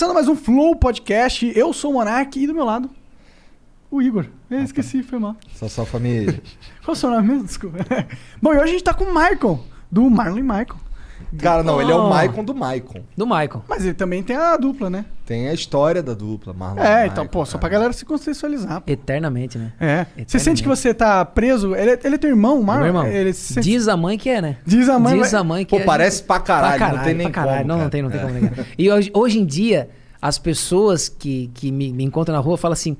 Começando mais um Flow Podcast. Eu sou o Monark e do meu lado, o Igor. Eu esqueci, foi mal. Só sua família. Qual é o seu nome mesmo? Desculpa. Bom, e hoje a gente tá com o Michael, do Marlon e Michael. Cara, não, ele é o. Maicon do Maicon. Do Michael. Mas ele também tem a dupla, né? Tem a história da dupla, Marlon. É, e então, Maicon, pô, só pra galera se contextualizar. pô. Eternamente, né? É. Você Eternamente. sente que você tá preso? Ele, é- ele é teu irmão, o Marlon? Meu irmão, Ele se sente- diz a mãe que é, né? Diz a mãe. Diz a mãe que Pô, é. parece pra caralho, pra não tem nem caralho. como, Não, não cara. tem, não tem É. como negar. E hoje, hoje em dia, as pessoas que, que me, me encontram na rua falam assim: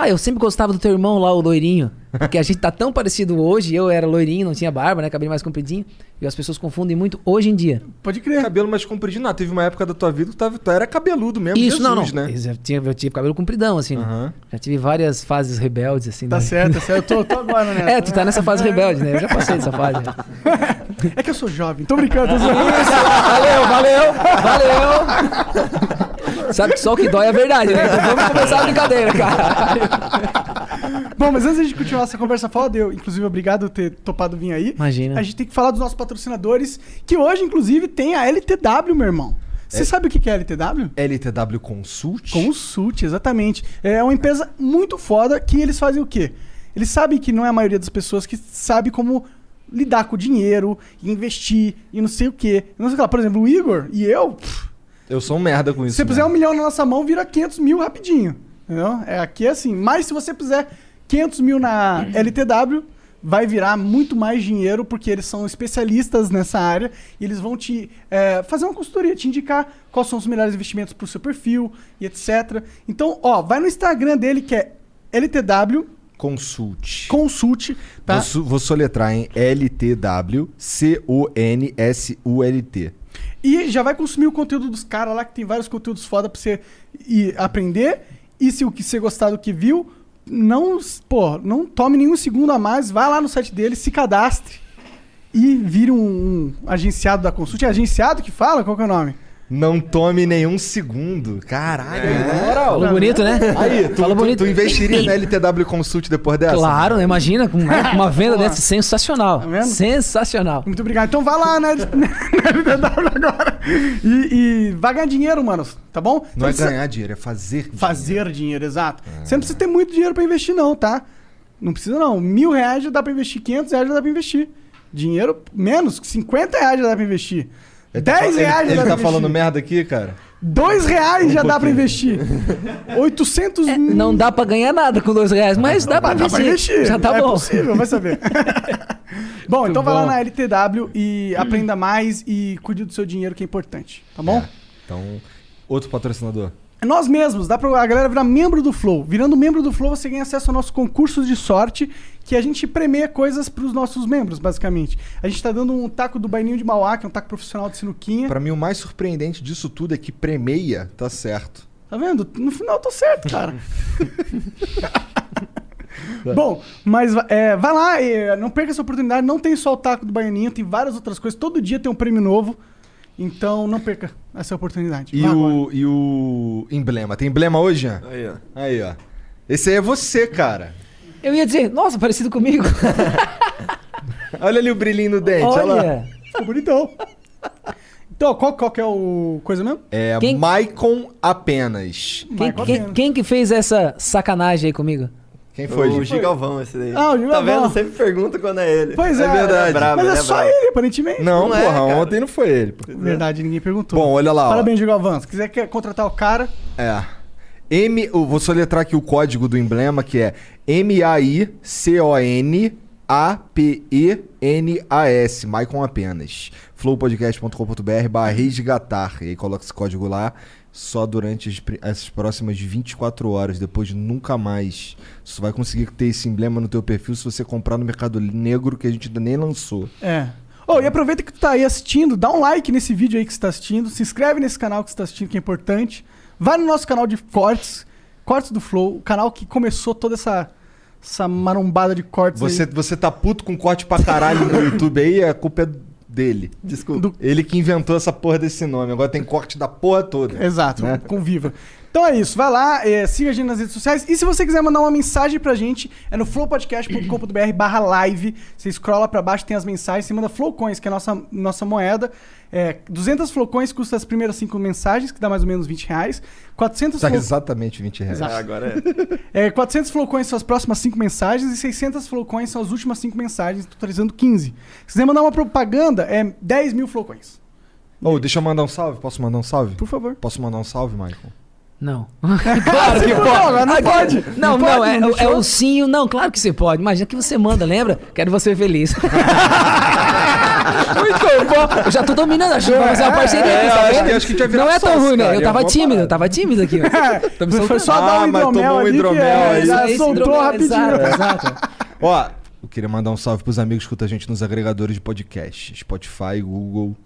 Ah, eu sempre gostava do teu irmão lá, o loirinho. Porque a gente tá tão parecido hoje. Eu era loirinho, não tinha barba, né? Cabelo mais compridinho. E as pessoas confundem muito hoje em dia. Pode crer. Cabelo mais compridinho. Não, teve uma época da tua vida que tu, tava, tu era cabeludo mesmo. Isso, não, não. Jesus, né? Eu, tinha, eu tive cabelo compridão, assim. né? Já tive várias fases rebeldes, assim. Tá né? certo, tá certo. Eu tô, tô agora nessa. É, tu tá nessa fase rebelde, né? Eu já passei dessa fase. né? É que eu sou jovem. Tô brincando. Tô zoando. Valeu, valeu, valeu. Sabe que só o que dói é a verdade, né? Então vamos começar a brincadeira, cara. Bom, mas antes de continuar essa conversa foda, eu, inclusive, obrigado por ter topado vir aí. Imagina. A gente tem que falar dos nossos patrocinadores, que hoje, inclusive, tem a LTW, meu irmão. Você É. sabe o que que é a LTW? LTW Consult. Consult, exatamente. É uma empresa muito foda que eles fazem o quê? Eles sabem que não é a maioria das pessoas que sabe como lidar com o dinheiro, e investir e não sei o quê. Não sei o que lá. Por exemplo, o Igor e eu, pff, Eu sou um merda com se isso. você puser um mesmo. milhão na nossa mão, vira 500 mil rapidinho. Entendeu? É, aqui é assim. Mas se você puser 500 mil na LTW, vai virar muito mais dinheiro, porque eles são especialistas nessa área e eles vão te é, fazer uma consultoria, te indicar quais são os melhores investimentos para o seu perfil e etc. Então, ó, vai no Instagram dele que é LTW Consult. Consult, tá? Vou, vou soletrar em LTW C-O-N-S-U-L-T. E já vai consumir o conteúdo dos caras lá, que tem vários conteúdos foda pra você ir aprender. E se o que você gostar do que viu, não, pô, não tome nenhum segundo a mais, vai lá no site dele, se cadastre e vire um, um agenciado da Consult. É agenciado que fala? Qual que é o nome? Não tome nenhum segundo. Caralho, na moral. Falou bonito, né? Aí, tu, Falou tu, bonito. tu investiria na LTW Consult depois dessa? Claro, né? Imagina, com uma, uma venda dessa sensacional. Tá vendo? Sensacional. Muito obrigado. Então vai lá na, na LTW agora e, e vai ganhar dinheiro, mano. Tá bom? Não é precisa- ganhar dinheiro, é fazer dinheiro. Fazer dinheiro, exato. Você não precisa ter muito dinheiro pra investir, não, tá? Não precisa, não. Mil reais já dá pra investir, 500 reais já dá pra investir. Dinheiro menos, 50 reais já dá pra investir. Ele tá 10 fal- ele- reais já Ele dá tá pra falando investir. merda aqui, cara? 2 reais já Um dá pra pouquinho. investir. 800 É, mil. não dá pra ganhar nada com dois reais, mas dá pra dá investir. pra investir. Já tá é bom. possível, vai saber. bom, então vai lá bom. na LTW e aprenda mais e cuide do seu dinheiro, que é importante. Tá bom? É. Então, outro patrocinador. É Nós mesmos, dá pra a galera virar membro do Flow. Virando membro do Flow, você ganha acesso ao nosso concurso de sorte, que a gente premia coisas pros nossos membros, basicamente. A gente tá dando um taco do Baininho de Mauá, que é um taco profissional de sinuquinha. Pra mim, o mais surpreendente disso tudo é que premeia tá certo. Tá vendo? No final eu tô certo, cara. Bom, mas é, vai lá, é, não perca essa oportunidade. Não tem só o taco do Baianinho, tem várias outras coisas. Todo dia tem um prêmio novo. Então não perca essa oportunidade. E Vá agora. o, e o emblema. Tem emblema hoje, Jean? Aí, ó. Aí, ó. Esse aí é você, cara. Eu ia dizer, nossa, parecido comigo. Olha ali o brilhinho no dente, olha, lá. Olha. Ficou bonitão. Então, qual, qual que é o coisa mesmo? É Quem- Maicon apenas. Quem, Michael quem- Pena. quem que fez essa sacanagem aí comigo? Quem foi, O? Gigalvão, esse daí. Ah, o Tá Gigalvão. vendo? Sempre pergunta quando é ele. Pois é, É verdade. brabo, Mas ele é só brabo. ele, aparentemente. Não, Não é, porra, cara. ontem não foi ele. pô. Verdade, ninguém perguntou. Bom, olha lá. Parabéns, Gigalvan. Se quiser contratar o cara, É. M, eu vou soletrar aqui o código do emblema, que é M-A-I-C-O-N-A-P-E-N-A-S. Maicon apenas. flowpodcast.com.br barra resgatar. E aí coloca esse código lá só durante as, essas próximas 24 horas. Depois nunca mais. Você vai conseguir ter esse emblema no teu perfil se você comprar no Mercado Negro, que a gente ainda nem lançou. É. Oh, e aproveita que tu tá aí assistindo, dá um like nesse vídeo aí que você tá assistindo, se inscreve nesse canal que você tá assistindo, que é importante. Vai no nosso canal de cortes, Cortes do Flow, o canal que começou toda essa, essa marombada de cortes Você, aí. você tá puto com corte pra caralho no YouTube aí, a culpa é dele. Desculpa. Do- Ele que inventou essa porra desse nome. Agora tem corte da porra toda. Exato, né? conviva. Então é isso, vai lá, é, siga a gente nas redes sociais. E se você quiser mandar uma mensagem pra gente, é no flowpodcast.com.br barra live. Você scrolla pra baixo, tem as mensagens, você manda flowcoins, que é a nossa, nossa moeda. É, 200 flowcoins custa as primeiras 5 mensagens, que dá mais ou menos 20 reais. 400 Tá flow- exatamente 20 reais. Exato. É, agora é. É, 400 flowcoins são as próximas 5 mensagens e 600 flowcoins são as últimas 5 mensagens, totalizando 15. Se quiser mandar uma propaganda, é 10 mil flowcoins. Ô, deixa eu mandar um salve. Posso mandar um salve? Por favor. Posso mandar um salve, Michael? Não. claro que Não, pode. agora não pode. Não, Não não, pode, é, não é deixou? o sim, o não. Claro que você pode. Imagina que você manda, lembra? Quero você feliz. Muito bom. Eu já tô dominando, acho que vai fazer uma parceria É, aqui, tá acho que- acho que a Não é tão ruim, né? Eu é tava tímido, eu tava tímido aqui. Tô Foi só Ah, dar um mas hidromel tomou um hidromel é, aí. já Esse soltou rapidinho. Exato. Ó, eu queria mandar um salve pros amigos que escutam a gente nos agregadores de podcast. Spotify, Google,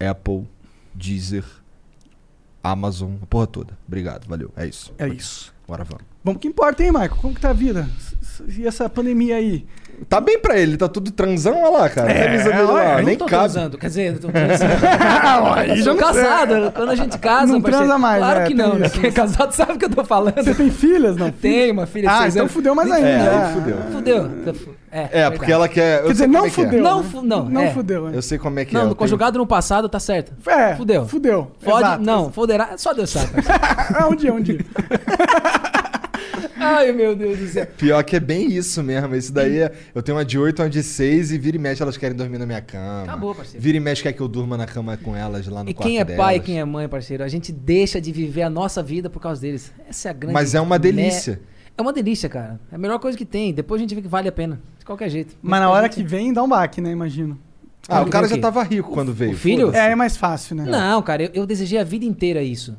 Apple, Deezer, Amazon, a porra toda. Obrigado, valeu. É isso. É isso. Bora, vamos. Vamos que importa, hein, Michael? Como que tá a vida? E essa pandemia aí? Tá bem pra ele, tá tudo transão, olha lá, cara. É, camisa dele lá, Eu não nem tô cabe. transando, quer dizer, eu tô transando. eu sou casado, quando a gente casa, Não parceiro, transa mais, Claro é, que tem não, né? isso. Quem é casado sabe o que eu tô falando. Você tem filhas, não? Tem uma filha de Ah, seis então anos. fudeu mais ainda. É, É, aí fudeu. Fudeu. É, É, verdade. porque ela quer. eu Quer dizer, como não é que é. fudeu. Não né? fu- não, Não é. fudeu. é. Eu sei como é que é. Não, eu no tenho- conjugado no passado tá certo. É, Fudeu. Fudeu. Pode, Exato, não, foderá, só Deus sabe. É um dia, um dia. Ai, meu Deus do céu. Pior que é bem isso mesmo. Isso daí é. Eu tenho uma de 8, uma de 6 e vira e mexe, elas querem dormir na minha cama. Acabou, parceiro. Vira e mexe quer que eu durma na cama com elas lá no E quarto quem é delas. pai e quem é mãe, parceiro, a gente deixa de viver a nossa vida por causa deles. Essa é a grande. Mas é uma me- delícia. É uma delícia, cara. É a melhor coisa que tem. Depois a gente vê que vale a pena. De qualquer jeito. Mas na hora gente- que vem, dá um baque, né? Imagino. Ah, o cara já tava rico quando veio. o filho? É, é mais fácil, né? Não, cara, eu, eu desejei a vida inteira isso.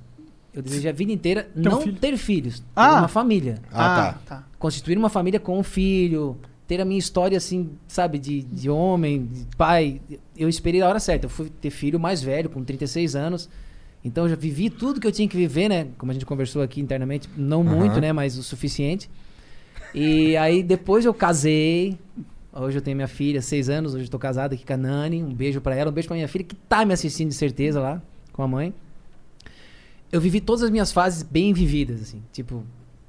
Eu desejei a vida inteira não filho? ter filhos, ter Ah. uma família. Ah, tá. tá. Constituir uma família com um filho, ter a minha história assim, sabe, de, de homem, de pai. Eu esperei a hora certa. Eu fui ter filho mais velho, com 36 anos. Então eu já vivi tudo que eu tinha que viver, né? Como a gente conversou aqui internamente, não Aham. muito, né? Mas o suficiente. E aí depois eu casei. Hoje eu tenho minha filha, seis anos. Hoje eu tô casado aqui com a Nani. Um beijo pra ela, um beijo pra minha filha, que tá me assistindo de certeza lá, com a mãe. Eu vivi todas as minhas fases bem vividas, assim. Tipo,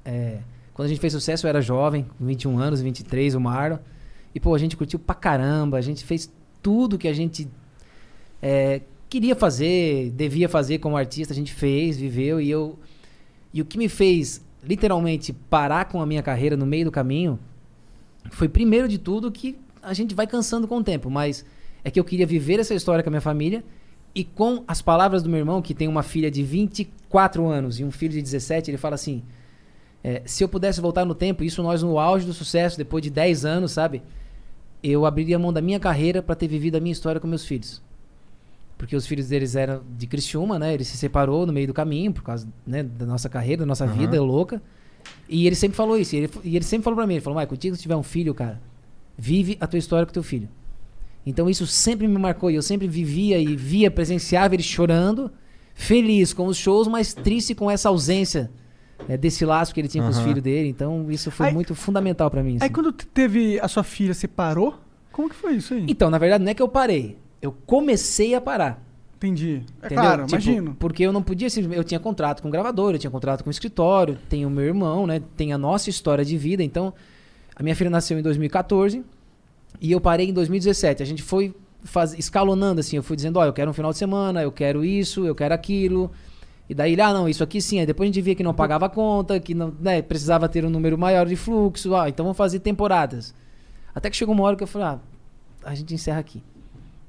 é, quando a gente fez sucesso eu era jovem, com 21 anos, 23, o Marlon. E, pô, a gente curtiu pra caramba. A gente fez tudo que a gente é, queria fazer, devia fazer como artista. A gente fez, viveu. E eu... E o que me fez, literalmente, parar com a minha carreira no meio do caminho foi, primeiro de tudo, que a gente vai cansando com o tempo. Mas é que eu queria viver essa história com a minha família e com as palavras do meu irmão, que tem uma filha de 24 anos e um filho de 17, ele fala assim: é, se eu pudesse voltar no tempo, isso nós no auge do sucesso, depois de 10 anos, sabe? Eu abriria mão da minha carreira para ter vivido a minha história com meus filhos. Porque os filhos deles eram de Criciúma, né? Ele se separou no meio do caminho por causa né, da nossa carreira, da nossa Aham. vida louca. E ele sempre falou isso. E ele, e ele sempre falou pra mim: ele falou, Michael, contigo se tiver um filho, cara, vive a tua história com teu filho. Então isso sempre me marcou e eu sempre vivia e via, presenciava ele chorando, feliz com os shows, mas triste com essa ausência é, desse laço que ele tinha com os filhos dele. Então isso foi Aí- muito fundamental pra mim. Aí assim. quando te- teve a sua filha, você parou? Como que foi isso aí? Então, na verdade, não é que eu parei. Eu comecei a parar. Entendi. É Entendeu? claro, Tipo, imagino. Porque eu não podia simplesmente. Eu tinha contrato com gravador, eu tinha contrato com escritório, tem o meu irmão, né? Tem a nossa história de vida. Então, a minha filha nasceu em 2014 e eu parei em 2017. A gente foi faz, escalonando assim. Eu fui dizendo: ó, eu quero um final de semana, eu quero isso, eu quero aquilo. E daí ele, ah, não, isso aqui sim. Aí depois a gente via que não pagava a conta, que não, né, precisava ter um número maior de fluxo. Ah, então vamos fazer temporadas. Até que chegou uma hora que eu falei, ah, a gente encerra aqui.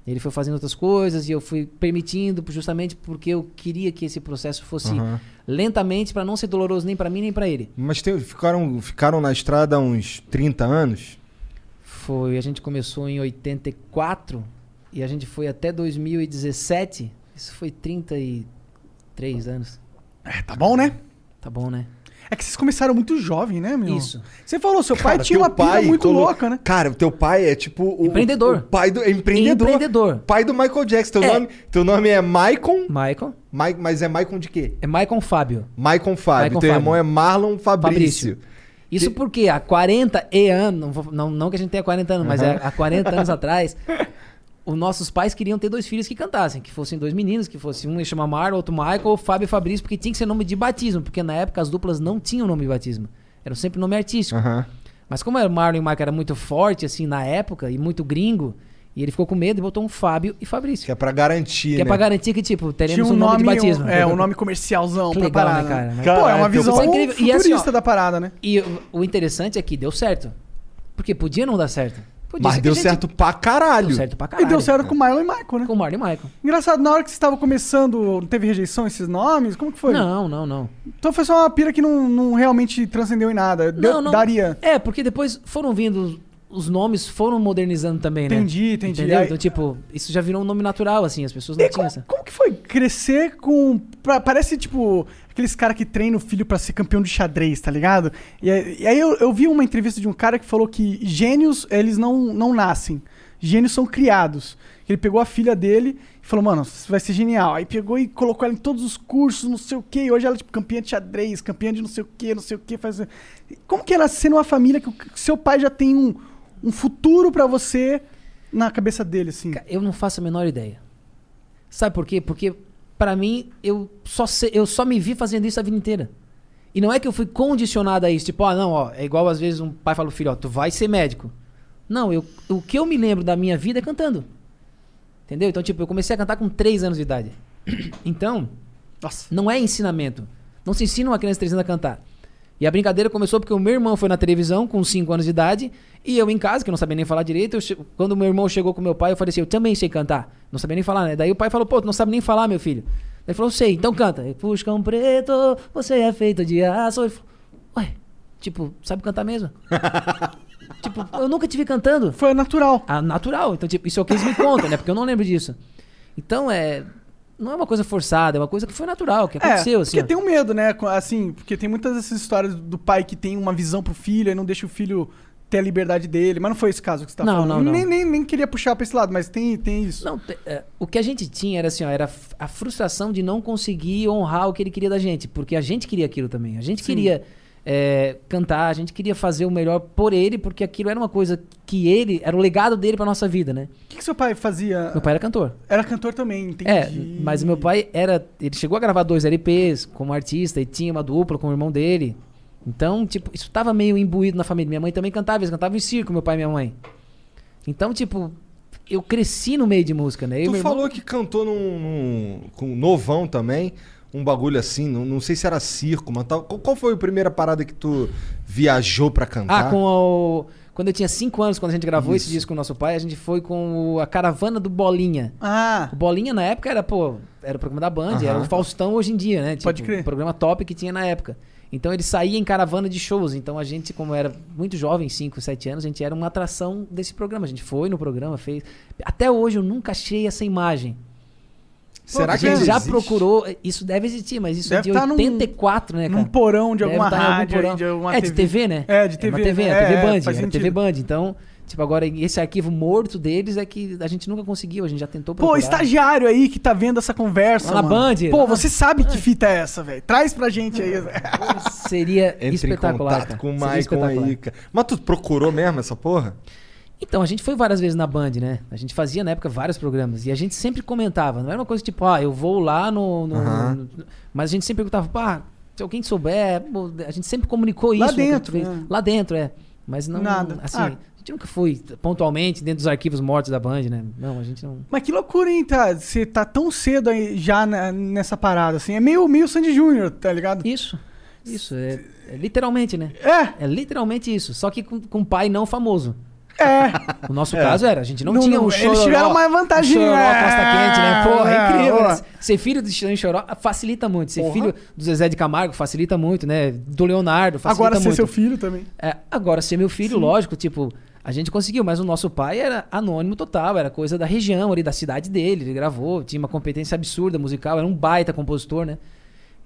Ele foi fazendo outras coisas e eu fui permitindo, justamente porque eu queria que esse processo fosse Aham. lentamente para não ser doloroso nem para mim nem para ele. Mas tem- ficaram, ficaram na estrada uns 30 anos? Foi, a gente começou em 84 e a gente foi até 2017. Isso foi 33 anos. É, tá bom, né? Tá bom, né? É que vocês começaram muito jovem, né, meu? Isso. Você falou, seu pai Cara, tinha uma pira pai muito colo- louca, né? Cara, o teu pai é tipo. O, Empreendedor. O pai do. É empreendedor. Empreendedor. Pai do Michael Jackson. Teu, É. nome, teu nome é Maicon. Michael. Mai- mas é Maicon de quê? É Michael Fábio. Maicon Fábio. Maicon teu Fábio. irmão é Marlon Fabrício. Fabrício. Isso porque há 40 e anos, não, não, não que a gente tenha 40 anos, mas Aham. é, há 40 anos atrás, os nossos pais queriam ter dois filhos que cantassem, que fossem dois meninos, que fosse um ia chamar Marlon, outro Michael, ou Fábio e Fabrício, porque tinha que ser nome de batismo, porque na época as duplas não tinham nome de batismo. Era sempre nome artístico. Aham. Mas como Marlon e Michael era muito forte, assim, na época, e muito gringo, e ele ficou com medo e botou um Fábio e Fabrício. Que é pra garantir. Que é né? pra garantir que, tipo, teremos Tinha um nome, de batismo. um- é, um nome comercialzão Que pra legal, parada. né, cara? Mas- Pô, é Caralho, uma visão é incrível. E futurista assim, ó, da parada, né? E o- o interessante é que deu certo. Porque podia não dar certo. Podia Mas deu a gente- certo pra caralho. Deu certo pra E caralho. deu certo com o Marlon e Michael, né? Com o Marlon e Michael. Engraçado, na hora que você estava começando, não teve rejeição esses nomes? Como que foi? Não, não, não. Então foi só uma pira que não, não realmente transcendeu em nada. Deu- Não, não. Daria. É, porque depois foram vindo. Os nomes foram modernizando também, né? Entendi, entendi. Entendeu? Então, tipo, isso já virou um nome natural, assim, as pessoas não E tinham como, essa. como que foi crescer com. pra- parece tipo aqueles caras que treinam o filho pra ser campeão de xadrez, tá ligado? E, aí- e aí eu, eu vi uma entrevista de um cara que falou que gênios, eles não, não nascem. Gênios são criados. Ele pegou a filha dele e falou, mano, isso vai ser genial. Aí pegou e colocou ela em todos os cursos, não sei o quê. E hoje ela é tipo campeã de xadrez, campeã de não sei o quê, não sei o quê. Faz... Como que era ser numa família que o que seu pai já tem um, um futuro pra você na cabeça dele, assim? Eu não faço a menor ideia. Sabe por quê? Porque, pra mim, eu só, eu só me vi fazendo isso a vida inteira. E não é que eu fui condicionado a isso. Tipo, ah, não, ó, é igual às vezes um pai fala pro filho, ó, tu vai ser médico. Não, eu, o que eu me lembro da minha vida é cantando. Entendeu? Então, tipo, eu comecei a cantar com 3 anos de idade. Então, Nossa. não é ensinamento. Não se ensina uma criança de 3 anos a cantar. E a brincadeira começou porque o meu irmão foi na televisão com 5 anos de idade e eu em casa, que eu não sabia nem falar direito. eu Quando o meu irmão chegou com meu pai, eu falei assim: Eu também sei cantar. Não sabia nem falar, né? Daí o pai falou: Pô, tu não sabe nem falar, meu filho. Daí ele falou: Sei, então canta. Fuscão preto, você é feito de aço. Ele falou: Ué, tipo, sabe cantar mesmo? tipo, eu nunca tive cantando. Foi natural. Ah, natural. Então, tipo, isso é o que eles me contam, né? Porque eu não lembro disso. Então, é. Não é uma coisa forçada, é uma coisa que foi natural, que aconteceu, é, assim. porque tem um medo, né? Assim, porque tem muitas dessas histórias do pai que tem uma visão pro filho e não deixa o filho ter a liberdade dele. Mas não foi esse caso que você tá Não, falando. não, não. Nem, nem, nem queria puxar pra esse lado, mas tem, tem isso. Não, é, o que a gente tinha era assim, ó, era a frustração de não conseguir honrar o que ele queria da gente, porque a gente queria aquilo também. A gente Sim. queria é, cantar, a gente queria fazer o melhor por ele, porque aquilo era uma coisa que ele, era o legado dele pra nossa vida, né? O que, que seu pai fazia? Meu pai era cantor. Era cantor também, entendi. É, mas o meu pai era, ele chegou a gravar dois LPs como artista e tinha uma dupla com o irmão dele. Então, tipo, isso tava meio imbuído na família. Minha mãe também cantava, eles cantavam em circo, meu pai e minha mãe. Então, tipo, eu cresci no meio de música, né? Eu Tu meu irmão- falou que cantou num, num- com novão também, um bagulho assim, não, não sei se era circo, mas tal. Qual, qual foi a primeira parada que tu viajou pra cantar? Ah, com o. Quando eu tinha 5 anos, quando a gente gravou Isso. esse disco com o nosso pai, a gente foi com o- a caravana do Bolinha. Ah, O Bolinha na época era, pô, era o programa da Band, Aham. era o Faustão hoje em dia, né? Tipo, Pode crer. O programa top que tinha na época. Então ele saía em caravana de shows. Então a gente, como era muito jovem, 5, 7 anos, a gente era uma atração desse programa. A gente foi no programa, fez. Até hoje eu nunca achei essa imagem. Será a que gente ainda já existe? procurou. Isso deve existir, mas isso Deve é de tá num- 84, né, cara? num porão de Deve alguma tá algum rádio, aí, porão. de alguma É, de TV, né? É, de É TV. uma TV, né? é, TV É, Band, era TV. Band. Então, tipo, agora esse arquivo morto deles é que a gente nunca conseguiu, a gente já tentou Pô, procurar. estagiário aí que tá vendo essa conversa. Lá na. Band, Pô, lá você sabe que fita é essa, velho. Traz pra gente aí. Seria Entre espetacular. em contato cara. com o espetacular. aí, cara. Mas tu procurou mesmo essa porra? Então, a gente foi várias vezes na Band, né? A gente fazia na época vários programas. E a gente sempre comentava. Não era uma coisa tipo, ah, eu vou lá no. no- Aham. no- Mas a gente sempre perguntava, pá, se alguém souber. A gente sempre comunicou Lá isso. a gente dentro, né? Lá dentro, é. Mas não. Nada. Assim, Ah. gente nunca foi pontualmente dentro dos arquivos mortos da Band, né? Não, a gente não. Mas que loucura, hein? Tá, você tá tão cedo aí já na- nessa parada, assim. É meio, meio Sandy Júnior, tá ligado? Isso. Isso. É, é literalmente, né? É, É literalmente isso. Só que com, com um pai não famoso. É. O nosso caso era, a gente não, Não, tinha não, um eles chororó. tiveram uma vantagem, chororó é. costa quente, né? Porra, é É, incrível. né? Ser filho do Chororó Choró facilita muito. Ser Porra. filho do Zezé de Camargo facilita muito, né? Do Leonardo facilita Agora ser muito. seu filho também. É, agora, ser meu filho, lógico, tipo, a gente conseguiu, mas o nosso pai era anônimo total, era coisa da região ali, da cidade dele. Ele gravou, tinha uma competência absurda musical, era um baita compositor, né?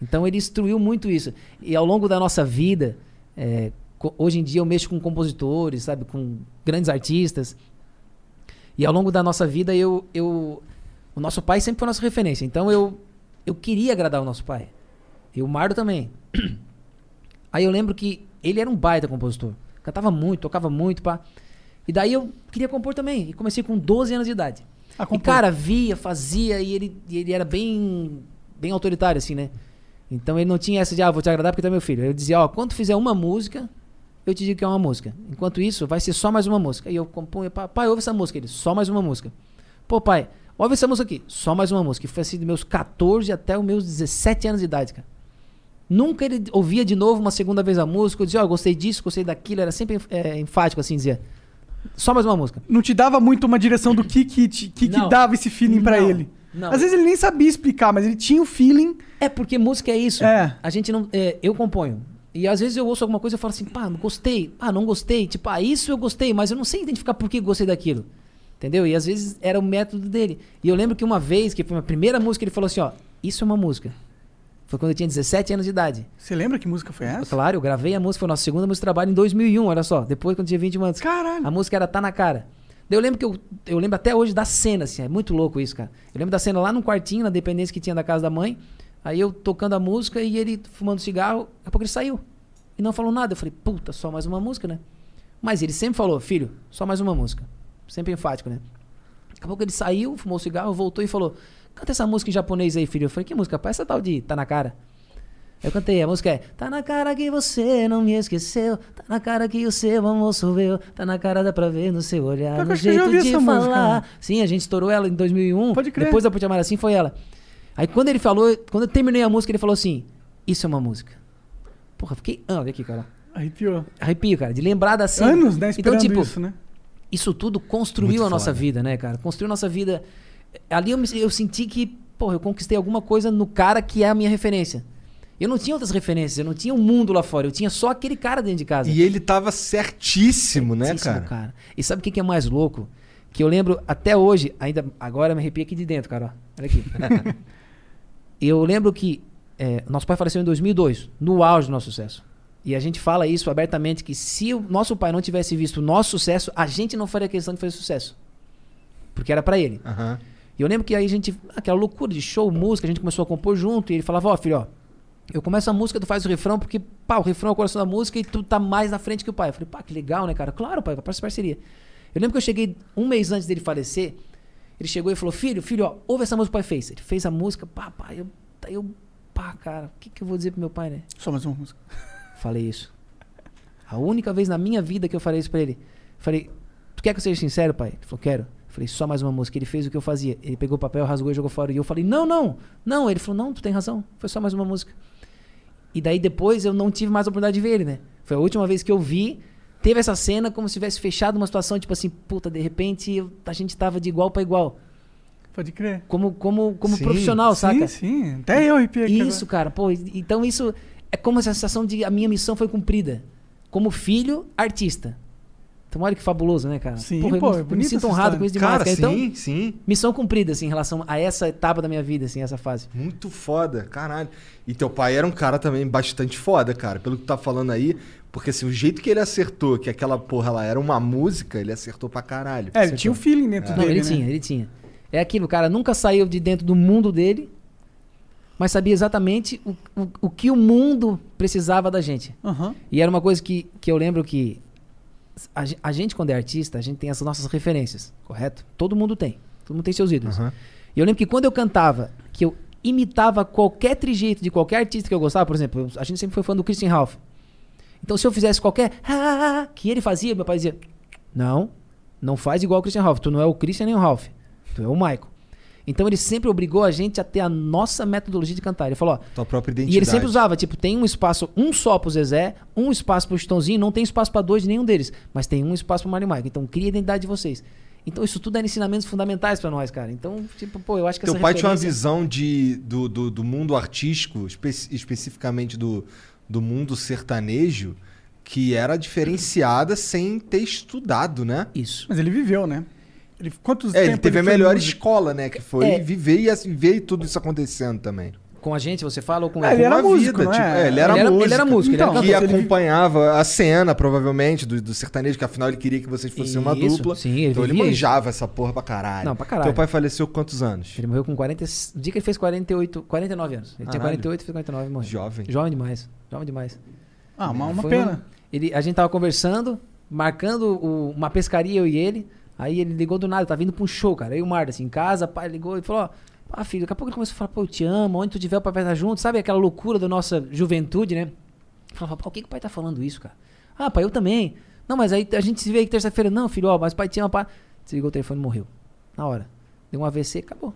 Então ele instruiu muito isso. E ao longo da nossa vida, é, hoje em dia eu mexo com compositores, sabe, com grandes artistas. E ao longo da nossa vida, eu, eu o nosso pai sempre foi nossa referência. Então eu, eu queria agradar o nosso pai. E o Mardo também. Aí eu lembro que ele era um baita compositor. Cantava muito, tocava muito, pá. E daí eu queria compor também. E comecei com 12 anos de idade. A E, cara, via, fazia, e ele, e ele era bem, bem autoritário, assim, né? Então ele não tinha essa de, ah, vou te agradar porque tu é meu filho. Eu dizia, ó, quando tu fizer uma música, eu te digo que é uma música. Enquanto isso, vai ser só mais uma música. E eu compunha, "Pá, pai, ouve essa música. Ele, só mais uma música. Pô, pai, ouve essa música aqui, só mais uma música. E foi assim dos meus 14 até os meus 17 anos de idade, cara. Nunca ele ouvia de novo uma segunda vez a música. Eu dizia, ó, gostei disso, gostei daquilo. Era sempre é, enfático, assim, dizia. Só mais uma música. Não te dava muito uma direção do que que, que, que dava esse feeling pra Não, ele. não. Às vezes ele nem sabia explicar, mas ele tinha o feeling. É porque música é isso. É. A gente não. é, eu componho. E às vezes eu ouço alguma coisa e falo assim, pá, não gostei. Ah, não gostei. Tipo, ah, isso eu gostei, mas eu não sei identificar por que gostei daquilo. Entendeu? E às vezes era o método dele. E eu lembro que uma vez, que foi a primeira música, ele falou assim, ó, isso é uma música. Foi quando eu tinha 17 anos de idade. Você lembra que música foi essa? Claro, eu gravei a música, foi a nossa segunda música de trabalho em 2001, olha só. Depois, quando eu tinha 21 anos. Caralho. A música era Tá Na Cara. Daí eu lembro que eu, eu lembro até hoje da cena, assim, é muito louco isso, cara. Eu lembro da cena lá no quartinho, na dependência que tinha da casa da mãe. Aí eu tocando a música e ele fumando cigarro, daqui a pouco ele saiu. E não falou nada. Eu falei, puta, só mais uma música, né? Mas ele sempre falou, filho, só mais uma música. Sempre enfático, né? Daqui a pouco ele saiu, fumou o cigarro, voltou e falou: Canta essa música em japonês aí, filho. Eu falei: Que música? Pai, essa tal de Tá na cara. Eu cantei, a música é Tá na cara que você não me esqueceu Tá na cara que o seu amor sou eu Tá na cara, dá pra ver no seu olhar No eu já jeito de essa música. falar Sim, a gente estourou ela em 2001 Pode crer. Depois da Pute Amar Assim foi ela Aí quando ele falou, quando eu terminei a música Ele falou assim, isso é uma música Porra, fiquei, ah, olha aqui, cara Arrepiou. Arrepio, cara, de lembrar da cena Anos, né? Então, Esperando tipo, isso, né? isso tudo construiu Muito a nossa foda. vida, né, cara? Construiu a nossa vida. Ali eu, me- eu senti que, porra, eu conquistei alguma coisa no cara que é a minha referência. Eu não tinha outras referências, eu não tinha um mundo lá fora, eu tinha só aquele cara dentro de casa. E ele tava certíssimo, né, Certíssimo, cara? E sabe o que que é mais louco? Que eu lembro até hoje, ainda agora eu me arrepio aqui de dentro, cara. ó. Olha aqui. eu lembro que é, nosso pai faleceu em 2002, no auge do nosso sucesso. E a gente fala isso abertamente que se o nosso pai não tivesse visto o nosso sucesso, a gente não faria questão de fazer sucesso. Porque era pra ele. Aham. E eu lembro que aí a gente, aquela loucura de show, música, a gente começou a compor junto. E ele falava: Ó, filho, ó, eu começo a música, tu faz o refrão, porque, pá, o refrão é o coração da música e tu tá mais na frente que o pai. Eu falei: pá, que legal, né, cara? Claro, pai, parça parceria. Eu lembro que eu cheguei um mês antes dele falecer. Ele chegou e falou: Filho, filho, ó, ouve essa música que o pai fez. Ele fez a música, pá, pá, eu, eu, pá, cara, o que, que eu vou dizer pro meu pai, né? Só mais uma música. Falei isso. A única vez na minha vida que eu falei isso pra ele. Falei, tu quer que eu seja sincero, pai? Ele falou, quero. Falei, só mais uma música. Ele fez o que eu fazia. Ele pegou o papel, rasgou e jogou fora. E eu falei, não, não, não. Ele falou, não, tu tem razão. Foi só mais uma música. E daí depois eu não tive mais a oportunidade de ver ele, né? Foi a última vez que eu vi. Teve essa cena como se tivesse fechado uma situação, tipo assim, puta, de repente eu- a gente tava de igual pra igual. Pode crer. Como, como, como Sim, profissional, saca? Sim, sim. Até eu arrepiei Isso, cara, pô, então isso é como essa sensação de a minha missão foi cumprida. Como filho, artista. Então olha que fabuloso, né, cara? Sim, Porra, eu pô, me- é eu me, bonita sinto honrado história. com isso demais, Cara, cara. Então, sim, sim. missão cumprida, assim, em relação a essa etapa da minha vida, assim, essa fase. Muito foda, caralho. E teu pai era um cara também bastante foda, cara, pelo que tu tá falando aí. Porque assim, o jeito que ele acertou, que aquela porra lá era uma música, ele acertou pra caralho. É, ele tinha o feeling dentro Não, dele, ele né? tinha, ele tinha. É aquilo, o cara nunca saiu de dentro do mundo dele, mas sabia exatamente o, o, o que o mundo precisava da gente. Aham. E era uma coisa que, que eu lembro que a, a gente, quando é artista, a gente tem as nossas referências, correto? Todo mundo tem. Todo mundo tem seus ídolos. Aham. E eu lembro que quando eu cantava, que eu imitava qualquer trejeito de qualquer artista que eu gostava, por exemplo, a gente sempre foi fã do Christian Ralph. Então, se eu fizesse qualquer ah, que ele fazia, meu pai dizia: Não, não faz igual o Christian Ralph. Tu não é o Christian nem o Ralph. Tu é o Michael. Então ele sempre obrigou a gente a ter a nossa metodologia de cantar. Ele falou, ó, Tua própria identidade. e ele sempre usava, tipo, tem um espaço, um só pro Zezé, um espaço pro Chitãozinho, não tem espaço pra dois de nenhum deles, mas tem um espaço pro Mário e Michael. Então cria a identidade de vocês. Então isso tudo era ensinamentos fundamentais pra nós, cara. Então, tipo, pô, eu acho que Teu essa pai tinha uma referência- visão de, do, do, do mundo artístico, espe- especificamente do, do mundo sertanejo, que era diferenciada sem ter estudado, né? Isso. Mas ele viveu, né? Ele, quantos É, ele teve a foi melhor escola, né? Que foi É. viver e assim, ver tudo isso acontecendo também. Com a gente, você fala ou com Ah, ele era Uma músico, não tipo, é? ele era Ele era- músico. ele era músico, ele era Então, que cantor, ele- acompanhava a cena, provavelmente, do, do sertanejo, que afinal ele queria que vocês fossem uma Isso, dupla. sim, ele então ele manjava essa porra pra caralho. Não, pra caralho. Teu pai faleceu com quantos anos? Ele morreu com 40. O dia que ele fez 48, 49 anos. Ele tinha Caralho. 48, fez 49 e morreu. Jovem. Jovem demais. Jovem demais. Ah, uma, uma pena. um- ele, a gente tava conversando, marcando o- uma pescaria, eu e ele. Aí ele ligou do nada, tá vindo pra um show, cara. Aí o Marta, assim, em casa, pai ligou e falou: Ó, ah, filho, daqui a pouco ele começou a falar, pô, eu te amo, onde tu tiver, o pai vai estar junto. Sabe aquela loucura da nossa juventude, né? Falava, pô, por que, que o pai tá falando isso, cara? Ah, pai, eu também. Não, mas aí a gente se vê aí terça-feira. Não, filho, ó, mas o pai te ama, pai. Desligou o telefone e morreu. Na hora. Deu um AVC, acabou.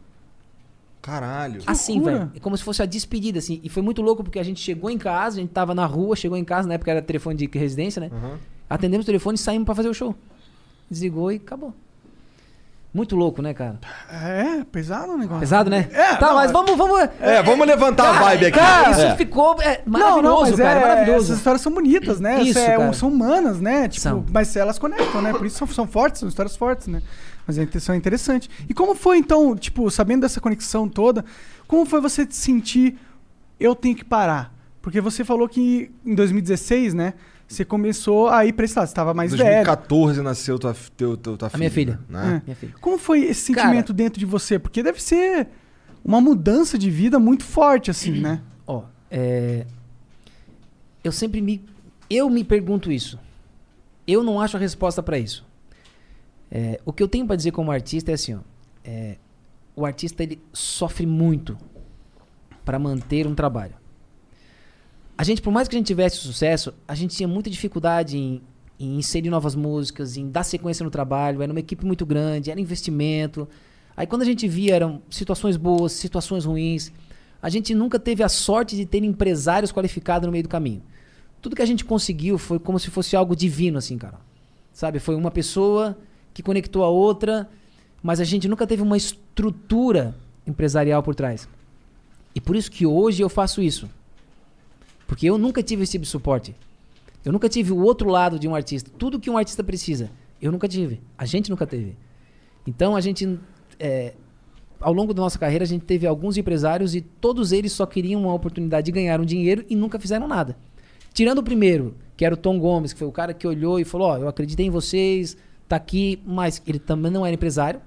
Caralho. Assim, loucura. velho. É como se fosse a despedida, assim. E foi muito louco porque a gente chegou em casa, a gente tava na rua, chegou em casa, na época era telefone de residência, né? Aham. Atendemos o telefone e saímos pra fazer o show. Desligou e acabou. Muito louco, né, cara? É, pesado o negócio. Pesado, né? É, tá, não, mas é- vamos, vamos. É, vamos levantar a vibe aqui. Cara, isso É. ficou é, Não, maravilhoso, não, mas cara. é, maravilhoso. Essas histórias são bonitas, né? Isso, é- cara. São humanas, né? Tipo, São. mas elas conectam, né? Por isso são, são fortes, são histórias fortes, né? Mas a intenção é interessante. E como foi, então, tipo, sabendo dessa conexão toda, como foi você te sentir eu tenho que parar? Porque você falou que em 2016, né? Você começou a ir pra esse lado, você tava mais velho. 2014 nasceu tua, teu, teu, tua A minha filha. Né? É. Minha filha. Como foi esse Cara- sentimento dentro de você? Porque deve ser uma mudança de vida muito forte, assim, né? Ó, é, eu sempre me. Eu me pergunto isso. Eu não acho a resposta pra isso. É, o que eu tenho pra dizer como artista é assim, ó. é, o artista ele sofre muito pra manter um trabalho. A gente, por mais que a gente tivesse sucesso, a gente tinha muita dificuldade em, em inserir novas músicas, em dar sequência no trabalho. Era uma equipe muito grande, era investimento. Aí quando a gente via eram situações boas, situações ruins. A gente nunca teve a sorte de ter empresários qualificados no meio do caminho. Tudo que a gente conseguiu foi como se fosse algo divino, assim, cara. Sabe? Foi uma pessoa que conectou a outra, mas a gente nunca teve uma estrutura empresarial por trás. E por isso que hoje eu faço isso. Porque eu nunca tive esse tipo de suporte. Eu nunca tive o outro lado de um artista. Tudo que um artista precisa, eu nunca tive. A gente nunca teve. Então a gente. é, ao longo da nossa carreira, a gente teve alguns empresários e todos eles só queriam uma oportunidade de ganhar um dinheiro e nunca fizeram nada. Tirando o primeiro, que era o Tom Gomes, que foi o cara que olhou e falou: Ó, eu acreditei em vocês, tá aqui, mas ele também não era empresário.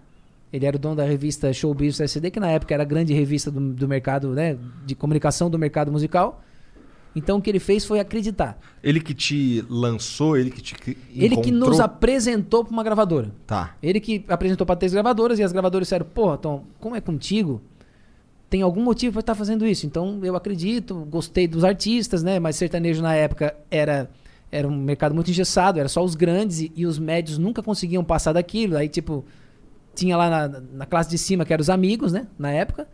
Ele era o dono da revista Showbiz SD, que na época era a grande revista do, do mercado, né, de comunicação do mercado musical. Então o que ele fez foi acreditar. Ele que te lançou, ele que te que Ele que encontrou- nos apresentou para uma gravadora. Tá. Ele que apresentou para três gravadoras e as gravadoras disseram: Porra, Tom, como é contigo? Tem algum motivo para estar fazendo isso? Então eu acredito, gostei dos artistas, né? Mas sertanejo na época era, era um mercado muito engessado, era só os grandes e, e os médios nunca conseguiam passar daquilo. Aí, tipo, tinha lá na, na classe de cima que eram os amigos, né? Na época.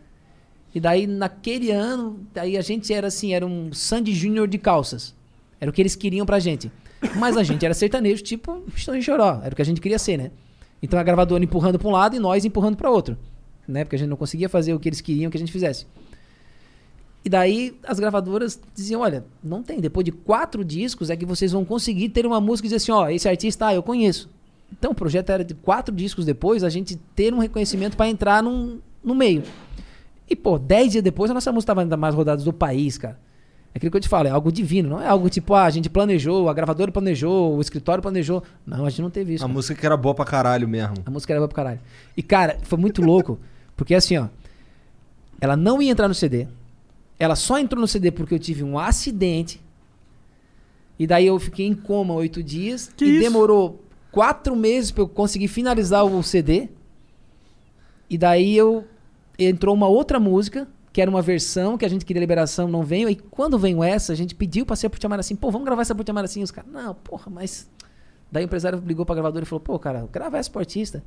E daí, naquele ano, daí a gente era assim, era um Sandy Júnior de calças. Era o que eles queriam pra gente. Mas a gente era sertanejo, tipo, Estão de Choró. Era o que a gente queria ser, né? Então a gravadora empurrando pra um lado e nós empurrando pra outro. Né? Porque a gente não conseguia fazer o que eles queriam que a gente fizesse. E daí as gravadoras diziam: olha, não tem. Depois de quatro discos é que vocês vão conseguir ter uma música e dizer assim: ó, esse artista, ah, eu conheço. Então o projeto era de quatro discos depois a gente ter um reconhecimento pra entrar num, no meio. E, pô, dez dias depois a nossa música estava ainda mais rodadas do país, cara. É aquilo que eu te falo, é algo divino, não é algo tipo, ah, a gente planejou, a gravadora planejou, o escritório planejou. Não, a gente não teve isso. A cara. música que era boa pra caralho mesmo. A música era boa pro caralho. E, cara, foi muito louco, porque assim, ó, ela não ia entrar no CD, ela só entrou no CD porque eu tive um acidente, e daí eu fiquei em coma oito dias, Que e isso? demorou quatro meses pra eu conseguir finalizar o CD, e daí eu entrou uma outra música, que era uma versão que a gente queria liberação, não veio. E quando veio essa, a gente pediu pra ser por chamar assim, pô, vamos gravar essa chamar assim. Os caras, não, porra, mas Daí o empresário ligou pra gravadora e falou, pô, cara, grava essa pro artista.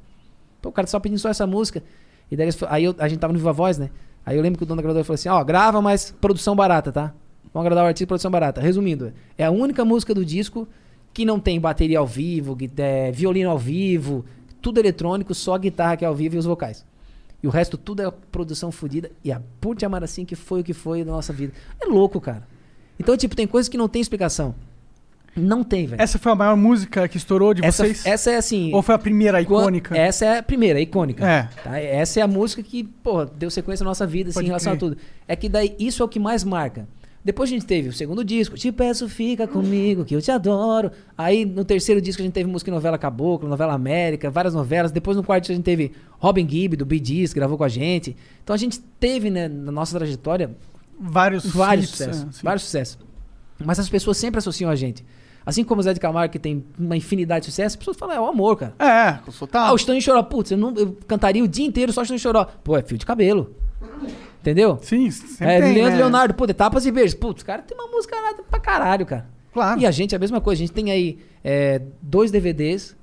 Pô, o cara só pedindo só essa música. E daí aí eu- a gente tava no Viva Voz, né? Aí eu lembro que o dono da gravadora falou assim, ó, grava, mas produção barata, tá? Vamos agradar o artista, produção barata. Resumindo, é a única música do disco que não tem bateria ao vivo, é, violino ao vivo, tudo eletrônico, só a guitarra que é ao vivo e os vocais. E o resto tudo é produção fodida. E a Por Te Amar Assim que foi o que foi da nossa vida. É louco, cara. Então, tipo, tem coisas que não tem explicação. Não tem, velho. Essa foi a maior música que estourou de Essa, vocês? essa é assim. Ou foi a primeira icônica? Essa é a primeira, a icônica. É. Tá? Essa é a música que, pô, deu sequência à nossa vida, assim, Pode em relação crer. a tudo. É que daí, isso é o que mais marca. Depois a gente teve o segundo disco, Te Peço Fica Comigo, que eu te adoro. Aí no terceiro disco a gente teve música em novela Caboclo, novela América, várias novelas. Depois no quarto a gente teve Robin Gibb, do Bee Gees, que gravou com a gente. Então a gente teve, né, na nossa trajetória, Vários vários sucessos. é, vários sucessos. Mas as pessoas sempre associam a gente. Assim como o Zé de Camargo, que tem uma infinidade de sucessos, as pessoas falam, é o amor, cara. É, sou Ah, o em Choró. Putz, eu, não, eu cantaria o dia inteiro só Estão em Choró. Pô, é fio de cabelo. Entendeu? Sim, sempre É, tem, Leandro né? Leonardo, pô, tapas e beijos. Putz, cara tem uma música nada pra caralho, cara. Claro. E a gente é a mesma coisa. A gente tem aí é, dois DVDs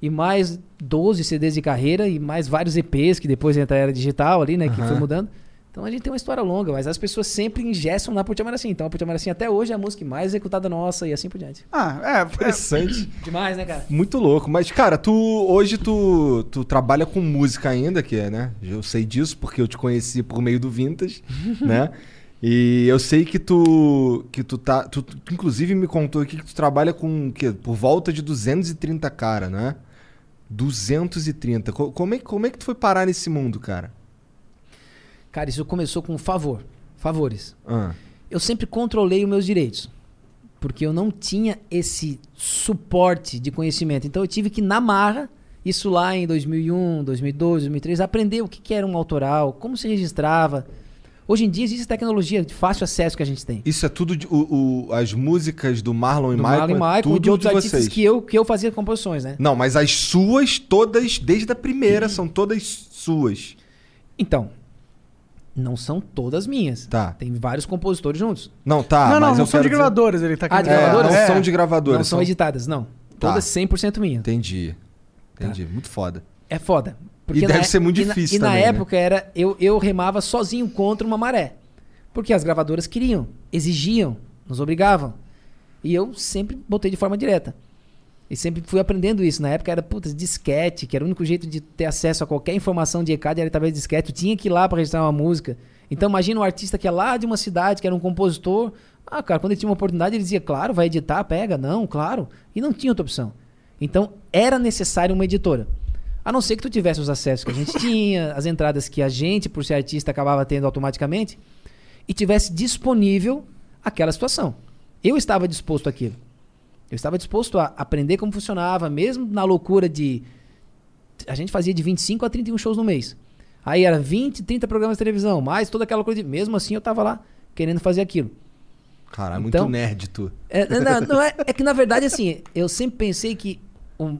e mais 12 CDs de carreira e mais vários EPs, que depois entra a era digital ali, né? Que foi mudando. Então a gente tem uma história longa, mas as pessoas sempre ingessam na Assim. Então a Assim até hoje é a música mais executada nossa e assim por diante. Ah, é, é, Interessante. Demais, né, cara? Muito louco. Mas, cara, tu hoje tu, tu trabalha com música ainda, que é, né? Eu sei disso porque eu te conheci por meio do Vintage, né? E eu sei que tu que tu tá, tu, tu inclusive me contou aqui que tu trabalha com o quê? Por volta de 230 cara, né? 230. Co- Como é, como é que tu foi parar nesse mundo, cara? Cara, isso começou com um favor. Favores. Ah, eu sempre controlei os meus direitos. Porque eu não tinha esse suporte de conhecimento. Então eu tive que, na marra, isso lá em 2001, 2002, 2003, aprender o que, que era um autoral, como se registrava. Hoje em dia existe tecnologia de fácil acesso que a gente tem. isso é tudo de- o, o- as músicas do Marlon e Do Michael, Marlon e é Michael e tudo de outros de artistas vocês. que eu, que eu fazia composições, né? Não, mas as suas todas desde a primeira são todas suas. Então, não são todas minhas. Tá. Tem vários compositores juntos. Não, tá, não, não, mas não eu são de dizer- gravadoras, ele tá Ah, de É, falar. não gravadoras? são de gravadoras. não são editadas, não. Tá. Todas 100% minhas. Entendi. Entendi. Muito foda. É foda. E deve na- ser muito e na- difícil E na, também, né? época era eu, eu remava sozinho contra uma maré. Porque as gravadoras queriam, exigiam, nos obrigavam. E eu sempre botei de forma direta. E sempre fui aprendendo isso. Na época era, putz, disquete, que era o único jeito de ter acesso a qualquer informação de ECAD era através de disquete. Tu tinha que ir lá para registrar uma música. Então imagina um artista que é lá de uma cidade, que era um compositor. Ah, cara, quando ele tinha uma oportunidade, ele dizia, claro, vai editar, pega. Não, claro. E não tinha outra opção. Então era necessário uma editora. A não ser que tu tivesse os acessos que a gente tinha, as entradas que a gente, por ser artista, acabava tendo automaticamente, e tivesse disponível aquela situação. Eu estava disposto àquilo. Eu estava disposto a aprender como funcionava, mesmo na loucura de. A gente fazia de 25 a 31 shows no mês. Aí era 20, 30 programas de televisão, mais toda aquela coisa de. Mesmo assim eu estava lá querendo fazer aquilo. Caralho, Então- muito nerd tu. É, não, não é, é que na verdade, assim, eu sempre pensei que. um-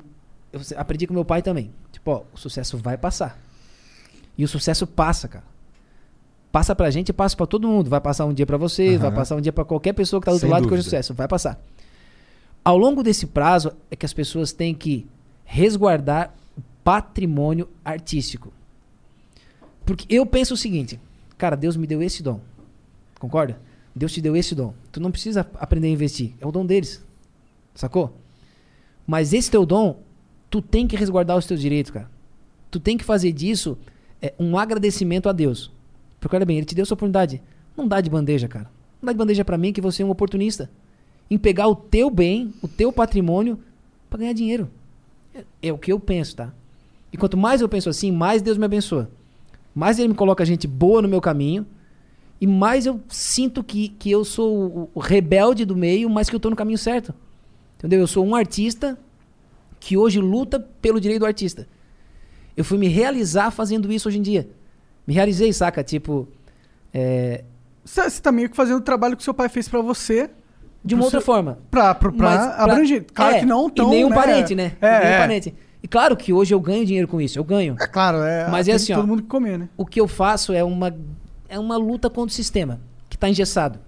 eu aprendi com meu pai também. Tipo, ó, o sucesso vai passar. E o sucesso passa, cara. Passa pra gente e passa pra todo mundo. Vai passar um dia pra você, vai Aham. passar um dia pra qualquer pessoa que tá do outro Sem lado que dúvida. hoje sucesso. Vai passar. Ao longo desse prazo é que as pessoas têm que resguardar o patrimônio artístico. Porque eu penso o seguinte, cara, Deus me deu esse dom. Concorda? Deus te deu esse dom. Tu não precisa aprender a investir. É o dom deles. Sacou? Mas esse teu dom, tu tem que resguardar os teus direitos, cara. Tu tem que fazer disso é, um agradecimento a Deus. Porque olha bem, ele te deu essa oportunidade. Não dá de bandeja, cara. Não dá de bandeja pra mim que você é um oportunista. Em pegar o teu bem, o teu patrimônio, pra ganhar dinheiro. É, é o que eu penso, tá? E quanto mais eu penso assim, mais Deus me abençoa. Mais ele me coloca gente boa no meu caminho. E mais eu sinto que, que eu sou o, rebelde do meio, mas que eu tô no caminho certo. Entendeu? Eu sou um artista que hoje luta pelo direito do artista. Eu fui me realizar fazendo isso hoje em dia. Me realizei, saca? Tipo, é, Você tá meio que fazendo o trabalho que seu pai fez pra você. De uma Pro outra seu- forma. Pra, pra, pra Mas abranger. Claro é, que não tão. E nenhum né? parente, né? É, e nenhum é. parente. E claro que hoje eu ganho dinheiro com isso, eu ganho. É claro, é. Mas é assim, ó. todo mundo que comer, né? O que eu faço é uma, é uma luta contra o sistema, que tá engessado.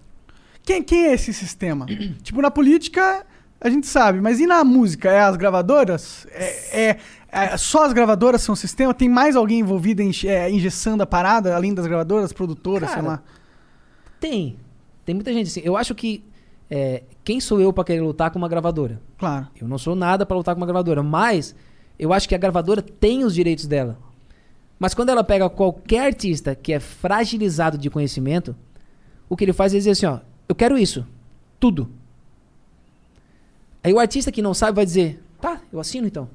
Quem, quem é esse sistema? tipo, na política, A gente sabe, mas e na música? É as gravadoras? É, é- é- só as gravadoras são o sistema? Tem mais alguém envolvido em é, engessando a parada, além das gravadoras, produtoras, sei Cara, lá? Tem. Tem muita gente assim. Eu acho que. É, quem sou eu pra querer lutar com uma gravadora? Claro. Eu não sou nada pra lutar com uma gravadora, mas eu acho que a gravadora tem os direitos dela. Mas quando ela pega qualquer artista que é fragilizado de conhecimento, o que ele faz é dizer assim, ó, eu quero isso, tudo. Aí o artista que não sabe vai dizer, tá, eu assino então.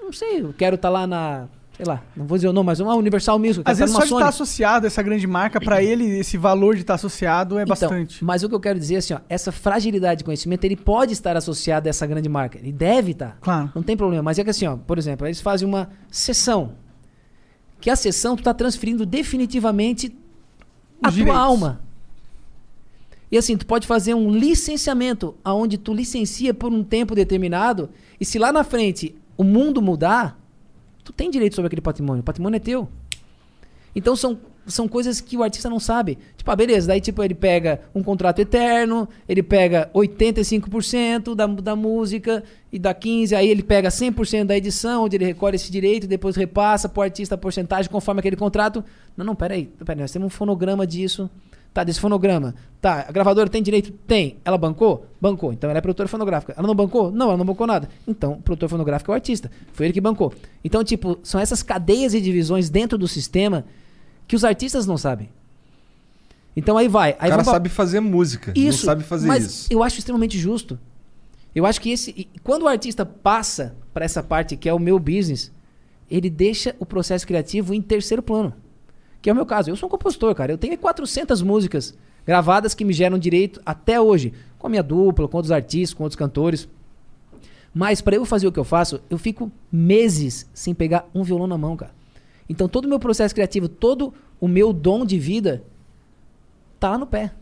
Não sei, eu quero estar lá na, sei lá, não vou dizer o nome, mas uma Universal quero Às estar vezes só de estar Sony. associado a essa grande marca, pra ele, esse valor de estar associado é Então, bastante. Mas o que eu quero dizer é assim, ó, essa fragilidade de conhecimento, ele pode estar associado a essa grande marca. Ele deve estar. Claro. Não tem problema. Mas é que assim, ó, por exemplo, eles fazem uma sessão. Que a sessão tu tá transferindo definitivamente a Os tua direitos. alma. E assim, tu pode fazer um licenciamento, aonde tu licencia por um tempo determinado, e se lá na frente o mundo mudar, tu tem direito sobre aquele patrimônio. O patrimônio é teu. Então são, são coisas que o artista não sabe. Tipo, ah, beleza, daí tipo ele pega um contrato eterno, ele pega 85% da, da música e dá 15%, aí ele pega 100% da edição, onde ele recolhe esse direito depois repassa pro artista a porcentagem conforme aquele contrato. Não, não, peraí, peraí, nós temos um fonograma disso. Tá, desse fonograma. Tá, a gravadora tem direito? Tem. Ela bancou? Bancou. Então ela é produtora fonográfica. Ela não bancou? Não, ela não bancou nada. Então, o produtor fonográfico é o artista. Foi ele que bancou. Então, tipo, são essas cadeias e divisões dentro do sistema que os artistas não sabem. Então aí vai. O Aí cara vamos pra- sabe fazer música, isso, não sabe fazer mas isso. eu acho extremamente justo. Eu acho que esse. Quando o artista passa para essa parte que é o meu business, ele deixa o processo criativo em terceiro plano. Que é o meu caso. Eu sou um compositor, cara. Eu tenho 400 músicas gravadas que me geram direito até hoje. Com a minha dupla, com outros artistas, com outros cantores. Mas para eu fazer o que eu faço, eu fico meses sem pegar um violão na mão, cara. Então todo o meu processo criativo, todo o meu dom de vida tá lá no pé.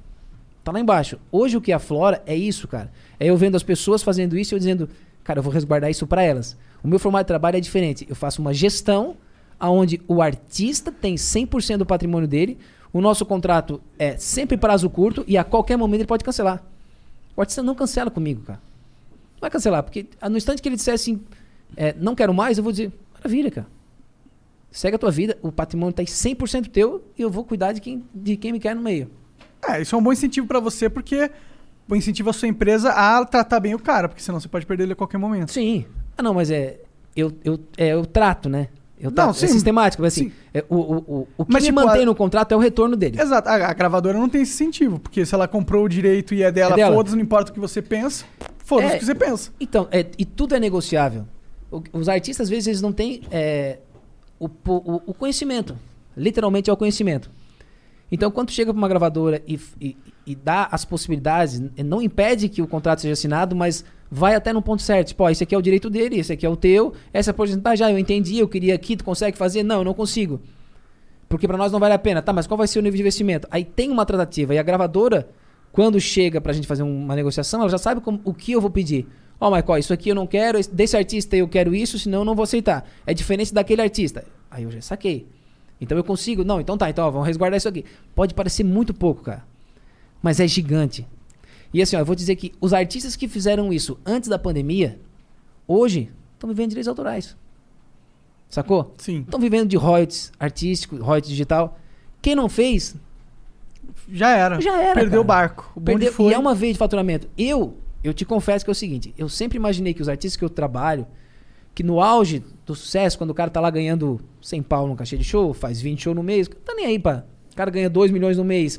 Tá lá embaixo. Hoje o que aflora é isso, cara. É eu vendo as pessoas fazendo isso e eu dizendo, cara, eu vou resguardar isso para elas. O meu formato de trabalho é diferente. Eu faço uma gestão aonde o artista tem 100% do patrimônio dele. O nosso contrato é sempre prazo curto e a qualquer momento ele pode cancelar. O artista não cancela comigo, cara. Não vai cancelar, porque no instante que ele disser assim, é, não quero mais, eu vou dizer, maravilha, cara. Segue a tua vida, o patrimônio tá em 100% teu e eu vou cuidar de quem, de quem me quer no meio. É, isso é um bom incentivo pra você, porque incentiva a sua empresa a tratar bem o cara, porque senão você pode perder ele a qualquer momento. Sim. Ah, não, mas é. Eu, eu, é, eu trato, né? Eu Não, trato, sim. é sistemático. mas Assim, Sim. é, o, o, o, o que Mas, me tipo, mantém a- no contrato é o retorno dele. Exato, a, a gravadora não tem esse incentivo, porque se ela comprou o direito e é dela, É dela. foda-se, não importa o que você pensa, foda-se É. o que você pensa. Então, é, e tudo é negociável. O- os artistas, às vezes, eles não têm é, o, o, o conhecimento. Literalmente é o conhecimento. Então, quando chega para uma gravadora e, e, e dá as possibilidades, não impede que o contrato seja assinado, mas vai até no ponto certo. Tipo, ó, esse aqui é o direito dele, esse aqui é o teu, essa porcentagem, ah, eu entendi, eu queria aqui, tu consegue fazer? Não, eu não consigo. Porque para nós não vale a pena. Tá, mas qual vai ser o nível de investimento? Aí tem uma tratativa. E a gravadora, quando chega pra gente fazer uma negociação, ela já sabe como- o que eu vou pedir. Ó, Michael, isso aqui eu não quero, esse- desse artista eu quero isso, senão eu não vou aceitar. É diferente daquele artista. Aí eu já saquei. Então eu consigo. Não, então tá, então ó, vamos resguardar isso aqui. Pode parecer muito pouco, cara. Mas é gigante. E assim, ó, eu vou dizer que os artistas que fizeram isso antes da pandemia, hoje, estão vivendo de direitos autorais. Sacou? Sim. Estão vivendo de royalties artístico, royalties digital. Quem não fez, Já era. já era. Perdeu o barco. O Perdeu, foi. E é uma vez de faturamento. Eu, eu te confesso que é o seguinte, eu sempre imaginei que os artistas que eu trabalho, que no auge do sucesso, quando o cara tá lá ganhando 100 pau no cachê de show, faz 20 shows no mês, tá nem aí, pá. O cara ganha 2 milhões no mês,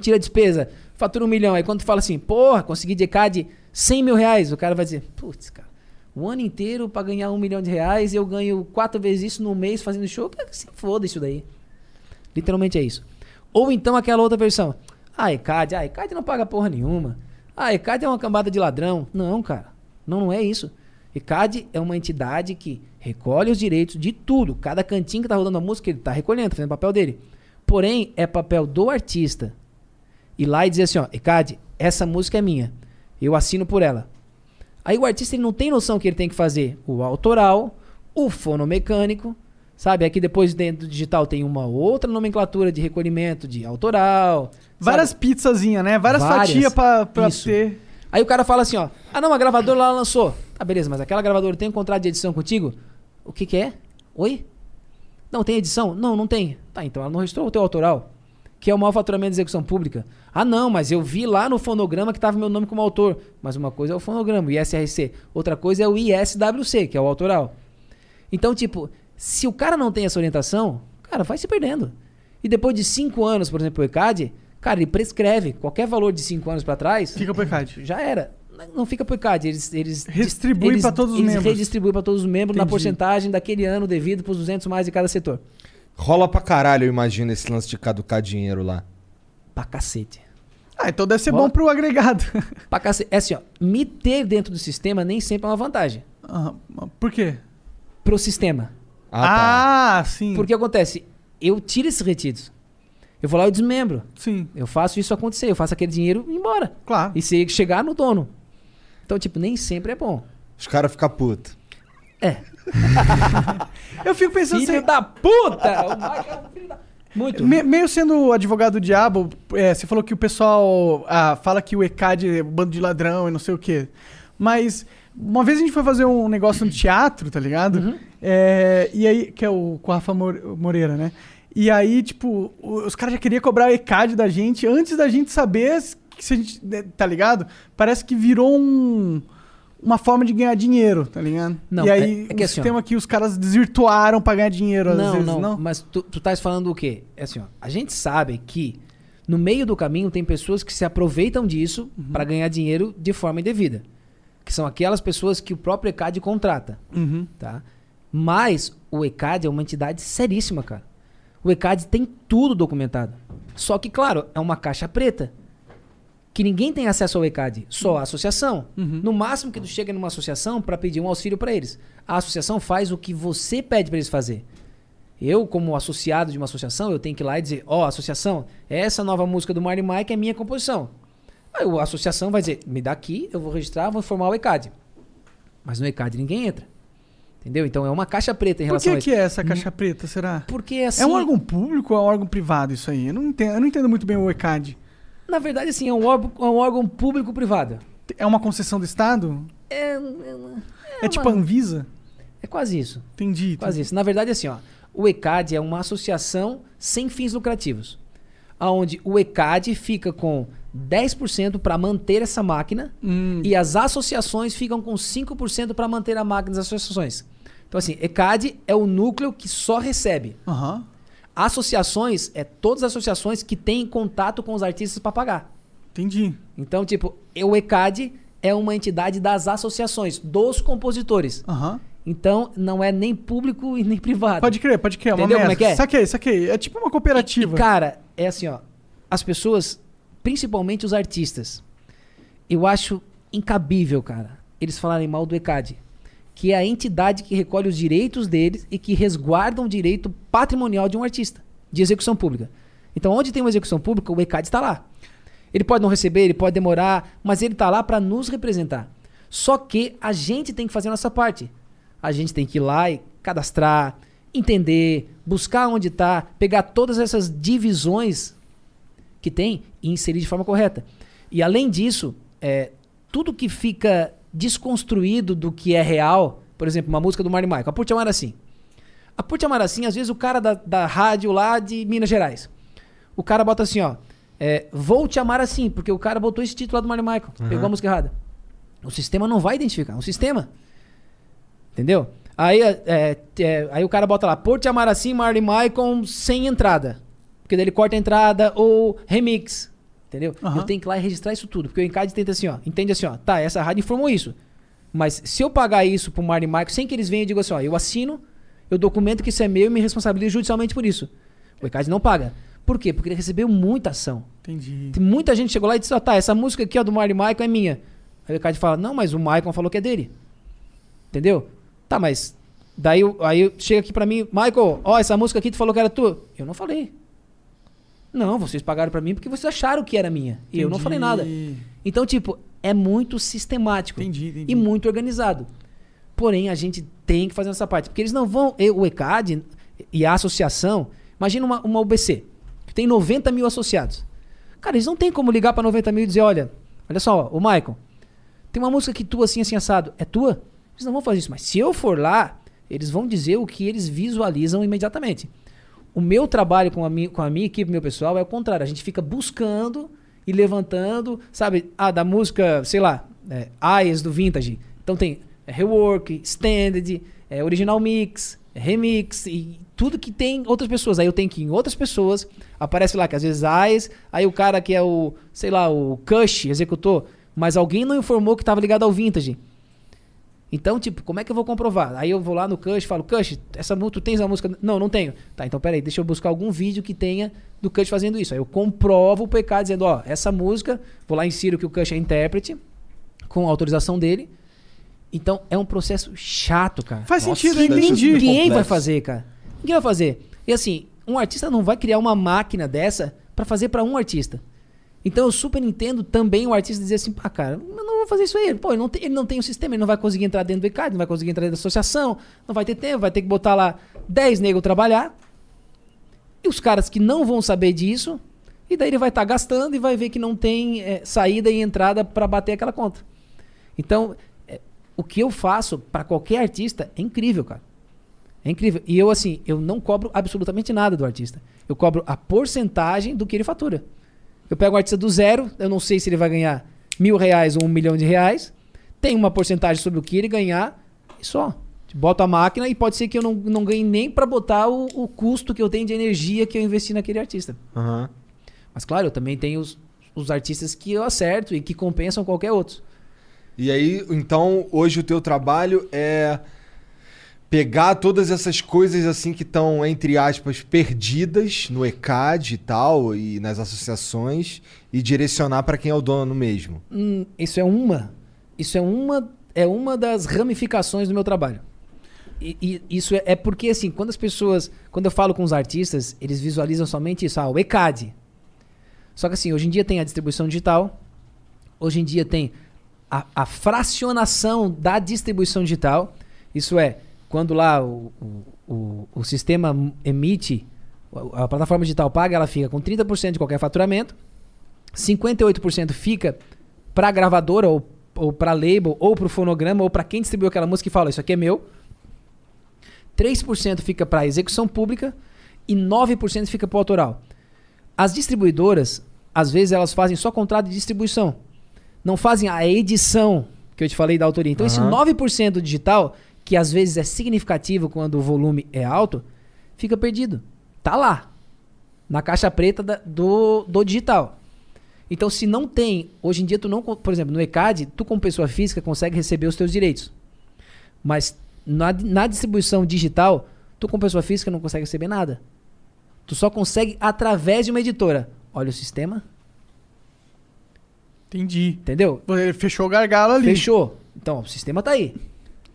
tira a despesa, fatura um milhão. Aí quando tu fala assim, porra, consegui de ECAD 100 mil reais, o cara vai dizer, putz, cara, o ano inteiro pra ganhar um milhão de reais eu ganho quatro vezes isso no mês fazendo show, que se foda isso daí. Literalmente é isso. Ou então aquela outra versão. Ah, ECAD, ah, ECAD não paga porra nenhuma. Ah, ECAD é uma cambada de ladrão. Não, cara. Não, não é isso. ECAD é uma entidade que recolhe os direitos de tudo. Cada cantinho que tá rodando a música, ele tá recolhendo, tá fazendo papel dele. Porém, é papel do artista ir lá e dizer assim, ó, ECAD, essa música é minha. Eu assino por ela. Aí o artista ele não tem noção que ele tem que fazer o autoral, o fonomecânico, sabe? Aqui depois dentro do digital tem uma outra nomenclatura de recolhimento de autoral. Várias sabe? pizzazinhas, né? Várias, Várias. fatias pra, pra Isso. ter. Aí o cara fala assim, ó. Ah, não, a gravadora lá lançou. Tá, beleza, mas aquela gravadora tem um contrato de edição contigo? O que que é? Oi? Não, tem edição? Não, não tem. Tá, então ela não registrou o teu autoral. Que é o maior faturamento de execução pública. Ah, não, mas eu vi lá no fonograma que tava meu nome como autor. Mas uma coisa é o fonograma, o ISRC. Outra coisa é o ISWC, que é o autoral. Então, tipo, se o cara não tem essa orientação, cara, vai se perdendo. E depois de cinco anos, por exemplo, o ECAD, cara, ele prescreve. Qualquer valor de cinco anos pra trás, Fica pro ECAD. já era. Não fica pro ECAD, eles... eles Redistribui pra todos os eles membros. redistribuem pra todos os membros na Entendi. porcentagem daquele ano devido pros 200 mais de cada setor. Rola pra caralho, eu imagino, esse lance de caducar dinheiro lá. Pra cacete. Ah, então deve ser Rola. bom pro agregado. Pra cacete. É assim, ó. Me ter dentro do sistema nem sempre é uma vantagem. Ah, por quê? Pro sistema. Ah, Ah, sim. Porque acontece, eu tiro esses retidos. Eu vou lá e eu desmembro. Sim, Eu faço isso acontecer. Eu faço aquele dinheiro ir embora. claro. E se chegar no dono. Então, tipo, nem sempre é bom. tá. Os caras ficam putos. É. Eu fico pensando Filho assim, da puta! O é um filho da... Muito. me- meio sendo advogado do diabo, é, você falou que o pessoal ah, fala que o ECAD é um bando de ladrão e não sei o quê. Mas uma vez a gente foi fazer um negócio no teatro, tá ligado? Uhum. É, e aí, que é o com a Rafa More- Moreira, né? E aí, tipo, os caras já queriam cobrar o ECAD da gente antes da gente saber se se a gente. né, Tá ligado? Parece que virou um. Uma forma de ganhar dinheiro, tá ligado? Não, e aí, é- é que um assim, ó. sistema que os caras desvirtuaram pra ganhar dinheiro, às Não, vezes, não, não? Mas tu, tu estás falando o quê? É assim, ó. A gente sabe que no meio do caminho tem pessoas que se aproveitam disso Uhum. pra ganhar dinheiro de forma indevida. Que são aquelas pessoas que o próprio ECAD contrata. Uhum. tá? Mas o ECAD é uma entidade seríssima, cara. O ECAD tem tudo documentado. Só que, claro, é uma caixa preta. Que ninguém tem acesso ao ECAD, só a associação. Uhum. No máximo que tu chega numa associação para pedir um auxílio para eles. A associação faz o que você pede para eles fazer. Eu, como associado de uma associação, eu tenho que ir lá e dizer, ó, associação, essa nova música do Marty Mike é minha composição. Aí a associação vai dizer, me dá aqui, eu vou registrar, vou informar o ECAD. Mas no ECAD ninguém entra. Entendeu? Então é uma caixa preta em Por relação que, a que é essa caixa preta, será? Porque assim, É um órgão público ou é um órgão privado isso aí? Eu não entendo, eu não entendo muito bem o ECAD. Na verdade, assim, é um órgão, é um órgão público-privado. É uma concessão do Estado? É, é, É, tipo a uma- Anvisa? é quase isso. Entendi. Quase isso. Na verdade, assim, ó, o ECAD é uma associação sem fins lucrativos. Onde o ECAD fica com 10% para manter essa máquina Hum, e as associações ficam com 5% para manter a máquina das associações. Então, assim, ECAD é o núcleo que só recebe. Aham. Associações é todas as associações que têm contato com os artistas para pagar. Entendi. Então, tipo, o ECAD é uma entidade das associações, dos compositores. Aham. Então, não é nem público e nem privado. Pode crer, pode crer. É uma Entendeu como é que é? Saquei, saquei. É tipo uma cooperativa. E, cara, é assim, ó. As pessoas, principalmente os artistas, eu acho incabível, cara, eles falarem mal do ECAD. Que é a entidade que recolhe os direitos deles e que resguarda o direito patrimonial de um artista, de execução pública. Então, onde tem uma execução pública, o ECAD está lá. Ele pode não receber, ele pode demorar, mas ele está lá para nos representar. Só que a gente tem que fazer a nossa parte. A gente tem que ir lá e cadastrar, entender, buscar onde está, pegar todas essas divisões que tem e inserir de forma correta. E além disso, é, tudo que fica desconstruído do que é real, por exemplo, uma música do Marty Michael, a Amar Assim. A Amar Assim, às vezes o cara da, da rádio lá de Minas Gerais, o cara bota assim, ó, é, vou te amar assim, porque o cara botou esse título lá do Marty Michael, pegou a música errada. O sistema não vai identificar, é um sistema. Entendeu? Aí, é, é, aí o cara bota lá, por te amar assim, Marley Michael sem entrada. Porque daí ele corta a entrada ou remix. Entendeu? Aham. Eu tenho que ir lá e registrar isso tudo. Porque o Encad tenta assim, ó. Entende assim, ó. Tá, essa rádio informou isso. Mas se eu pagar isso pro Marley Michael sem que eles venham, eu digo assim, ó. Eu assino, eu documento que isso é meu e me responsabilizo judicialmente por isso. O Encad não paga. Por quê? Porque ele recebeu muita ação. Entendi. Tem muita gente chegou lá e disse, ó, tá, essa música aqui, ó, do Marley Michael é minha. Aí o Cade fala, não, mas o Michael falou que é dele. Entendeu? Tá, mas daí aí chega aqui pra mim, Michael, ó, essa música aqui tu falou que era tua. Eu não falei. Não, vocês pagaram pra mim porque vocês acharam que era minha. E eu não falei nada. Entendi. Então, tipo, é muito sistemático Entendi, entendi. e muito organizado. Porém, a gente tem que fazer essa parte. Porque eles não vão. O ECAD e a associação. Imagina uma, uma UBC, que tem 90 mil associados. Cara, eles não tem como ligar para 90 mil e dizer: olha, olha só, o Michael, tem uma música que tu assim, assim, assado. É tua? Eles não vão fazer isso. Mas se eu for lá, eles vão dizer o que eles visualizam imediatamente. O meu trabalho com a minha, com a minha equipe, meu pessoal, é o contrário. A gente fica buscando e levantando, sabe? Ah, da música, sei lá, é, do Vintage. Então tem é, rework, standard, é, original mix, é, remix e tudo que tem outras pessoas. Aí eu tenho que ir em outras pessoas, aparece lá que às vezes Eyes, aí o cara que é o, sei lá, o Cush executor, mas alguém não informou que estava ligado ao Vintage. Então, tipo, como é que eu vou comprovar? Aí eu vou lá no Cush e falo, Cush, essa, tu tens a música? Não, não tenho. Tá, então peraí, deixa eu buscar algum vídeo que tenha do Cush fazendo isso. Aí eu comprovo o PK dizendo, ó, essa música, vou lá insiro que o Cush é intérprete, com autorização dele. Então é um processo chato, cara. Faz Nossa, sentido, eu ser entendi. Ninguém vai fazer, cara. Ninguém vai fazer. E assim, um artista não vai criar uma máquina dessa pra fazer pra um artista. Então eu super entendo também o artista dizer assim, ah, cara, eu não vou fazer isso aí. Pô, ele não, tem, ele não tem um sistema, ele não vai conseguir entrar dentro do ECAD, não vai conseguir entrar dentro da associação, não vai ter tempo, vai ter que botar lá 10 negros trabalhar. E os caras que não vão saber disso, e daí ele vai estar gastando e vai ver que não tem eh, saída e entrada pra bater aquela conta. Então, eh, o que eu faço pra qualquer artista é incrível, cara. É incrível. E eu, assim, eu não cobro absolutamente nada do artista. Eu cobro a porcentagem do que ele fatura. Eu pego o artista do zero, eu não sei se ele vai ganhar mil reais ou um milhão de reais. Tem uma porcentagem sobre o que ele ganhar e só. Boto a máquina e pode ser que eu não, não ganhe nem pra botar o, o custo que eu tenho de energia que eu investi naquele artista. Aham. Mas claro, eu também tenho os, os artistas que eu acerto e que compensam qualquer outro. E aí, então, hoje o teu trabalho é pegar todas essas coisas assim que estão, entre aspas, perdidas no ECAD e tal, e nas associações, e direcionar para quem é o dono mesmo. Hum, isso é uma. Isso é uma, é uma das ramificações do meu trabalho. E, e isso é, é porque, assim, quando as pessoas. Quando eu falo com os artistas, eles visualizam somente isso, ah, o ECAD. Só que assim, hoje em dia tem a distribuição digital, hoje em dia tem a, a fracionação da distribuição digital. Isso é, quando lá o, o, o, o sistema emite, a a plataforma digital paga, ela fica com 30% de qualquer faturamento, 58% fica pra gravadora ou, ou pra label ou pro fonograma ou pra quem distribuiu aquela música e fala, isso aqui é meu. 3% fica pra execução pública e 9% fica pro autoral. As distribuidoras, às vezes elas fazem só contrato de distribuição. Não fazem a edição que eu te falei da autoria. Então esse Aham. 9% do digital, que às vezes é significativo quando o volume é alto, fica perdido. Tá lá. Na caixa preta da- do, do digital. Então, se não tem, hoje em dia tu não, por exemplo, no ECAD, tu como pessoa física consegue receber os teus direitos. Mas na, na distribuição digital, tu como pessoa física não consegue receber nada. Tu só consegue através de uma editora. Olha o sistema, Entendi. entendeu? Ele fechou o gargalo ali. Fechou. Então, o sistema tá aí.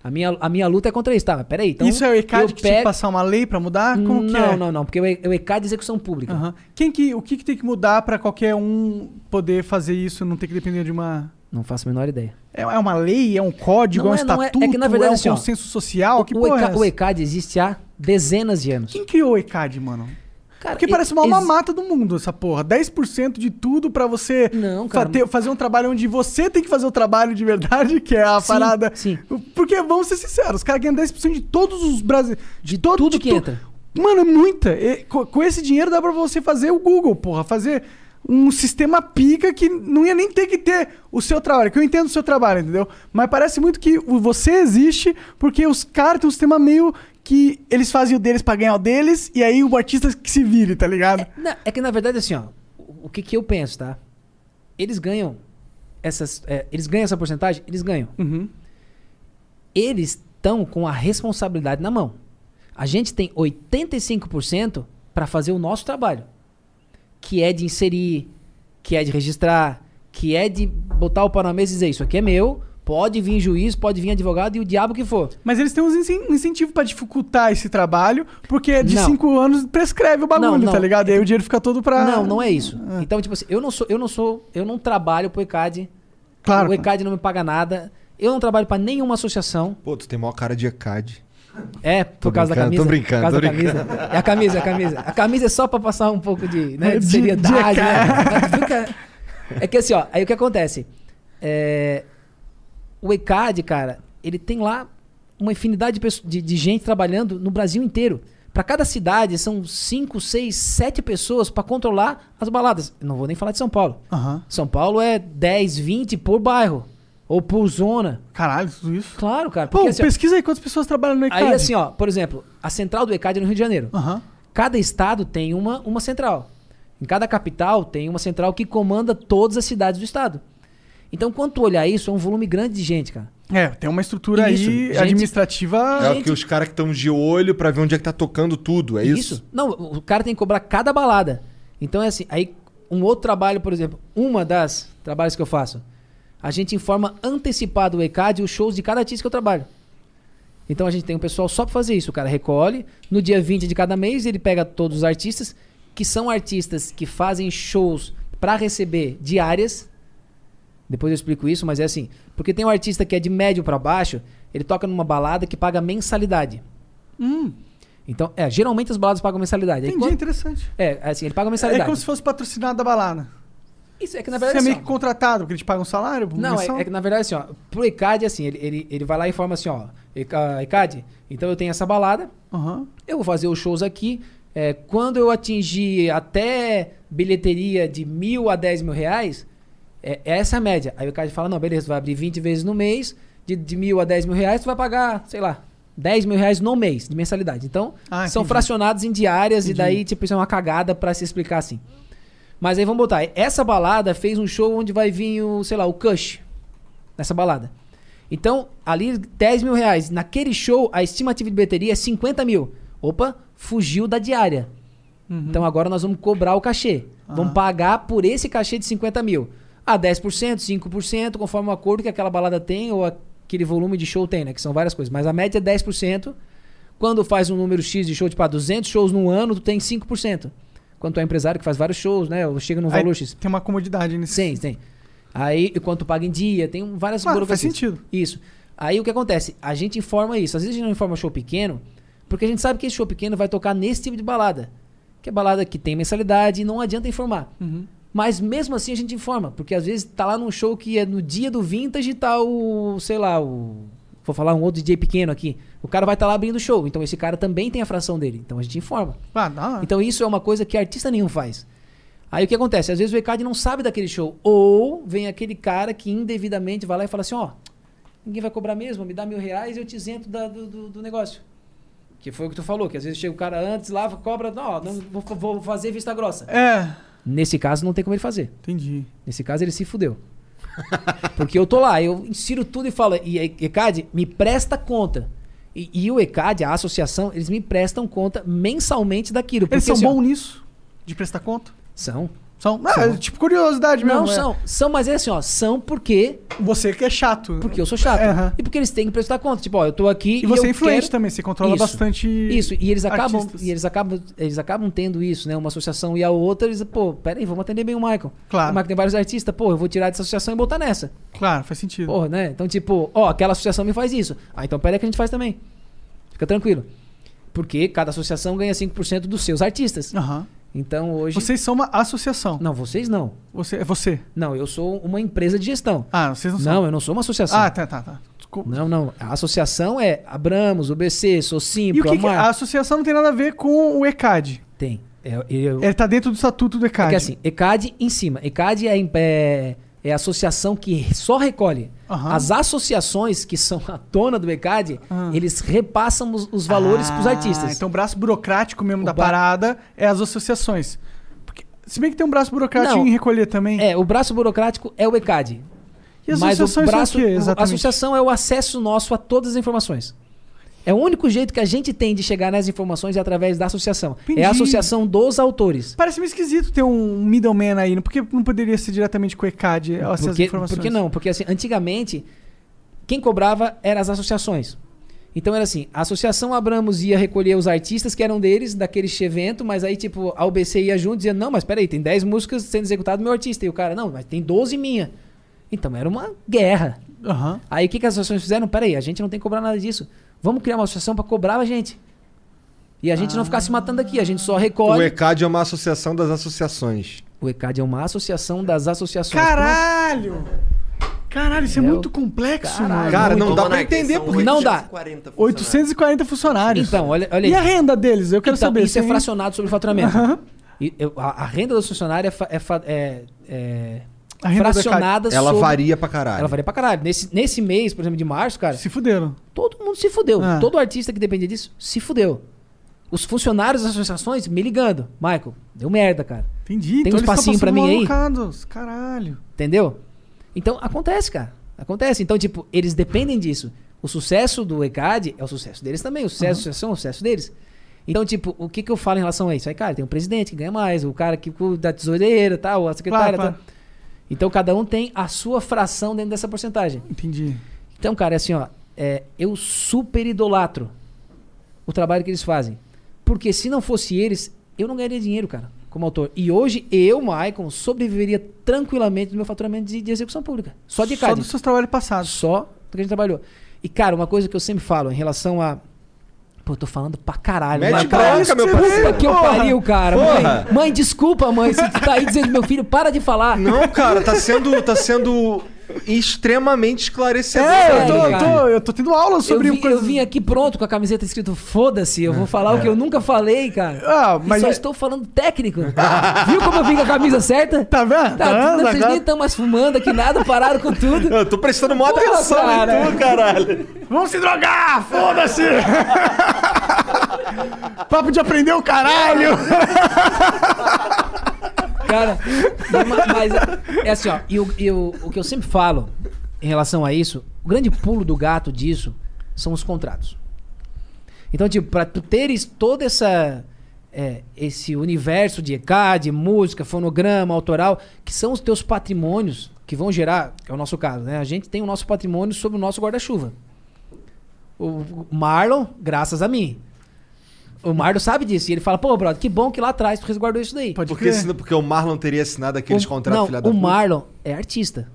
A minha, a minha luta é contra isso, tá? Mas peraí. Então, Isso é o ECAD que tinha que pego- passar uma lei pra mudar? Como que não, é? não, não, porque é o é o ECAD de execução pública. Aham. Quem que, o que, que tem que mudar pra qualquer um poder fazer isso, não ter que depender de uma... Não faço a menor ideia. É é uma lei, é um código, Não é um é- não é- é estatuto, que, na verdade, é um assim, consenso social? Que o, porra é o ECAD existe há dezenas de anos. Quem criou o ECAD, mano? Cara, Porque parece uma ex- mamata do mundo essa porra. 10% de tudo pra você Não, fa- cara. ter- fazer um trabalho onde você tem que fazer o trabalho de verdade, que é a Sim, parada. sim. Porque, vamos ser sinceros, os caras ganham 10% de todos os brasileiros. De, todo, tudo de que to- entra. Mano, é muita. E co- com esse dinheiro dá pra você fazer o Google, porra. Fazer um sistema pica que não ia nem ter que ter o seu trabalho. Que eu entendo o seu trabalho, entendeu? Mas parece muito que você existe porque os caras têm um sistema meio que eles fazem o deles pra ganhar o deles e aí o artista que se vire, tá ligado? Não, é que na verdade assim, ó, o o que que eu penso, tá? Eles ganham essas, é, eles ganham essa porcentagem, eles ganham. Uhum. Eles estão com a responsabilidade na mão. A gente tem 85% para fazer o nosso trabalho, que é de inserir, que é de registrar, que é de botar o pau na mesa e dizer isso aqui é meu, pode vir juiz, pode vir advogado e o diabo que for. Mas eles têm uns um incentivo pra dificultar esse trabalho, porque de Não. cinco anos prescreve o bagulho, Não, não. tá ligado? E aí o dinheiro fica todo pra. Não, não é isso. Ah. Então, tipo assim, eu não sou, eu não sou, eu não trabalho pro ECAD. Claro. O ECAD não me paga nada. Eu não trabalho pra nenhuma associação. Pô, tu tem maior cara de ECAD. É, por Tô causa da brincando, camisa. tô brincando, por causa tô da camisa. É a camisa, é a camisa. A camisa é só pra passar um pouco de, né, de De- seriedade. de né? É que assim, ó, aí o que acontece? É, o ECAD, cara, ele tem lá uma infinidade de, de- de gente trabalhando no Brasil inteiro. Pra cada cidade são 5, 6, 7 pessoas pra controlar as baladas. Não vou nem falar de São Paulo. Aham. São Paulo é 10, 20 por bairro. Ou por zona. Caralho, tudo isso. Claro, cara. Pô, Porque, assim, ó, pesquisa aí quantas pessoas trabalham no ECAD. aí assim, ó, por exemplo, a central do ECAD é no Rio de Janeiro. Aham. Cada estado tem uma, uma central. Em cada capital tem uma central que comanda todas as cidades do estado. Então, quando tu olhar isso, é um volume grande de gente, cara. É, tem uma estrutura Isso, aí gente- administrativa. É o Gente- que os caras que estão de olho pra ver onde é que tá tocando tudo, é isso? Não, o cara tem que cobrar cada balada. Então é assim, aí um outro trabalho, por exemplo, uma das trabalhos que eu faço, a gente informa antecipado o ECAD os shows de cada artista que eu trabalho. Então a gente tem um pessoal só pra fazer isso. O cara recolhe, no dia 20 de cada mês ele pega todos os artistas, que são artistas que fazem shows pra receber diárias. Depois eu explico isso, mas é assim, porque tem um artista que é de médio pra baixo, ele toca numa balada que paga mensalidade. Hum, Então, é, geralmente as baladas pagam mensalidade. Aí entendi, quando- interessante. é, assim, ele paga É mensalidade. como se fosse patrocinado da balada. Isso é que na Você verdade é assim, meio que contratado, porque eles pagam um salário? Não, é, é que na verdade assim, ó, pro ECAD assim, ele, ele, ele vai lá e informa assim, ó, "Eca- ECAD, então eu tenho essa balada, Aham. eu vou fazer os shows aqui, é, quando eu atingir até bilheteria de mil a dez mil reais, é, é essa a média. Aí o ECAD fala, não, beleza, tu vai abrir 20 vezes no mês, de, de mil a dez mil reais, tu vai pagar, sei lá, 10 mil reais no mês de mensalidade. Então, Ah, são entendi. fracionados em diárias Entendi. e daí, tipo, isso é uma cagada pra se explicar assim. Mas aí vamos botar. Essa balada fez um show onde vai vir o, sei lá, o Kush. Nessa balada. Então, ali 10 mil reais. Naquele show, a estimativa de bilheteria é 50 mil. Opa, fugiu da diária. Uhum. Então agora nós vamos cobrar o cachê. Vamos Aham. pagar por esse cachê de 50 mil. Ah, 10%, 5%, conforme o acordo que aquela balada tem ou aquele volume de show tem, né? Que são várias coisas. Mas a média é 10%. Quando faz um número X de show, tipo, ah, 200 shows num ano, tu tem 5%. Quando tu é empresário que faz vários shows, né? Ou chega num Aí valor X. Tem uma comodidade nisso. Tem, tem. Aí, quanto paga em dia, tem várias Claro, faz sentido. Isso. Aí o que acontece? A gente informa isso. Às vezes a gente não informa show pequeno, porque a gente sabe que esse show pequeno vai tocar nesse tipo de balada. Que é balada que tem mensalidade e não adianta informar. Uhum. Mas mesmo assim a gente informa, porque às vezes tá lá num show que é no dia do vintage tá o, sei lá, o. Vou falar um outro DJ pequeno aqui. O cara vai estar lá abrindo o show. Então esse cara também tem a fração dele. Então a gente informa. Ah, dá. Então isso é uma coisa que artista nenhum faz. Aí o que acontece? Às vezes o ECAD não sabe daquele show. Ou vem aquele cara que indevidamente vai lá e fala assim, ó, ninguém vai cobrar mesmo, me dá mil reais e eu te isento da- do, do- do negócio. Que foi o que tu falou, que às vezes chega o cara antes lá, cobra, não, não vou, vou fazer vista grossa. É, Nesse caso não tem como ele fazer. entendi. Nesse caso ele se fudeu. Porque eu tô lá, eu insiro tudo e falo, e ECAD, me presta conta. E, e o ECAD, a associação, eles me prestam conta mensalmente daquilo. Eles são assim, bons nisso? De prestar conta? São. São. São. tipo curiosidade mesmo. Não, é. são. São, mas é assim, ó. São porque. Você que é chato. Porque eu sou chato. E porque eles têm que prestar conta. Tipo, ó, eu tô aqui. E você eu é influente quero... também, você controla Isso. bastante. Isso, e eles acabam, artistas. e eles acabam, eles acabam tendo isso, né? Uma associação e a outra, eles, pô, pera aí, vamos atender bem o Michael. Claro. O Michael tem vários artistas, pô, eu vou tirar dessa associação e botar nessa. Claro, faz sentido. Porra, né? Então, tipo, ó, aquela associação me faz isso. Ah, então pera aí que a gente faz também. Fica tranquilo. Porque cada associação ganha 5% dos seus artistas. Aham. Então hoje. Vocês são uma associação. Não, vocês não. Você, é você. Não, eu sou uma empresa de gestão. Ah, vocês não são. Não, eu não sou uma associação. Ah, tá, tá, tá. Desculpa. Não, não. A associação é Abramos, UBC, Sou E o que, que Amar. a associação não tem nada a ver com o ECAD? Tem. É, eu- Ele tá dentro do estatuto do é ECAD. que assim, ECAD em cima. ECAD é, em- é, é a associação que só recolhe. Aham. As associações que são a dona do ECAD, Ah. eles repassam os, os valores Ah, artistas. Então o braço burocrático mesmo O da ba- parada é as associações. Porque, se bem que tem um braço burocrático Não. em recolher também. É, o braço burocrático é o ECAD. E as mas o associações braço, são o quê, a exatamente? associação é o acesso nosso a todas as informações. É o único jeito que a gente tem de chegar nas informações é através da associação. Entendi. É a associação dos autores. Parece meio esquisito ter um middleman aí. Por que não poderia ser diretamente com o ECAD essas Porque, informações? por que não? Porque assim, antigamente, quem cobrava eram as associações. Então era assim, a Associação Abramos ia recolher os artistas que eram deles, daquele evento, mas aí tipo, a UBC ia junto dizendo, não, mas peraí, tem 10 músicas sendo executadas do meu artista. E o cara, não, mas tem 12 minha. Então era uma guerra. Aham. Aí o que, que as associações fizeram? Peraí, a gente não tem que cobrar nada disso. Vamos criar uma associação para cobrar a gente. E a gente não ficar se matando aqui, a gente só O recolhe. ECAD é uma associação das associações. O ECAD é uma associação das associações. Caralho! Caralho, isso é muito complexo, Caralho. mano. Cara, não dá pra Monark, entender porque. Não dá. 840 funcionários. 840 funcionários. Então, olha, olha E aí. a renda deles? Eu quero Então, saber. isso é fracionado sobre o faturamento. Aham. E eu- a, a renda do funcionário é, fa- é é- é A renda fracionada Ela sobre- varia pra caralho. Ela varia pra caralho. Nesse, nesse mês, por exemplo, de março, cara, Se fuderam. todo mundo se fudeu. Ah. Todo artista que dependia disso se fudeu. Os funcionários das associações me ligando. Michael, deu merda, cara. Entendi. Tem então um espacinho pra mim aí? alocados. Caralho. Entendeu? Então, acontece, cara. Acontece. Então, tipo, eles dependem disso. O sucesso do ECAD é o sucesso deles também. O sucesso da associação é o sucesso deles. Então, tipo, o que, que eu falo em relação a isso? Aí, cara, tem um presidente que ganha mais, o cara que cuida da tesoureira, tal, a secretária, Claro, tal. Então, cada um tem a sua fração dentro dessa porcentagem. Entendi. Então, cara, é assim, ó, é, eu super idolatro o trabalho que eles fazem. Porque se não fosse eles, eu não ganharia dinheiro, cara, como autor. E hoje, eu, Maicon, sobreviveria tranquilamente do meu faturamento de, de execução pública. Só de Só CAD. dos seus trabalhos passados. Só do que a gente trabalhou. E, cara, uma coisa que eu sempre falo em relação a. Pô, eu tô falando pra caralho. Mete bronca, cara, meu parceiro. Puta que eu pariu, cara. Porra. Mãe, mãe, desculpa, mãe, se tu tá aí dizendo meu filho, para de falar. Não, cara, tá sendo, tá sendo extremamente esclarecedor. É, eu tô, eu tô, eu tô tendo aula Eu sobre vim, coisas... eu vim aqui pronto com a camiseta escrito foda-se, eu vou falar o que eu nunca falei, cara. Ah, E mas só é- estou falando técnico. Viu como eu vim com a camisa certa? Tá vendo? Tá, vendo tudo, vocês agora? nem estão mais fumando aqui, nada, pararam com tudo. Eu tô prestando maior Porra, atenção cara. em tu, caralho. Vamos se drogar! Foda-se! Papo de aprender o caralho! Cara, ma- mas é assim, ó, e, o- e o, o que eu sempre falo em relação a isso, o grande pulo do gato disso são os contratos. Então, tipo, pra tu teres toda essa. é, esse universo de ECAD, música, fonograma, autoral, que são os teus patrimônios que vão gerar, que é o nosso caso, né? A gente tem o nosso patrimônio sob o nosso guarda-chuva. O Marlon, graças a mim. O Marlon sabe disso. E ele fala, pô, brother, que bom que lá atrás tu resguardou isso daí. Pode Porque, senão, porque o Marlon teria assinado aqueles O- contratos não, filha da o puta. Marlon é artista.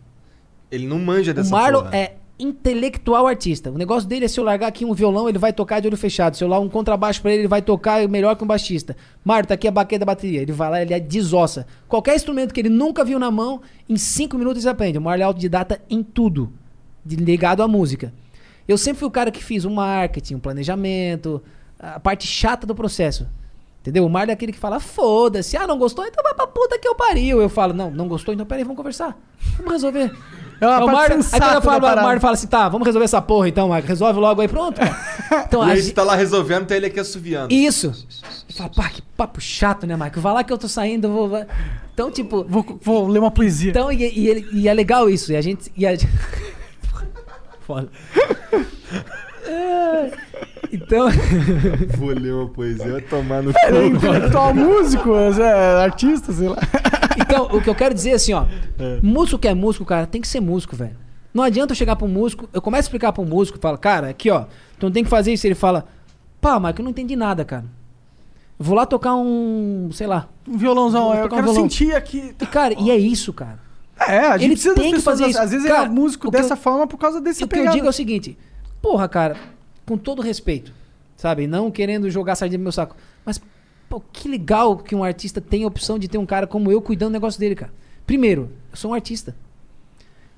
Ele não manja O dessa Marlon porra. é intelectual artista. O negócio dele é se eu largar aqui um violão, ele vai tocar de olho fechado. Se eu lá um contrabaixo pra ele, ele vai tocar melhor que um baixista. Marlon, tá aqui a baqueta da bateria. Ele vai lá, ele é desossa. Qualquer instrumento que ele nunca viu na mão, em cinco minutos ele aprende. O Marlon é autodidata em tudo, ligado à música. Eu sempre fui o cara que fiz o marketing, o planejamento, a parte chata do processo. Entendeu? O Marlon é aquele que fala, foda-se, ah, não gostou? Então vai pra puta que eu pariu. Eu falo, não, não gostou? Então peraí, vamos conversar. Vamos resolver. É uma É o parte Marlon, aí quando eu da falo, o. Marlon fala assim, tá, vamos resolver essa porra então, Marlon. Resolve logo aí, pronto. cara. Então, E a gente- tá lá resolvendo, tem ele aqui assoviando. Isso. Eu falo, pá, que papo chato, né, Marco? Vai lá que eu tô saindo, eu vou... vai. Então, tipo... Vou, vou ler uma poesia. Então, e, e ele- e é legal isso. E a gente... E a... Foda. É, Então... Vou ler uma poesia, vai tomar no é cu. intelectual músico, é, artista, sei lá. Então, o que eu quero dizer é assim, ó. Músico que é músico, cara, tem que ser músico, velho. Não adianta eu chegar um músico, eu começo a explicar um músico, falo, cara, aqui, ó, tu não tem que fazer isso. Ele fala, pá, Marco, eu não entendi nada, cara. Vou lá tocar um, sei lá. Um violãozão, eu tocar um quero violão. sentir aqui. E, cara, e é isso, cara. É, a gente Ele precisa tem das que fazer pessoas, isso. Às vezes Cara, ele é músico dessa eu- forma por causa desse E o que eu digo é o seguinte, porra, cara, com todo respeito, sabe? Não querendo jogar sardinha no meu saco. Mas, pô, que legal que um artista tem a opção de ter um cara como eu cuidando do negócio dele, cara. Primeiro, eu sou um artista.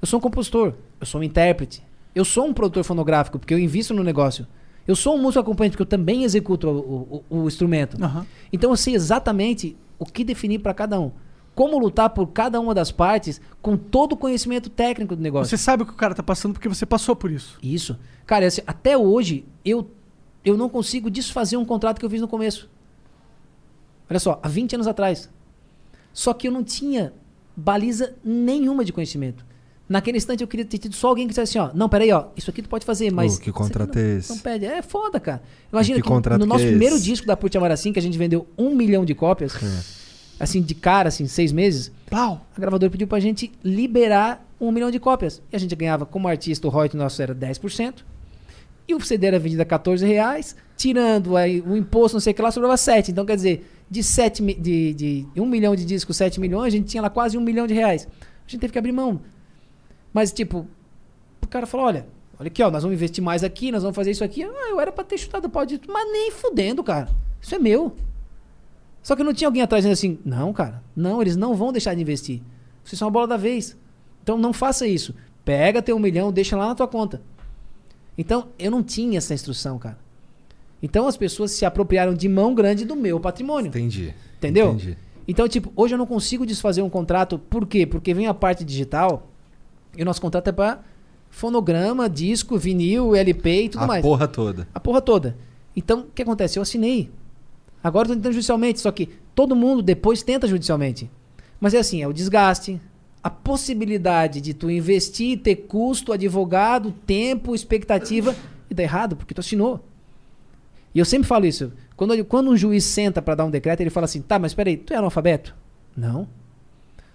Eu sou um compositor. Eu sou um intérprete. Eu sou um produtor fonográfico, porque eu invisto no negócio. Eu sou um músico acompanhante, porque eu também executo o, o- o instrumento. Aham. Então eu sei exatamente o que definir para cada um. Como lutar por cada uma das partes com todo o conhecimento técnico do negócio. Você sabe o que o cara tá passando porque você passou por isso. Isso. Cara, assim, até hoje eu, eu não consigo desfazer um contrato que eu fiz no começo. Olha só, há 20 anos atrás. Só que eu não tinha baliza nenhuma de conhecimento. Naquele instante eu queria ter tido só alguém que dissesse assim, ó, não, peraí, ó, isso aqui tu pode fazer, mas... Ô, que contrato não, é esse? Não pede. É foda, cara. Imagina Que que, no que nosso é primeiro disco da Put Amaracim, que a gente vendeu um milhão de cópias, assim, de cara, assim, seis meses, Plau. a gravadora pediu pra gente liberar um milhão de cópias. E a gente ganhava, como artista, o royalty nosso era 10%. E o CD era vendido a 14 reais, tirando aí o imposto, não sei o que lá, sobrava 7. Então, quer dizer, de, 7, mi- de, de 1 milhão de discos, 7 milhões, a gente tinha lá quase 1 milhão de reais. A gente teve que abrir mão. Mas, tipo, o cara falou, olha, olha aqui, ó, nós vamos investir mais aqui, nós vamos fazer isso aqui. Ah, eu era pra ter chutado o pau de mas nem fudendo, cara. Isso é meu. Só que não tinha alguém atrás dizendo assim, não, cara, não, eles não vão deixar de investir. Vocês são a bola da vez. Então não faça isso. Pega teu um milhão, deixa lá na tua conta. Então, eu não tinha essa instrução, cara. Então, as pessoas se apropriaram de mão grande do meu patrimônio. Entendi. Entendeu? Entendi. Então, tipo, hoje eu não consigo desfazer um contrato. Por quê? Porque vem a parte digital e o nosso contrato é pra fonograma, disco, vinil, LP e tudo A mais. porra toda. A porra toda. Então, o que acontece? Eu assinei. Agora tô tentando judicialmente, só que todo mundo depois tenta judicialmente. Mas é assim, é o desgaste, a possibilidade de tu investir, ter custo, advogado, tempo, expectativa, e dá errado, porque tu assinou. E eu sempre falo isso. Quando, quando um juiz senta para dar um decreto, ele fala assim: tá, mas peraí, tu é analfabeto? Não.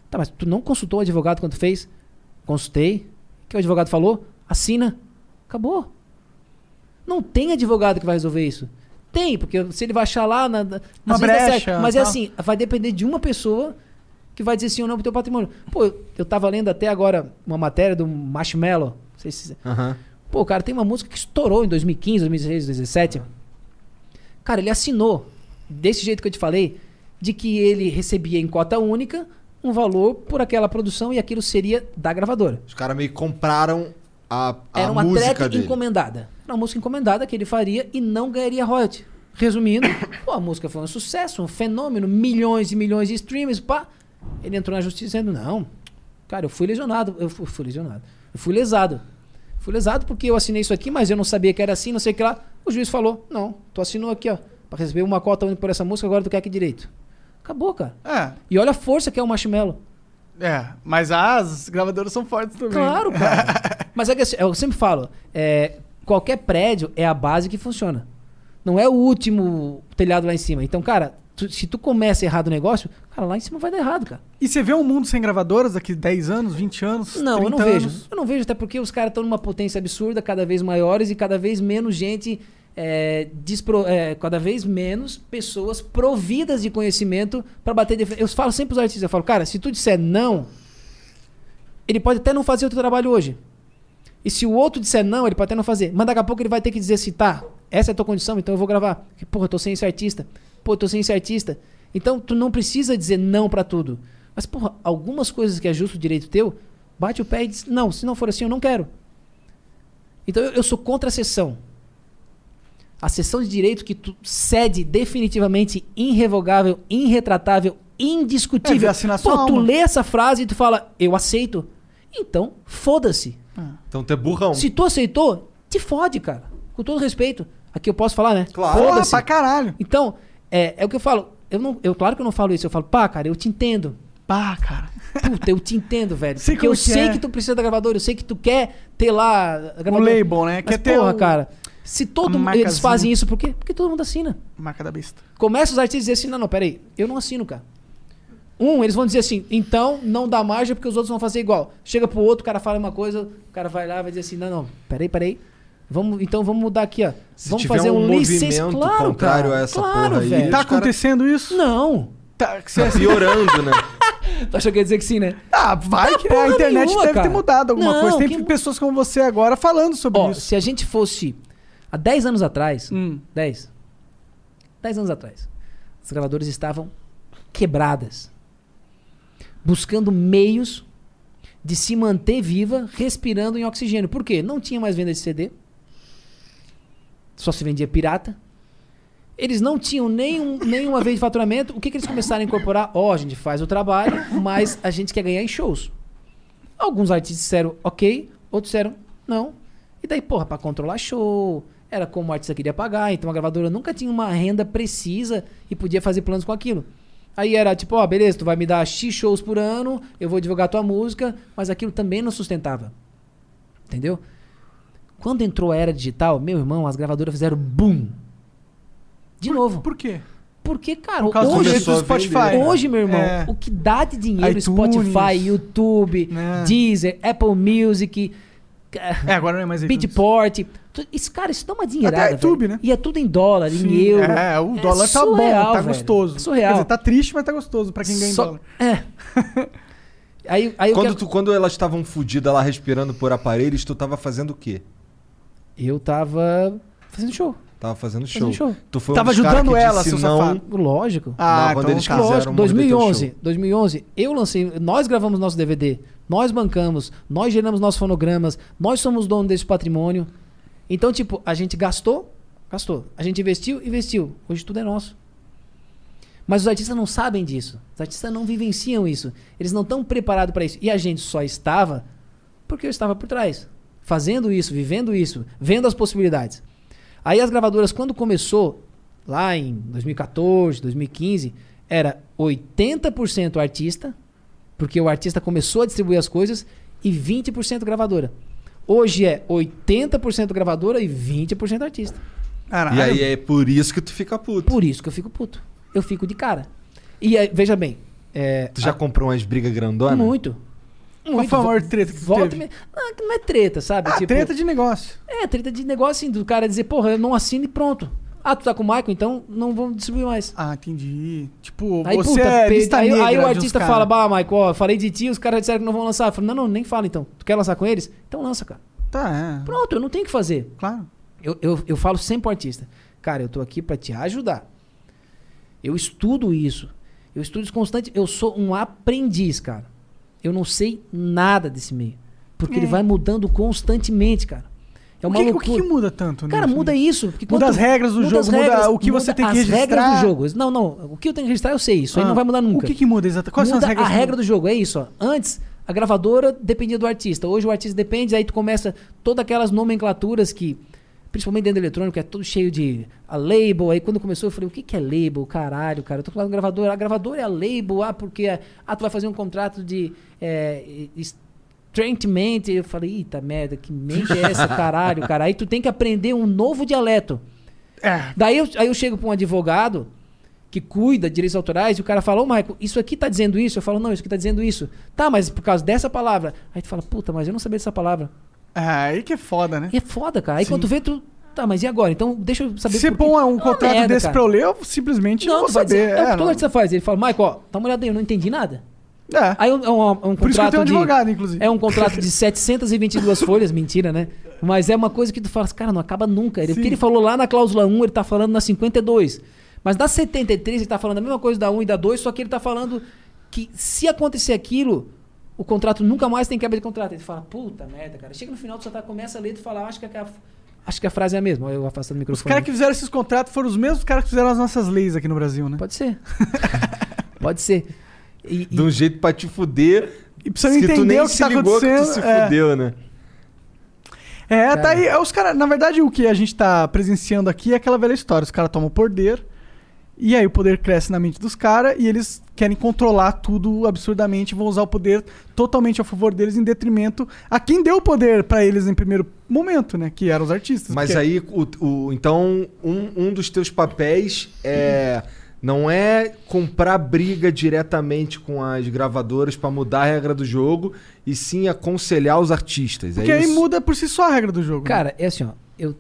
Tá, mas tu não consultou o advogado quando fez? Consultei. O que o advogado falou? Assina. Acabou. Não tem advogado que vai resolver isso. Tem, porque se ele vai achar lá. Na, na- Uma brecha, certo. Mas é tal. assim, vai depender de uma pessoa que vai dizer sim ou não pro teu patrimônio. Pô, eu, tava lendo até agora uma matéria do Marshmello. Não sei se. Aham. Pô, cara, tem uma música que estourou em 2015, 2016, 2017. Cara, ele assinou, desse jeito que eu te falei, de que ele recebia em cota única um valor por aquela produção e aquilo seria da gravadora. Os caras meio que compraram a, a Era uma música dele. encomendada. Era uma música encomendada que ele faria e não ganharia royalty. Resumindo, pô, a música foi um sucesso, um fenômeno, milhões e milhões de streams, pá. Ele entrou na justiça dizendo, não, cara, eu fui lesionado, eu fui, fui lesionado, eu fui lesado. Fui lesado porque eu assinei isso aqui, mas eu não sabia que era assim, não sei o que lá. O juiz falou, não, tu assinou aqui, ó, pra receber uma cota por essa música, agora tu quer que direito? Acabou, cara. É, E olha a força que é o Marshmallow. É. Mas as gravadoras são fortes também. Claro, cara. Mas é que assim, eu sempre falo, é, qualquer prédio é a base que funciona. Não é o último telhado lá em cima. Então, cara, tu- se tu começa errado o negócio, cara, lá em cima vai dar errado, cara. E você vê um mundo sem gravadoras daqui 10 anos, 20 anos? Não, eu 30 não vejo. anos? Eu não vejo, até porque os caras estão numa potência absurda, cada vez maiores e cada vez menos gente. É, despro- é, cada vez menos pessoas providas de conhecimento pra bater de. Eu falo sempre pros artistas, eu falo, cara, se tu disser não, ele pode até não fazer o teu trabalho hoje. E se o outro disser não, ele pode até não fazer. Mas daqui a pouco ele vai ter que dizer assim, tá, essa é a tua condição, então eu vou gravar. Porque, porra, eu tô sem esse artista. Pô, eu tô sem esse artista. Então, tu não precisa dizer não pra tudo. Mas, porra, algumas coisas que é justo direito teu, bate o pé e diz, não, se não for assim, eu não quero. Então, eu, eu sou contra a sessão. A sessão de direito que tu cede definitivamente irrevogável, irretratável, É, indiscutível. sua Pô, tu lê essa frase e tu fala, eu aceito. Então, foda-se. Então tu é burrão. Se tu aceitou, te fode, cara. Com todo respeito. Aqui eu posso falar, né? Claro. Porra, Foda-se. pra caralho. Então, é, é o que eu falo. Eu, não, eu claro que eu não falo isso. Eu falo, pá, cara, eu te entendo. Pá, cara. Puta, eu te entendo, velho. Sei porque eu sei é. que tu precisa da gravadora, eu sei que tu quer ter lá a O gravadora. label, né? Mas, Quer ter porra, o- cara, se todo mundo. Eles fazem isso, por quê? Porque todo mundo assina. Marca da besta. Começa os artistas a dizer assim: não, não, peraí, eu não assino, cara. Um, eles vão dizer assim, então não dá margem porque os outros vão fazer igual. Chega pro outro, o cara fala uma coisa, o cara vai lá e vai dizer assim: não, não, peraí, peraí. Vamos, então vamos mudar aqui, ó. Se vamos tiver fazer um um licença. movimento Claro, contrário cara, a essa claro, porra aí, velho. Os Tá cara- acontecendo isso? Não. Tá, que Tá piorando, né? Tu achou que ia dizer que sim, né? Ah, vai que porra a internet nenhuma, deve cara. ter mudado alguma Não, coisa. Tem que- pessoas como você agora falando sobre Ó, isso. se a gente fosse há 10 anos atrás, Hum. 10. 10 anos atrás. As gravadoras estavam quebradas. Buscando meios de se manter viva, respirando em oxigênio. Por quê? Não tinha mais venda de CD. Só se vendia pirata. Eles não tinham nenhum, nenhuma vez de faturamento. O que, que eles começaram a incorporar? Ó, a gente faz o trabalho, mas a gente quer ganhar em shows. Alguns artistas disseram ok, outros disseram não. E daí, porra, pra controlar show, era como o artista queria pagar, então a gravadora nunca tinha uma renda precisa e podia fazer planos com aquilo. Aí era tipo, ó, beleza, tu vai me dar X shows por ano, eu vou divulgar tua música, mas aquilo também não sustentava. Entendeu? Quando entrou a era digital, meu irmão, as gravadoras fizeram boom. De novo. Por quê? Porque, cara, Por hoje, Spotify. vender. Hoje, meu irmão, É. o que dá de dinheiro iTunes. Spotify, YouTube, É. Deezer, Apple Music, É, agora não é mais. Beatport, isso, cara, isso dá uma dinheirada. Até YouTube, velho. né? E é tudo em dólar, Sim, em euro. É, o dólar tá bom, surreal, tá velho. gostoso. É surreal. Quer dizer, tá triste, mas tá gostoso pra quem ganha em Só- dólar. É. aí, aí Quando, tu, quando elas estavam fodidas lá respirando por aparelhos, tu tava fazendo o quê? Eu tava fazendo show. Tava fazendo show. Fazendo show. Tu foi Tava um ajudando que ela, seu não. safado. Lógico. Ah, Não, quando então eles tá. Lógico, morder teu 2011, show. 2011, eu lancei, nós gravamos nosso DVD nós bancamos, nós geramos nossos fonogramas, nós somos dono desse patrimônio. Então, tipo, a gente gastou, gastou. A gente investiu, investiu. Hoje tudo é nosso. Mas os artistas não sabem disso. Os artistas não vivenciam isso. Eles não estão preparados para isso. E a gente só estava porque eu estava por trás, fazendo isso, vivendo isso, vendo as possibilidades. Aí as gravadoras, quando começou, lá em 2014, 2015, era 80% artista, porque o artista começou a distribuir as coisas, e 20% gravadora. Hoje é 80% gravadora e 20% artista. Caralho. E aí é por isso que tu fica puto. Por isso que eu fico puto. Eu fico de cara. E aí, veja bem. É, Tu já comprou umas brigas grandonas? muito. Qual foi a maior treta que tu Volta teve? me- Não, que não é treta, sabe? Ah, Tipo, treta de negócio. É, treta de negócio, assim, do cara dizer, porra, eu não assino e pronto. Ah, tu tá com o Michael, então não vamos distribuir mais. Ah, entendi. Tipo, Aí, você puta, é lista aí, aí o artista fala, bah, Michael, ó, falei de ti, os caras disseram que não vão lançar. Eu falo, não, não, nem fala então. Tu quer lançar com eles? Então lança, cara. Tá, é. Pronto, eu não tenho o que fazer. Claro. Eu, eu, eu falo sempre pro artista, cara, eu tô aqui pra te ajudar. Eu estudo isso. Eu estudo isso constante. Eu sou um aprendiz, cara. Eu não sei nada desse meio. Porque É. ele vai mudando constantemente, cara. É o uma que, o loucura. que que muda tanto, né? Cara, muda isso. Muda quanto- as regras do muda jogo, as muda regras, o que você muda tem que as regras registrar. do jogo. Não, não. O que eu tenho que registrar eu sei. Isso aí Ah, não vai mudar nunca. O que que muda exatamente? Quais muda são as regras? a regra do jogo, é isso. Ó. Antes, a gravadora dependia do artista. Hoje o artista depende, aí tu começa todas aquelas nomenclaturas que, principalmente dentro do eletrônico, é todo cheio de a label. Aí quando começou, eu falei, o que, que é label? Caralho, cara. Eu tô falando gravadora. A gravadora é a label, ah, porque ah, tu vai fazer um contrato de. É, treatment. Eu falei, eita merda, que mente é essa, caralho, cara? Aí tu tem que aprender um novo dialeto. É. Daí eu, aí eu chego pra um advogado que cuida de direitos autorais e o cara fala, ô Michael, isso aqui tá dizendo isso? Eu falo, não, isso aqui tá dizendo isso. Tá, mas por causa dessa palavra. Aí tu fala, puta, mas eu não sabia dessa palavra. É, aí que é foda, né? E é foda, cara. Aí Sim. quando tu vê, tu. Tá, mas e agora? Então deixa eu saber Se você por quê. põe um É uma contrato merda, desse cara. pra eu ler, eu simplesmente não, Não, vou tu saber. dizer, é, o que é, artista faz. Ele fala, Michael, ó, dá uma olhada aí, eu não entendi nada. É. Aí é um, é um, é um Por isso que eu contrato tenho um de. advogado, inclusive. É um contrato de 722 folhas, mentira, né? Mas é uma coisa que tu fala, cara, não acaba nunca. Ele, o Sim. que ele falou lá na cláusula 1, ele tá falando na 52. Mas na 73 ele tá falando a mesma coisa da 1 e da 2, só que ele tá falando que se acontecer aquilo, o contrato nunca mais tem quebra de contrato. Ele fala, puta merda, cara. Chega no final, tu só tá, começa a ler, tu fala, acho que a, acho que a frase é a mesma. Eu afastando o Os microfone. caras que fizeram esses contratos foram os mesmos caras que fizeram as nossas leis aqui no Brasil, né? Pode ser. Pode ser. E, De um jeito pra te fuder. E precisa que tu nem o que se tá ligou que tu se é. fudeu, né? É, tá Cara. aí. é, Os cara, na verdade, o que a gente tá presenciando aqui é aquela velha história. Os caras tomam o poder. E aí o poder cresce na mente dos caras e eles querem controlar tudo absurdamente, vão usar o poder totalmente a favor deles em detrimento a quem deu o poder pra eles em primeiro momento, né? Que eram os artistas. Mas porque- aí, o, o- então, um, um dos teus papéis é. Não é comprar briga diretamente com as gravadoras pra mudar a regra do jogo, e sim aconselhar os artistas. Porque é aí isso? muda por si só a regra do jogo. né? Cara, é assim, ó. Eu,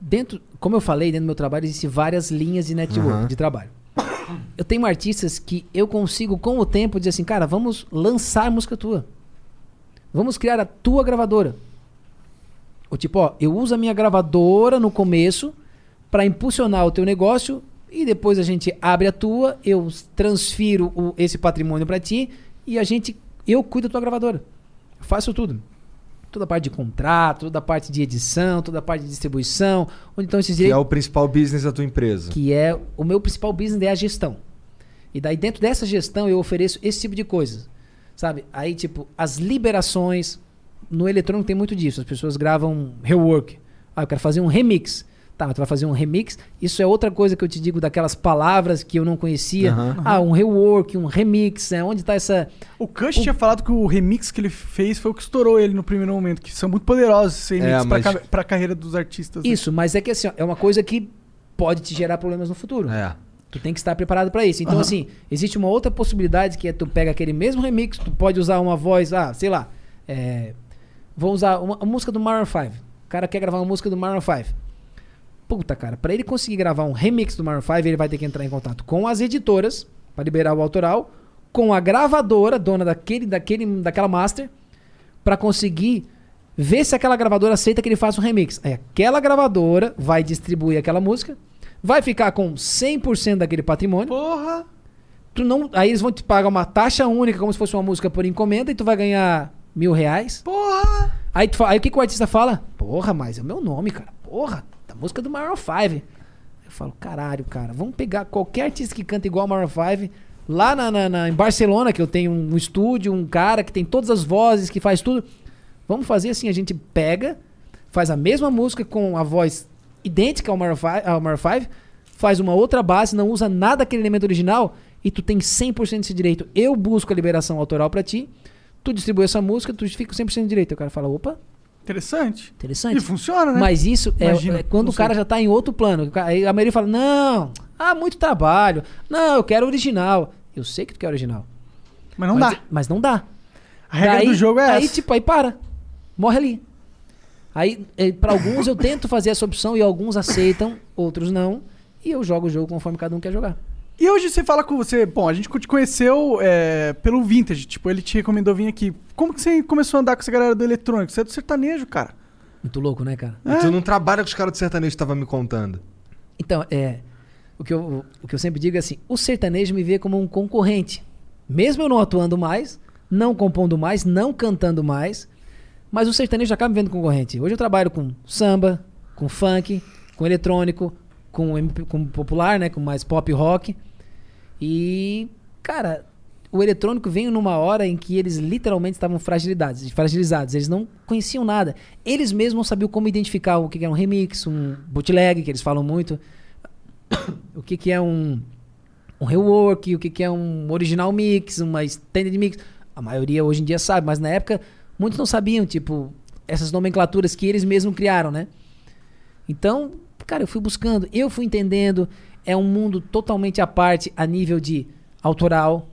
dentro, como eu falei, dentro do meu trabalho existem várias linhas de network, Aham. de trabalho. Eu tenho artistas que eu consigo, com o tempo, dizer assim, cara, vamos lançar música tua. Vamos criar a tua gravadora. Ou tipo, ó, eu uso a minha gravadora no começo para impulsionar o teu negócio e depois a gente abre a tua, eu transfiro o- esse patrimônio para ti e a gente, eu cuido da tua gravadora. Eu faço tudo. Toda a parte de contrato, toda a parte de edição, toda a parte de distribuição, onde estão esses Que é direitos o principal business da tua empresa. que é o meu principal business é a gestão. E daí dentro dessa gestão eu ofereço esse tipo de coisas. Sabe? Aí tipo, as liberações no eletrônico tem muito disso. As pessoas gravam rework. Ah, eu quero fazer um remix. Tá, tu vai fazer um remix. Isso é outra coisa que eu te digo daquelas palavras que eu não conhecia. Aham. Ah, um rework, um remix, é onde tá essa O Kush tinha falado que o remix que ele fez foi o que estourou ele no primeiro momento, que são muito poderosos esses remixes É, pra, mas- ca- pra carreira dos artistas. né? Isso, mas é que assim, ó, é uma coisa que pode te gerar problemas no futuro. É. Tu tem que estar preparado para isso. Então, Aham. assim, existe uma outra possibilidade que é tu pega aquele mesmo remix, tu pode usar uma voz, ah, sei lá, é, vou usar uma, uma música do Maroon 5. O cara quer gravar uma música do Maroon 5. Puta, cara, para ele conseguir gravar um remix do Maroon 5, ele vai ter que entrar em contato com as editoras para liberar o autoral, com a gravadora, dona daquele, daquele, daquela master, para conseguir ver se aquela gravadora aceita que ele faça um remix. Aí aquela gravadora vai distribuir aquela música, vai ficar com 100% daquele patrimônio. Porra! Tu não, aí eles vão te pagar uma taxa única, como se fosse uma música por encomenda, e tu vai ganhar mil reais. Porra! Aí, tu fala- aí o que, que o artista fala? Porra, mas é o meu nome, cara. Porra, música do Maroon 5. Eu falo, caralho, cara, vamos pegar qualquer artista que canta igual Maroon 5. Lá na, na- na- em Barcelona, que eu tenho um estúdio, um cara que tem todas as vozes, que faz tudo. Vamos fazer assim, a gente pega, faz a mesma música com a voz idêntica ao Maroon 5, ao Maroon 5, faz uma outra base, não usa nada daquele elemento original e tu tem 100% desse direito. Eu busco a liberação autoral pra ti, tu distribui essa música, tu fica com 100% de direito. O cara fala, opa, Interessante. interessante. E funciona, né? Mas isso é, Imagina, é quando o cara já tá em outro plano. Aí a maioria fala: Não, ah, muito trabalho. Não, eu quero original. Eu sei que tu quer original. Mas não mas, dá. Mas não dá. A regra Daí- do jogo é Aí, essa. tipo, aí para. Morre ali. Aí, eh, pra alguns eu tento fazer essa opção e alguns aceitam, outros não. E eu jogo o jogo conforme cada um quer jogar. E hoje você fala com você, bom, a gente te conheceu é, pelo Vintage, tipo, ele te recomendou vir aqui. Como que você começou a andar com essa galera do eletrônico? Você é do sertanejo, cara. Muito louco, né, cara? E tu não trabalha com os caras do sertanejo que tava me contando. Então, é. O que, eu, o que eu sempre digo é assim: o sertanejo me vê como um concorrente. Mesmo eu não atuando mais, não compondo mais, não cantando mais, mas o sertanejo acaba me vendo concorrente. Hoje eu trabalho com samba, com funk, com eletrônico, com, com popular, né? Com mais pop rock. E, cara, o eletrônico veio numa hora em que eles literalmente estavam fragilizados, fragilizados. Eles não conheciam nada. Eles mesmos não sabiam como identificar o que era um remix, um bootleg, que eles falam muito. o que, que é um, um rework, o que, que é um original mix, uma extended mix. A maioria hoje em dia sabe, mas na época muitos não sabiam, tipo, essas nomenclaturas que eles mesmos criaram, né? Então, cara, eu fui buscando, eu fui entendendo. É um mundo totalmente à parte a nível de autoral.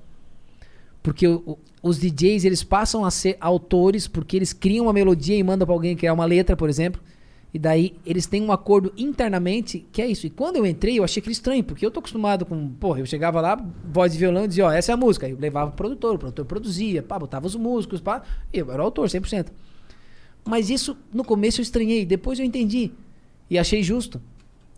Porque o- o- os DJs, eles passam a ser autores porque eles criam uma melodia e mandam pra alguém criar uma letra, por exemplo. E daí eles têm um acordo internamente que é isso. E quando eu entrei, eu achei aquilo estranho, porque eu tô acostumado com. Porra, eu chegava lá, voz de violão e dizia, ó, essa é a música. Aí eu levava pro produtor, o produtor produzia, pá, botava os músicos, pá. E eu era o autor, 100%. Mas isso, no começo eu estranhei, depois eu entendi. E achei justo.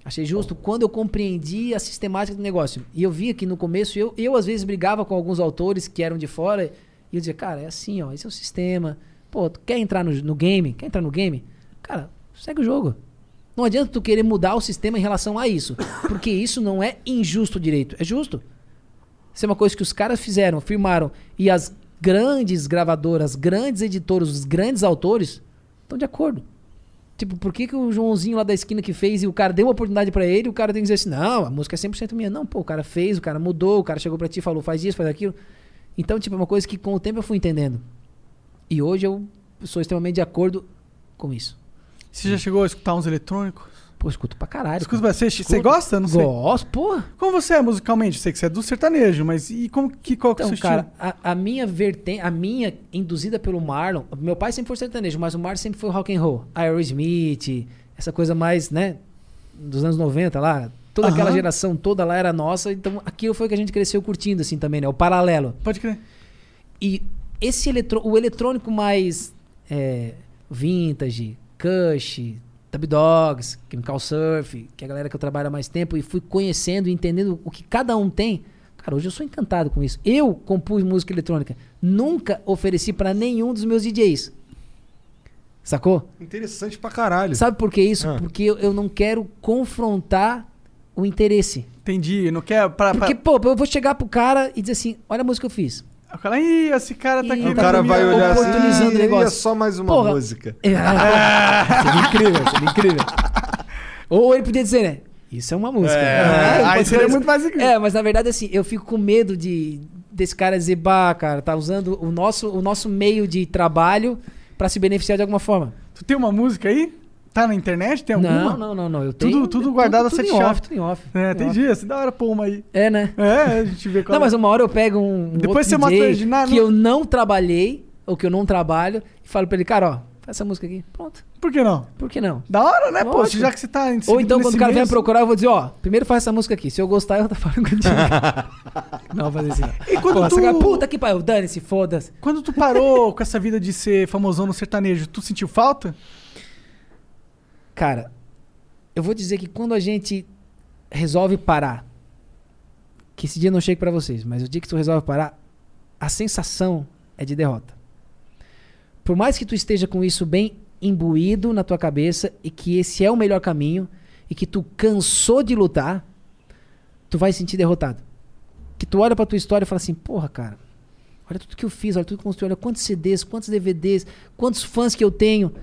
Achei justo quando eu compreendi a sistemática do negócio. E eu via que no começo eu, eu às vezes brigava com alguns autores que eram de fora. E eu dizia, cara, é assim, ó, esse é o sistema. Pô, tu quer entrar no, no game? Quer entrar no game? Cara, segue o jogo. Não adianta tu querer mudar o sistema em relação a isso. Porque isso não é injusto direito, é justo. Isso é uma coisa que os caras fizeram, firmaram. E as grandes gravadoras, grandes editoras, os grandes autores estão de acordo. Tipo, por que, que o Joãozinho lá da esquina que fez e o cara deu uma oportunidade pra ele, o cara tem que dizer assim, não, a música é 100% minha. Não, pô, o cara fez, o cara mudou, o cara chegou pra ti e falou, faz isso, faz aquilo. Então, tipo, é uma coisa que com o tempo eu fui entendendo. E hoje eu sou extremamente de acordo com isso. Você já chegou a escutar uns eletrônicos? Pô, escuto pra caralho. Escuta cara. você, você gosta? Não sei. Gosto, porra. Como você é musicalmente? Sei que você é do sertanejo, mas e como que qual que é o Então, seu cara, a, a minha vertente, a minha induzida pelo Marlon, meu pai sempre foi sertanejo, mas o Marlon sempre foi rock and roll, Aerosmith, essa coisa mais, né, dos anos 90 lá, toda aquela Aham. geração toda lá era nossa, então aquilo foi que a gente cresceu curtindo assim também, né, o paralelo. Pode crer. E esse eletro, o eletrônico mais é, vintage, Kush, Dub Dogs, Chemical Surf, que é a galera que eu trabalho há mais tempo, e fui conhecendo e entendendo o que cada um tem. Cara, hoje eu sou encantado com isso. Eu compus música eletrônica. Nunca ofereci pra nenhum dos meus DJs. Sacou? Interessante pra caralho. Sabe por que isso? Ah. Porque eu, eu não quero confrontar o interesse. Entendi. Não quer. Pra, Porque, pra... pô, eu vou chegar pro cara e dizer assim: olha a música que eu fiz. Cara, Ih, esse cara tá Ih, aqui. o tá cara vai olhar assim, oportunizando o "Ih, negócio." é só mais uma Porra. música. É, seria incrível, seria incrível. Ou ele podia dizer, né? Isso é uma música. É, Ah, aí seria ser. muito mais incrível. É, mas na verdade, assim, eu fico com medo de desse cara dizer, bah, cara, tá usando o nosso, o nosso meio de trabalho pra se beneficiar de alguma forma. Tu tem uma música aí? Tá na internet? Tem alguma? Não, não, não, não. Eu Tudo- tenho. tudo guardado a tudo, sete tudo em chaves. off, tudo em off. É, tem em off. dias. Da hora pôr uma aí. É, né? É, a gente vê qual Não, mas uma hora eu pego um. Depois você mostra que no- eu não trabalhei, ou que eu não trabalho, e falo pra ele, cara, ó, faz essa música aqui. Pronto. Por que não? Por que não? Da hora, né, pô? Lógico. Já que você tá em Ou então, quando o cara meio, vem procurar, eu vou dizer, ó, primeiro faz essa música aqui. Se eu gostar, eu tô falando contigo. não, vou fazer assim. não. E quando Pô, tu- cara, puta que pariu, dane-se, foda-se. Quando tu parou com essa vida de ser famosão no sertanejo, tu sentiu falta? Cara, eu vou dizer que quando a gente resolve parar, que esse dia não chega pra vocês, mas o dia que tu resolve parar, a sensação é de derrota. por mais que tu esteja com isso bem imbuído na tua cabeça e que esse é o melhor caminho e que tu cansou de lutar, tu vai se sentir derrotado. Que tu olha pra tua história e fala assim, porra, cara, olha tudo que eu fiz, olha tudo que eu construí, olha quantos CDs, quantos DVDs, quantos fãs que eu tenho.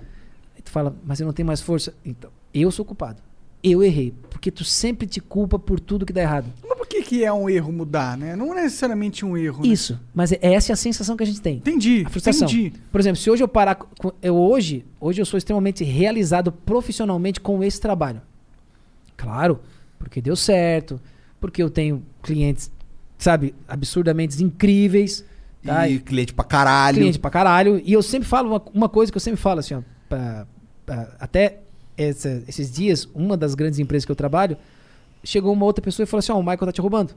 Tu fala, mas eu não tenho mais força. Então, eu sou culpado. Eu errei. Porque tu sempre te culpa por tudo que dá errado. Mas por que, que é um erro mudar, né? Não é necessariamente um erro. né? Isso. Mas é- essa é a sensação que a gente tem. Entendi. A frustração. Entendi. Por exemplo, se hoje eu parar. com- eu hoje, hoje eu sou extremamente realizado profissionalmente com esse trabalho. Claro, porque deu certo, porque eu tenho clientes, sabe, absurdamente incríveis. Tá? E cliente pra caralho. cliente pra caralho. E eu sempre falo uma, uma coisa que eu sempre falo, assim, ó. pra- até essa- esses dias, uma das grandes empresas que eu trabalho, chegou uma outra pessoa e falou assim: Ó, o Michael tá te roubando.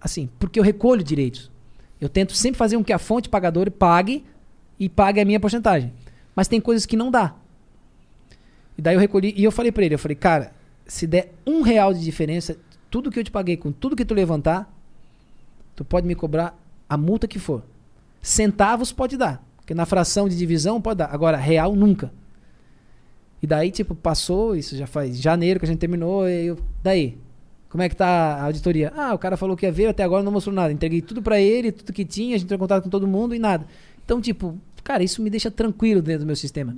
Assim, porque eu recolho direitos. Eu tento sempre fazer com que a fonte pagadora pague e pague a minha porcentagem. Mas tem coisas que não dá. E daí eu recolhi, e eu falei pra ele, eu falei, cara, se der um real de diferença, tudo que eu te paguei com tudo que tu levantar, tu pode me cobrar a multa que for. Centavos pode dar. Porque na fração de divisão pode dar. Agora, real nunca. E daí, tipo, passou, isso já faz janeiro que a gente terminou, e eu, daí? Como é que tá a auditoria? Ah, o cara falou que ia ver, até agora não mostrou nada. Entreguei tudo pra ele, tudo que tinha, a gente entrou em contato com todo mundo e nada. Então, tipo, cara, isso me deixa tranquilo dentro do meu sistema.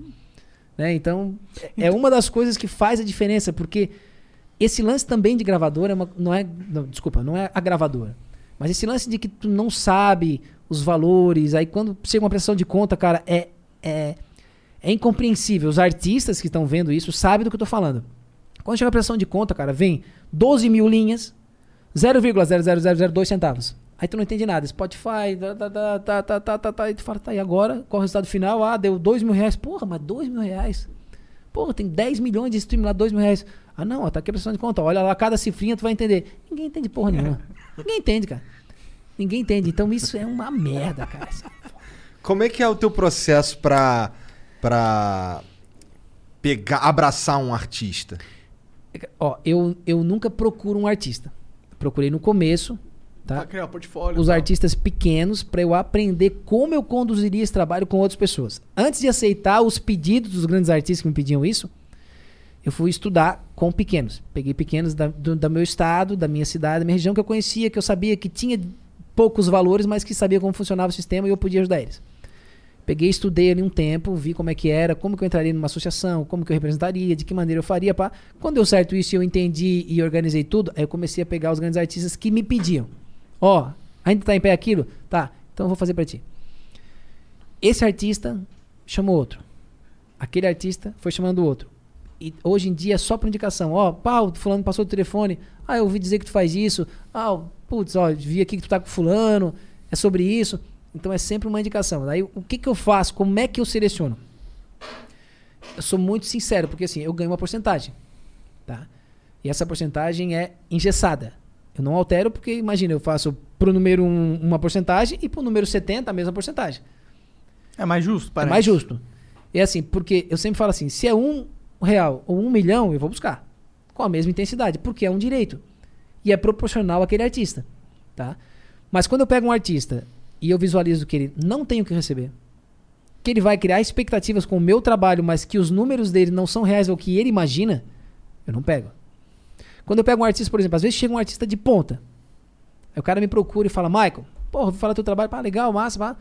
Né? Então, é- é uma das coisas que faz a diferença, porque esse lance também de gravadora é uma- não é. não, desculpa, não é a gravadora. Mas esse lance de que tu não sabe os valores, aí quando chega uma prestação de conta, cara, é, é, é incompreensível. Os artistas que estão vendo isso sabem do que eu estou falando. Quando chega a pressão de conta, cara, vem 12 mil linhas, 0,00002 centavos. Aí tu não entende nada. Spotify, tá, tá, tá, tá, tá, tá. Aí tu fala, tá, e agora? Qual é o resultado final? Ah, deu 2 mil reais. Porra, mas 2 mil reais? Porra, tem 10 milhões de stream lá, 2 mil reais. Ah, não, tá aqui a pressão de conta. Olha lá, cada cifrinha tu vai entender. Ninguém entende porra nenhuma. Ninguém entende, cara. Ninguém entende. Então isso é uma merda, cara. Como é que é o teu processo para pra pegar, abraçar um artista? Ó, eu, eu nunca procuro um artista. Procurei no começo, tá? Pra criar portfólio. os tal. artistas pequenos para eu aprender como eu conduziria esse trabalho com outras pessoas. Antes de aceitar os pedidos dos grandes artistas que me pediam isso, eu fui estudar com pequenos. Peguei pequenos da, do, da meu estado, da minha cidade, da minha região que eu conhecia, que eu sabia que tinha poucos valores, mas que sabia como funcionava o sistema e eu podia ajudar eles. Peguei, estudei ali um tempo, vi como é que era, como que eu entraria numa associação, como que eu representaria, de que maneira eu faria. Quando deu certo isso eu entendi e organizei tudo, aí eu comecei a pegar os grandes artistas que me pediam. Ó, ainda tá em pé aquilo? Tá, então eu vou fazer pra ti. Esse artista chamou outro. Aquele artista foi chamando outro. E hoje em dia é só por indicação. Ó, pau, fulano passou o telefone. Ah, eu ouvi dizer que tu faz isso. Ah, putz, ó, vi aqui que tu tá com fulano. É sobre isso. Então é sempre uma indicação. Daí o que que eu faço? Como é que eu seleciono? Eu sou muito sincero, porque assim, eu ganho uma porcentagem. Tá? E essa porcentagem é engessada. Eu não altero porque, imagina, eu faço pro número 1 uma porcentagem e pro número 70 a mesma porcentagem. É mais justo, parece. É mais justo. E assim, porque eu sempre falo assim, se é um real ou um milhão, eu vou buscar. Com a mesma intensidade, porque é um direito. E é proporcional àquele artista. Tá? Mas quando eu pego um artista e eu visualizo que ele não tem o que receber, que ele vai criar expectativas com o meu trabalho, mas que os números dele não são reais ao que ele imagina, eu não pego. Quando eu pego um artista, por exemplo, às vezes chega um artista de ponta. Aí o cara me procura e fala, Michael, porra, vou falar teu trabalho, pá, legal, massa, pá.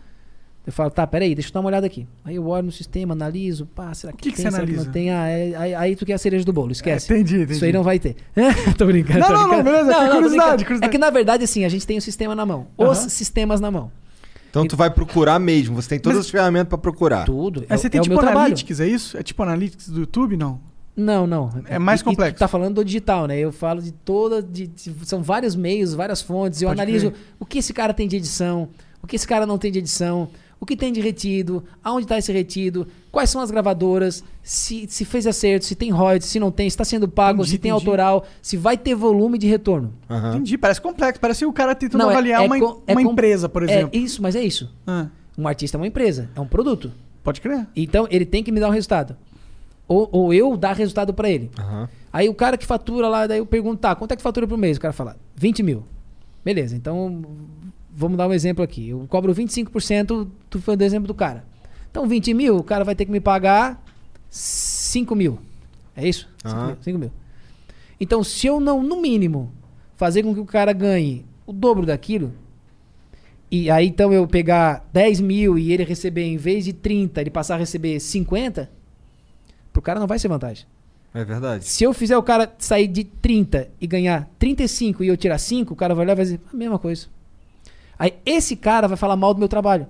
Eu falo, tá, peraí, deixa eu dar uma olhada aqui. Aí eu olho no sistema, analiso, pá, será que, que que tem, você que analisa? não tem? Ah, é- aí, aí tu quer a cereja do bolo, esquece. É, entendi, entendi. Isso aí não vai ter. tô brincando. Não, tô não, não, brincando. beleza, é tô curiosidade, brincando. curiosidade. É que na verdade, assim, a gente tem o sistema na mão. Os sistemas na mão. Então tu vai procurar mesmo, você tem todas Mas- as ferramentas pra procurar. Tudo. Aí é, você o- tem é tipo meu trabalho. Analytics, é isso? É tipo Analytics do YouTube, não? Não, não. É mais E- e complexo. tu tá falando do digital, né? Eu falo de toda. De, de- são vários meios, várias fontes. Eu Pode analiso crer. o que esse cara tem de edição, o que esse cara não tem de edição, o que tem de retido, aonde tá esse retido, quais são as gravadoras, se, se fez acerto, se tem royalties, se não tem, se tá sendo pago, Entendi, se tem entendi. autoral, se vai ter volume de retorno. Aham. Entendi, parece complexo. Parece o cara tentando Não, é- avaliar é uma, com- é uma com- empresa, por exemplo. É isso, mas é isso. Ah, Um artista é uma empresa, é um produto. pode crer. Então ele tem que me dar um resultado. Ou, ou eu dar resultado pra ele. Aham. Aí o cara que fatura lá, daí eu pergunto, tá, quanto é que fatura por mês? O cara fala, 20 mil. Beleza, então vamos dar um exemplo aqui. Eu cobro 25%, tu foi do exemplo do cara. Então, 20 mil, o cara vai ter que me pagar 5 mil. É isso? 5 Aham. mil, 5 mil. Então, se eu não, no mínimo, fazer com que o cara ganhe o dobro daquilo, e aí então eu pegar 10 mil e ele receber, em vez de 30, ele passar a receber 50, pro cara não vai ser vantagem. É verdade. Se eu fizer o cara sair de 30 e ganhar 35 e eu tirar 5, o cara vai olhar e vai dizer a mesma coisa. Aí esse cara vai falar mal do meu trabalho.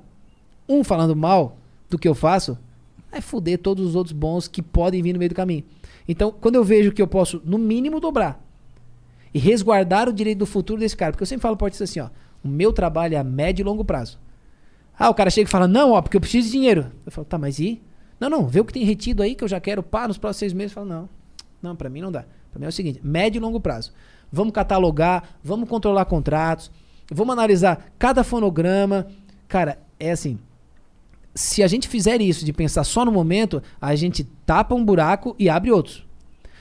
Um falando mal do que eu faço, é fuder todos os outros bons que podem vir no meio do caminho. Então, quando eu vejo que eu posso, no mínimo, dobrar e resguardar o direito do futuro desse cara, porque eu sempre falo para artista assim, ó, o meu trabalho é a médio e longo prazo. Ah, o cara chega e fala, não, ó, porque eu preciso de dinheiro. Eu falo, tá, mas e? Não, não, vê o que tem retido aí que eu já quero, pá, nos próximos seis meses. Eu falo, não, não, pra mim não dá. Pra mim é o seguinte, médio e longo prazo. Vamos catalogar, vamos controlar contratos, vamos analisar cada fonograma. Cara, é assim, se a gente fizer isso de pensar só no momento, a gente tapa um buraco e abre outros.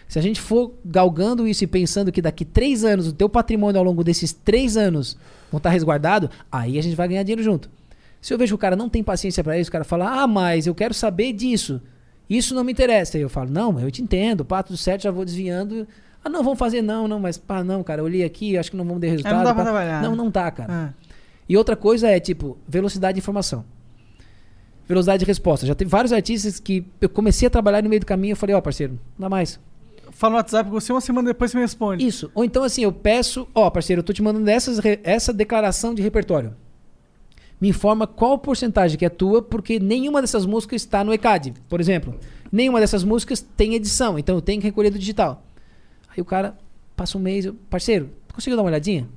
Se a gente for galgando isso e pensando que daqui três anos o teu patrimônio ao longo desses três anos vão estar resguardado, aí a gente vai ganhar dinheiro junto. Se eu vejo que o cara não tem paciência para isso, o cara fala, ah, mas eu quero saber disso. Isso não me interessa. Aí eu falo, não, eu te entendo, pá, tudo certo, já vou desviando. Ah, não, vamos fazer não, não, mas pá, não, cara, eu olhei aqui, acho que não vamos ter resultado. não dá pra pá. trabalhar. Não, não tá, cara. É. E outra coisa é, tipo, velocidade de informação. Velocidade de resposta. Já teve vários artistas que eu comecei a trabalhar no meio do caminho e eu falei, ó, parceiro, não dá mais. Fala no WhatsApp com você, uma semana depois você me responde. Isso. Ou então, assim, eu peço, ó, parceiro, eu tô te mandando essas, essa declaração de repertório. Me informa qual porcentagem que é tua, porque nenhuma dessas músicas está no ECAD, por exemplo. Nenhuma dessas músicas tem edição, então eu tenho que recolher do digital. Aí o cara passa um mês, eu, parceiro, conseguiu dar uma olhadinha?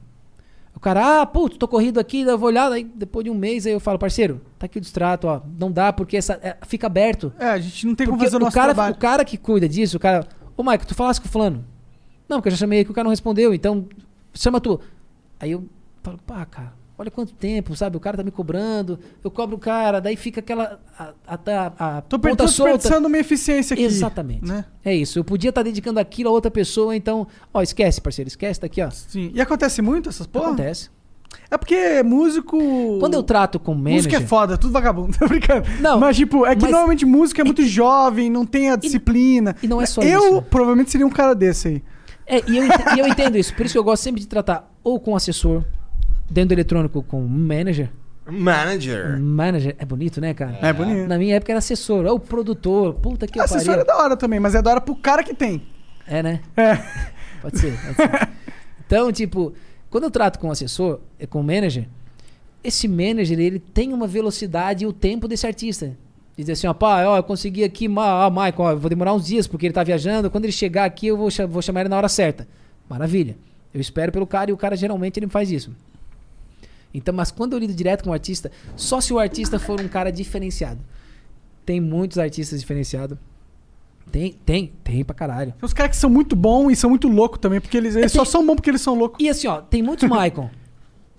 O cara, ah, putz, tô corrido aqui, eu vou olhar, aí depois de um mês aí eu falo, parceiro, tá aqui o distrato, ó, não dá porque essa, é, fica aberto. É, a gente não tem como Porque fazer o nosso cara, trabalho. o cara que cuida disso, o cara. Ô, Maico, tu falasse com o fulano? Não, porque eu já chamei aqui, o cara não respondeu, então chama tu. Aí eu falo, pá, cara, olha quanto tempo, sabe? O cara tá me cobrando, eu cobro o cara, daí fica aquela. A, a, a, a Tô, ponta desperdiçando minha eficiência aqui. Exatamente. Né? É isso. Eu podia estar dedicando aquilo a outra pessoa, então. Ó, esquece, parceiro, esquece, tá aqui, ó. Sim. E acontece muito essas porra? Acontece. É porque músico. Quando eu trato com manager. Música é foda, tudo vagabundo, tô brincando. Não, mas tipo, é que mas- normalmente música é muito jovem, não tem a disciplina. e não é só eu, isso. provavelmente seria um cara desse aí. É, e eu, ente- e eu entendo isso. Por isso que eu gosto sempre de tratar ou com assessor, dentro do eletrônico com manager. Manager. Manager é bonito, né, cara? É, bonito. Na minha época era assessor, é o produtor. Puta que Assessor é pariu. da hora também, mas é da hora pro cara que tem. É, né? É. Pode ser, pode ser. Então, tipo, quando eu trato com o assessor, eh, com o manager, esse manager, ele tem uma velocidade e o tempo desse artista. Diz assim, ó, pá, ó, eu consegui aqui, ó, Michael, ó, eu vou demorar uns dias porque ele tá viajando. Quando ele chegar aqui, eu vou, vou chamar ele na hora certa. Maravilha. Eu espero pelo cara e o cara geralmente ele faz isso. Então, mas quando eu lido direto com o artista, só se o artista for um cara diferenciado. Tem muitos artistas diferenciados. Tem, tem, tem pra caralho. Tem uns caras que são muito bons e são muito loucos também, porque eles, eles tem- só são bons porque eles são loucos. E assim, ó, tem muitos Maicon.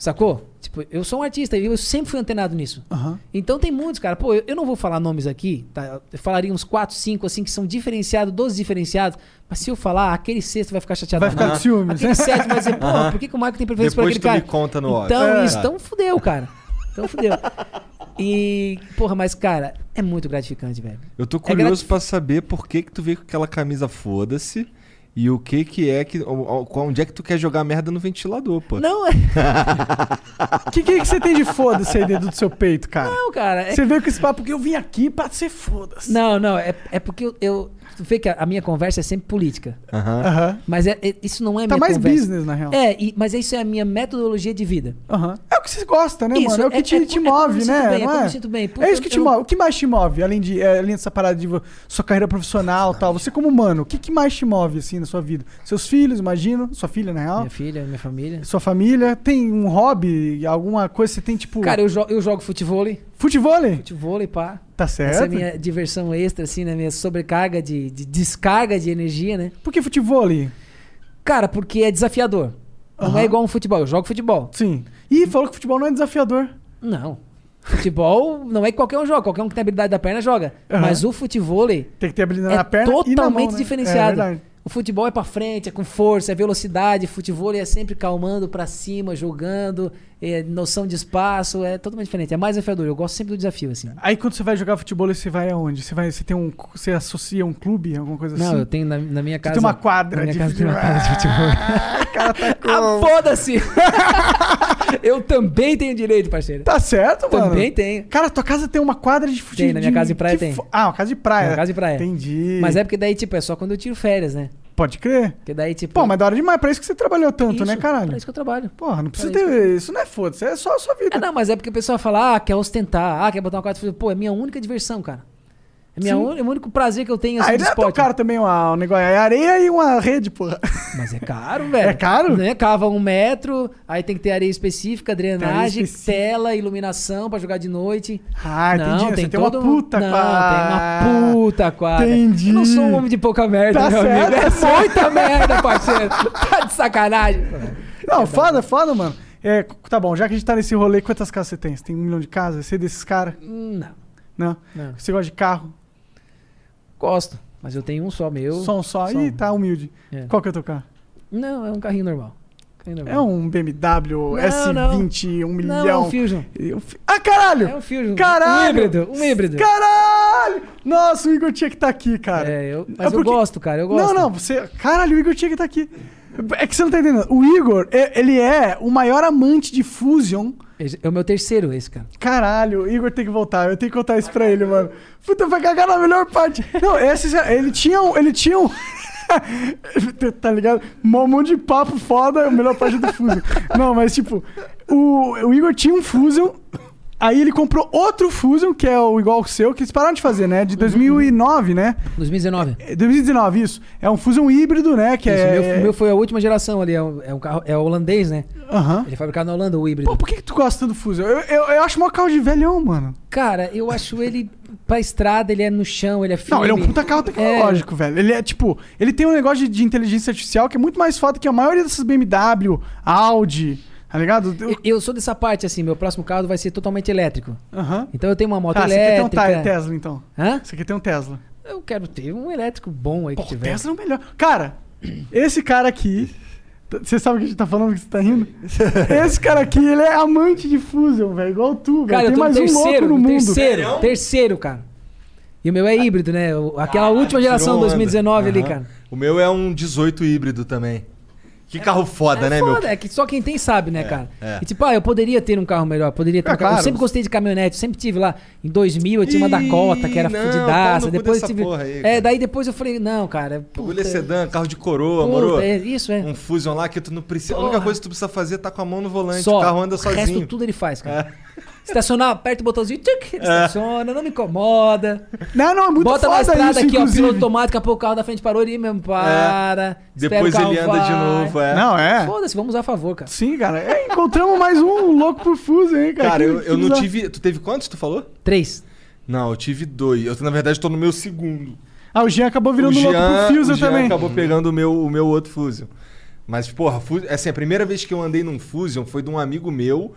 Sacou? Tipo, eu sou um artista e eu sempre fui antenado nisso. Aham. Então tem muitos, cara. Pô, eu, eu não vou falar nomes aqui, tá? Eu falaria uns 4, 5, assim, que são diferenciados, dos diferenciados. Mas se eu falar, aquele sexto vai ficar chateado. Vai ficar de ciúmes. Aquele sétimo vai dizer, pô, por que, que o Michael tem preferência por Depois aquele tu cara? me conta no off. Então, É. isso, então fudeu, cara. Então fudeu. E, porra, mas, cara, é muito gratificante, velho. Eu tô É curioso gratif- pra saber por que que tu veio com aquela camisa foda-se e o que que é que... Onde é que tu quer jogar merda no ventilador, pô. Não, é- O que, que, que você tem de foda-se aí dentro do seu peito, cara? não, cara. é Você veio com esse papo porque eu vim aqui pra ser foda-se. Não, não, é, é porque eu, eu. Tu vê que a, a minha conversa é sempre política. Aham. Aham. Mas é, é- isso não é Tá minha mais conversa. business, na real. É, e- mas isso é a minha metodologia de vida. Aham. É o que você gosta, né, Isso, mano? É o que é- te, é- te é move, né? bem, é não é? me sinto bem. Puta, é isso que te eu- move. O que mais te move, além, de, é, além dessa parada de sua carreira profissional e tal? Você como humano, o que, que mais te move, assim, na sua vida? Seus filhos, imagino. Sua filha, na real. Minha filha, minha família. Sua família. Tem um hobby, alguma coisa que você tem, tipo... Cara, eu, jo eu jogo futebol. Futevôlei? Futebol, pá. Tá Essa é certo. a minha diversão extra, assim, né? Minha sobrecarga de, de descarga de energia, né? Por que futevôlei? Cara, porque é desafiador. Não é igual um futebol. Eu jogo futebol. Sim. Ih, falou que futebol não é desafiador. Não. Futebol não é que qualquer um joga. Qualquer um que tem habilidade da perna joga. Aham. Mas o futebol Tem que ter habilidade É na perna e na mão, totalmente né? diferenciado. É verdade. O futebol é pra frente, é com força, é velocidade. Futebol é sempre calmando pra cima, jogando, é noção de espaço, é totalmente diferente. É mais desafiador. Eu gosto sempre do desafio, assim. Aí quando você vai jogar futebol, você vai aonde? Você vai, você tem um, você associa um clube, alguma coisa Não, assim? eu tenho na, na minha Você casa. tem uma quadra de casa tem uma futebol. quadra de futebol. Ah, o cara tá Ah, com... foda-se! eu também tenho direito, parceiro. Tá certo, mano. Também tenho. Cara, tua casa tem uma quadra de futebol. Tem, na minha casa de praia tem. Ah, uma casa de praia. Uma casa de praia. Entendi. Mas é porque daí, tipo, é só quando eu tiro férias, né? Pode crer. Porque daí, tipo. Pô, mas da hora demais. Pra isso que você trabalhou tanto, isso, né, caralho? Pra isso que eu trabalho. Porra, não precisa Pra ter... Isso não é foda-se, é só a sua vida. É, não, mas é porque a pessoa fala, ah, quer ostentar, ah, quer botar uma quadra de futebol. Pô, é minha única diversão, cara. É, minha un... é o único prazer que eu tenho assim, Aí de é tão esporte. caro também uma- um negócio. É areia e uma rede, porra. Mas é caro, velho. É caro? Né? Cava um metro, aí tem que ter areia específica, drenagem, específica. tela, iluminação pra jogar de noite. Ah, não, entendi. tem Você tem todo uma puta Não, quadra. tem uma puta quadra. Entendi. Eu não sou um homem de pouca merda, Tá meu certo, amigo. tá É certo. muita merda, parceiro. Tá de sacanagem. Não, foda, foda, mano. É, tá bom, já que a gente tá nesse rolê, quantas casas você tem? Você tem um milhão de casas? Você é desses caras? Hum, Não, Não. não. Você gosta de carro? Gosto, mas eu tenho um só meu. Só um só? Só Ih, um. tá humilde. É. Qual que é o teu carro? Não, é um carrinho normal. Carrinho É um BMW S20, um Não, milhão. é um Fusion. Eu Ah, caralho! É um Fusion. Caralho! Um híbrido, um híbrido. Caralho! Nossa, o Igor tinha que estar aqui, cara. É, eu, É mas eu porque- gosto, cara, eu gosto. Não, não, você. Caralho, o Igor tinha que estar aqui. É que você não tá entendendo. O Igor, é- ele é o maior amante de Fusion. É o meu terceiro esse, cara. Caralho, o Igor tem que voltar. Eu tenho que contar isso pra ele, mano. Puta, vai cagar na melhor parte. Não, esse, ele tinha um. Ele tinha um. tá ligado? Um monte de papo foda, a melhor parte do Fusion. Não, mas tipo, o, o Igor tinha um Fusion. Aí ele comprou outro Fusion, que é o igual ao seu, que eles pararam de fazer, né? De 2009, né? 2019. É, 2019, isso. É um Fusion híbrido, né? Que Isso, é. o meu, foi a última geração ali. É um, é um carro. É holandês, né? Aham. Ele é fabricado na Holanda, o híbrido. Pô, por que, que tu gosta do Fusion? Eu, eu, eu acho mó carro de velhão, mano. Cara, eu acho ele pra estrada, ele é no chão, ele é firme. Não, ele é um puta carro tecnológico, velho. Ele é tipo, ele tem um negócio de, de inteligência artificial que é muito mais foda que a maioria dessas BMW, Audi, tá ligado? Eu, eu sou dessa parte, assim, meu próximo carro vai ser totalmente elétrico. Aham. Então eu tenho uma moto Ah, você quer ter um elétrica. Te- Tesla, então. Hã? Você quer ter um Tesla. Eu quero ter um elétrico bom aí Pô, que o tiver. Tesla é o melhor. Cara, esse cara aqui. Você sabe o que a gente tá falando que você tá rindo? Esse cara aqui, ele é amante de Fusion, velho. Igual tu, velho. Cara, eu Tem tô mais no um louco terceiro, no mundo. terceiro, terceiro, cara. E o meu é híbrido, né? Aquela Ah, última geração, tirou onda. 2019 ali, Aham. cara. O meu é um 18 híbrido também. Que carro foda, é né, foda, meu? é que só quem tem sabe, né, cara? é. E tipo, ah, eu poderia ter um carro melhor, poderia ter É, um carro. claro. Eu sempre gostei de caminhonete, sempre tive lá. Em 2000 eu tinha uma Dakota, que era não, fudidaça. Depois dessa tive. porra aí, é, daí depois eu falei, não, cara. Bagulho é sedã, carro de coroa, puta, moro? é, isso é. Um Fusion lá que tu não precisa. A única Porra. coisa que tu precisa fazer é tá com a mão no volante. Só. O carro anda O resto sozinho. tudo ele faz, cara. É. Estacionar, aperta o botãozinho, tchuc, ele estaciona, não me incomoda. Não, não, é muito Bota foda na estrada isso, aqui, ó, inclusive. piloto automático, a pouco o carro da frente parou, ele mesmo para. espera Depois o ele anda de vai. novo, é. Não, é. Foda-se, vamos usar a favor, cara. Sim, cara. É, encontramos mais um louco por Fusion, hein, cara. Cara, Que- eu, que eu não tive. Tu teve quantos, tu falou? Três. Não, eu tive dois. Eu, na verdade, tô no meu segundo. Ah, o Jean acabou o virando louco Jean, por Fusion o Jean também. acabou pegando o meu, o meu outro Fusion. Mas, porra, assim, a primeira vez que eu andei num Fusion foi de um amigo meu.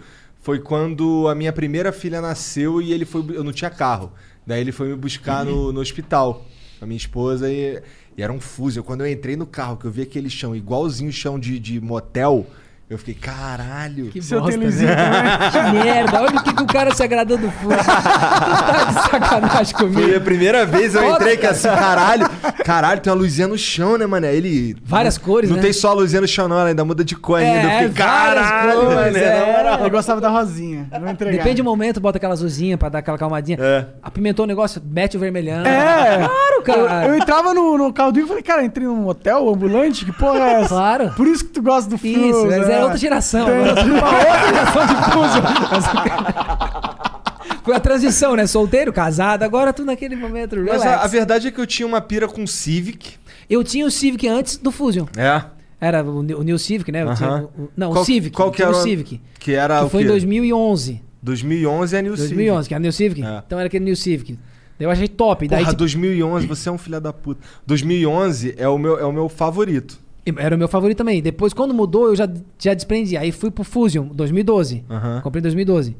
Foi quando a minha primeira filha nasceu e ele foi. Eu não tinha carro. Daí ele foi me buscar no, no hospital. A minha esposa e, e era um Fusion. Quando eu entrei no carro, que eu vi aquele chão igualzinho chão de, de motel, eu fiquei, caralho. Que Seu bosta, Teluzinho né? também. Que merda, olha o que, que o cara se agradou do fundo. tá de sacanagem Foi a comigo. primeira vez eu Foda, entrei que assim, caralho. Caralho, tem uma luzinha no chão, né, mano? Ele. Várias cores, Não né? tem só a luzinha no chão, não, ela ainda muda de cor ainda. eu fiquei, várias caralho, cores, mano, é. Ele gostava da rosinha. Não entregar. Depende do momento, bota aquela azulzinha pra dar aquela calmadinha. É. Apimentou o negócio, mete o vermelhão. É. Claro, cara. Eu, eu entrava no, no Igor e falei, cara, entrei num hotel ambulante? Que porra é essa? Claro. Por isso que tu gosta do Fusion. Isso, mas é né? outra geração. Tem- agora. Uma outra geração de Fusion. Foi a transição, né? Solteiro, casado, agora tu naquele momento. Mas relax. a, a verdade é que eu tinha uma pira com Civic. Eu tinha o Civic antes do Fusion. É. Era o, New- o New Civic, né? Eu Aham. tinha o- não, Qual- o Civic. qual que era o Civic. Que era Que o foi quê? em 2011. 2011 é New 2011, que era New Civic. É. Então era aquele New Civic. Daí eu achei top. Daí, Porra, tipo, 2011, você é um filho da puta. 2011 é o meu, é o meu favorito. Era o meu favorito também. Depois, quando mudou, eu já, já desprendi. Aí fui pro Fusion, 2012. Aham. Comprei em 2012.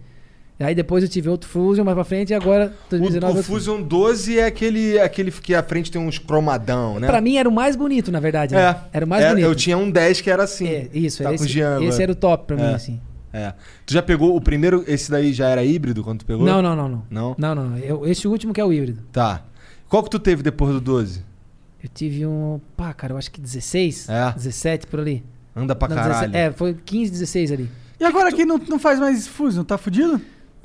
Aí depois eu tive outro Fusion mais pra frente e agora, O, 2019... o outro Fusion 12 é aquele, aquele que a frente tem uns cromadão, né? Pra mim era o mais bonito, na verdade. né? É. Era o mais É, bonito. Eu tinha um 10 que era assim. É, isso, tá era esse, o esse era o top pra mim, É. assim. É. Tu já pegou o primeiro, esse daí já era híbrido quando tu pegou? Não, não, não, não. Não? Não, não. Eu- esse último que é o híbrido. Tá. Qual que tu teve depois do 12? Eu tive um. Pá, cara, eu acho que 16. É. 17 por ali. Anda pra Não, caralho. 17 é, foi 15, 16 ali. E agora quem não, não faz mais Fusion, tá fudido?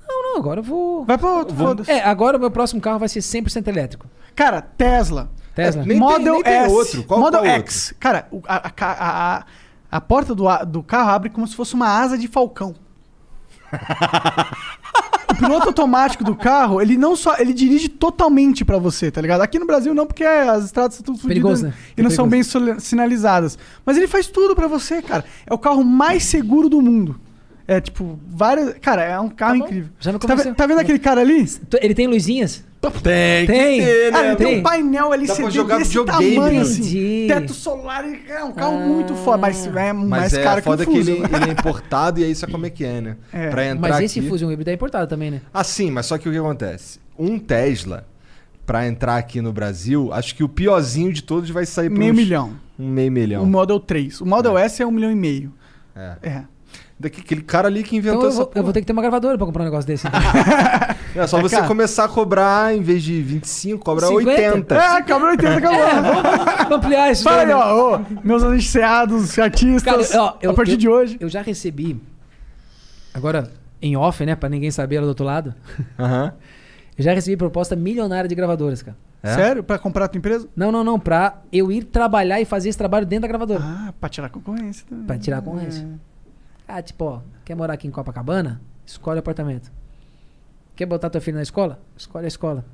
Não, não, agora eu vou. Vai pra outro, foda-se. É, agora o meu próximo carro vai ser 100% elétrico. Cara, Tesla. Tesla. É, nem Model tem, nem tem S. outro. Qual, Model qual X. Cara, o- a, a, a, a- a porta do, a- do carro abre como se fosse uma asa de falcão. o piloto automático do carro, ele não só. Ele dirige totalmente pra você, tá ligado? Aqui no Brasil não, porque as estradas são tudo Perigoso, fodidas né? e não são bem sinalizadas. Mas ele faz tudo pra você, cara. É o carro mais seguro do mundo. É tipo, várias. Cara, é um carro Tá incrível. Já Você tá, ve- tá vendo aquele cara ali? Ele tem luzinhas? Tem, que Tem. ter, Cara, né? ele tem tem. um painel LCD pra jogar desse videogame, tamanho, né? assim. Entendi. Teto solar, é um carro Ah. muito foda, mas é Mas mais é caro que o foda que, ele, ele é importado e aí sabe como é que é, né? É. Pra entrar Mas esse aqui... Fusion híbrido é importado também, né? Ah, sim, mas só que o que acontece? Um Tesla, pra entrar aqui no Brasil, acho que o piorzinho de todos vai sair por Meio uns- milhão. Um meio milhão. O Model 3. O Model S é um milhão e meio. É. É. Daqui, aquele cara ali que inventou Então eu essa vou, eu porra. vou ter que ter uma gravadora pra comprar um negócio desse. É só É, você cara. começar a cobrar, em vez de 25, cobrar 50? 80. É, acabou 80, acabou. Vamos ampliar isso Fala daí, aí, né? ó, ô, meus anunciados, artistas, Cara, ó, eu- a partir eu- de hoje. Eu já recebi. Agora, em off, né? Pra ninguém saber lá do outro lado. Aham. Eu já recebi proposta milionária de gravadoras, cara. É? Sério? Pra comprar a tua empresa? Não, não, não. Pra eu ir trabalhar e fazer esse trabalho dentro da gravadora. Ah, pra tirar concorrência também. Pra tirar a concorrência. Ah, tipo, ó, quer morar aqui em Copacabana? Escolhe o apartamento. Quer botar teu filho na escola? Escolhe a escola.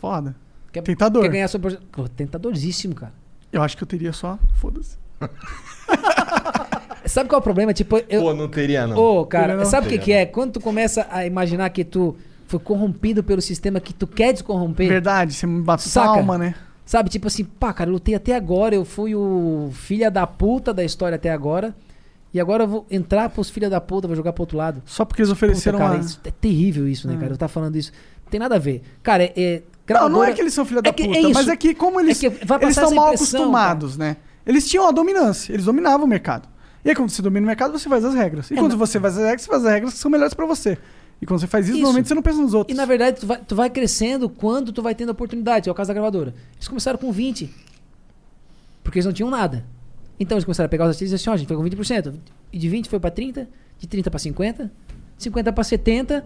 Foda. Quer, Tentador. Quer ganhar Pô, Tentadoríssimo, cara. Eu acho que eu teria só. Foda-se. Sabe qual é o problema? Tipo, eu... Pô, não teria não. Ô, cara, Teria não. sabe o que, que é? Quando tu começa a imaginar que tu foi corrompido pelo sistema que tu quer descorromper, Verdade, você me bate Saca? palma, né? sabe? Tipo assim, pá, cara, eu lutei até agora, eu fui o filha da puta da história até agora, e agora eu vou entrar pros filha da puta, vou jogar pro outro lado. Só porque eles Puta, ofereceram cara, uma... isso é terrível isso, né, É. cara? Eu tá falando isso. Não tem nada a ver. Cara, é... é Não, não gravadora- é que eles são filha da É que- é puta, isso. mas é que como eles É que eles estão mal acostumados, né? Eles tinham a dominância, eles dominavam o mercado. E aí quando você domina o mercado, você faz as regras. E É, quando na- você faz as regras, você faz as regras que são melhores pra você. E quando você faz isso, Isso. normalmente você não pensa nos E outros. na verdade, tu vai, tu vai crescendo quando tu vai tendo oportunidade. É o caso da gravadora. Eles começaram com 20. Porque eles não tinham nada. Então eles começaram a pegar os artistas e assim, ó, a gente foi com 20%. E de 20 foi pra 30, de 30 pra 50, 50 pra 70.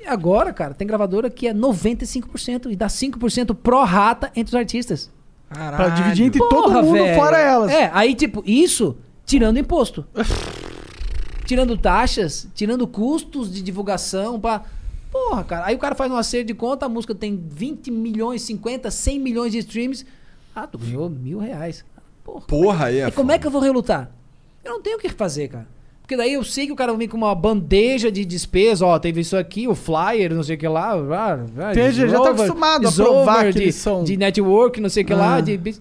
E agora, cara, tem gravadora que é 95% e dá 5% pro rata entre os artistas. Pra dividir entre todo Porra, mundo, velho. fora elas. É, aí tipo, isso tirando imposto. tirando taxas, tirando custos de divulgação pra... Porra, cara. Aí o cara faz um acerto de conta, a música tem 20 milhões, 50, 100 milhões de streams. Ah, tu ganhou mil reais. Porra. Porra, aí é E como é que eu vou relutar? Eu não tenho o que fazer, cara. Porque daí eu sei que o cara vem com uma bandeja de despesa, ó, teve isso aqui, o flyer, não sei o que lá. ah, ah, Entendi, já tá acostumado a provar que de, são- de network, não sei o que lá, Ah. de... bis-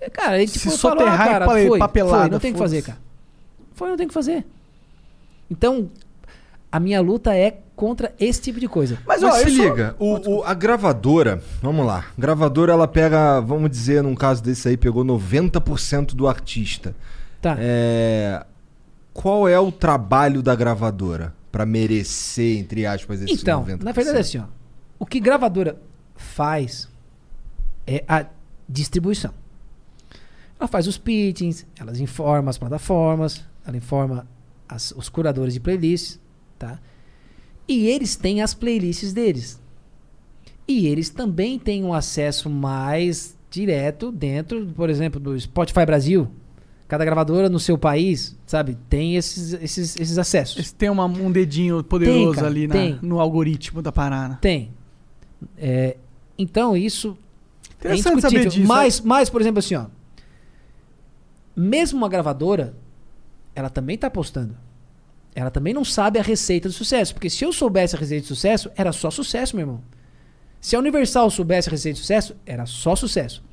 É, Cara, aí, tipo, Se eu falo, soterrar ah, cara, foi, papelada, foi, não tem o que fazer, cara. Foi, não tem o que fazer. Então, a minha luta é contra esse tipo de coisa. Mas, Mas ó, se liga, o, o- a gravadora, vamos lá, gravadora ela pega, vamos dizer, num caso desse aí, pegou 90% do artista. Tá. É, qual é o trabalho da gravadora pra merecer, entre aspas, esse Então, 90%? na verdade é assim, ó. O que gravadora faz é a distribuição. Ela faz os pitchings, ela informa as plataformas, ela informa as- os curadores de playlists, tá? E eles têm as playlists deles. E eles também têm um acesso mais direto dentro, por exemplo, do Spotify Brasil. Cada gravadora no seu país, sabe, tem esses, esses, esses acessos. Eles têm uma- um dedinho poderoso cara, ali na- tem. no algoritmo da parada. Tem. É, então, isso é Interessante saber indiscutível. disso. Mas, mas, por exemplo, assim, ó. Mesmo uma gravadora, ela também tá apostando. Ela também não sabe a receita do sucesso. Porque se eu soubesse a receita de sucesso, era só sucesso, meu irmão. Se a Universal soubesse a receita de sucesso, era só sucesso.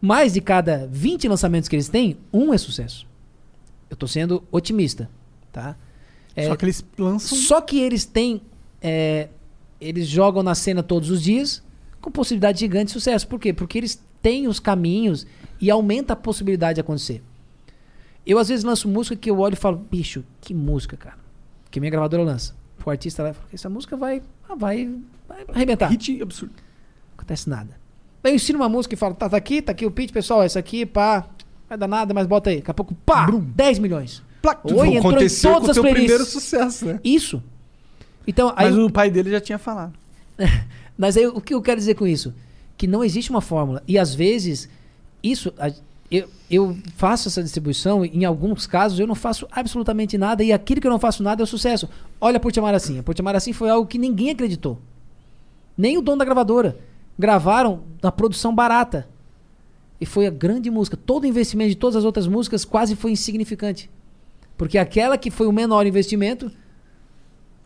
Mais de cada 20 lançamentos que eles têm, um é sucesso. Eu tô sendo otimista, tá? É, Só que eles lançam. Só que eles têm. é, eles jogam na cena todos os dias com possibilidade gigante de sucesso. Por quê? Porque eles têm os caminhos e aumenta a possibilidade de acontecer. Eu às vezes lanço música que eu olho e falo, bicho, que música, cara. Que minha gravadora lança. O artista lá fala, essa música vai, ah, vai, vai arrebentar. Hit absurdo. Não acontece nada. Daí eu ensino uma música e falo, tá, tá aqui, tá aqui o pitch, pessoal, essa aqui, pá, vai dar nada, mas bota aí. Daqui a pouco, pá, 10 milhões. Plac, Oi, entrou em todas o as playlists. primeiro sucesso, né? Isso. Então, aí, Mas o pai dele já tinha falado. Mas aí o que eu quero dizer com isso? Que não existe uma fórmula. E às vezes, isso. A- Eu, eu faço essa distribuição, em alguns casos eu não faço absolutamente nada, e aquilo que eu não faço nada é o sucesso. Olha por te amar assim. A por te amar assim foi algo que ninguém acreditou. Nem o dono da gravadora. Gravaram na produção barata. E foi a grande música. Todo o investimento de todas as outras músicas quase foi insignificante. Porque aquela que foi o menor investimento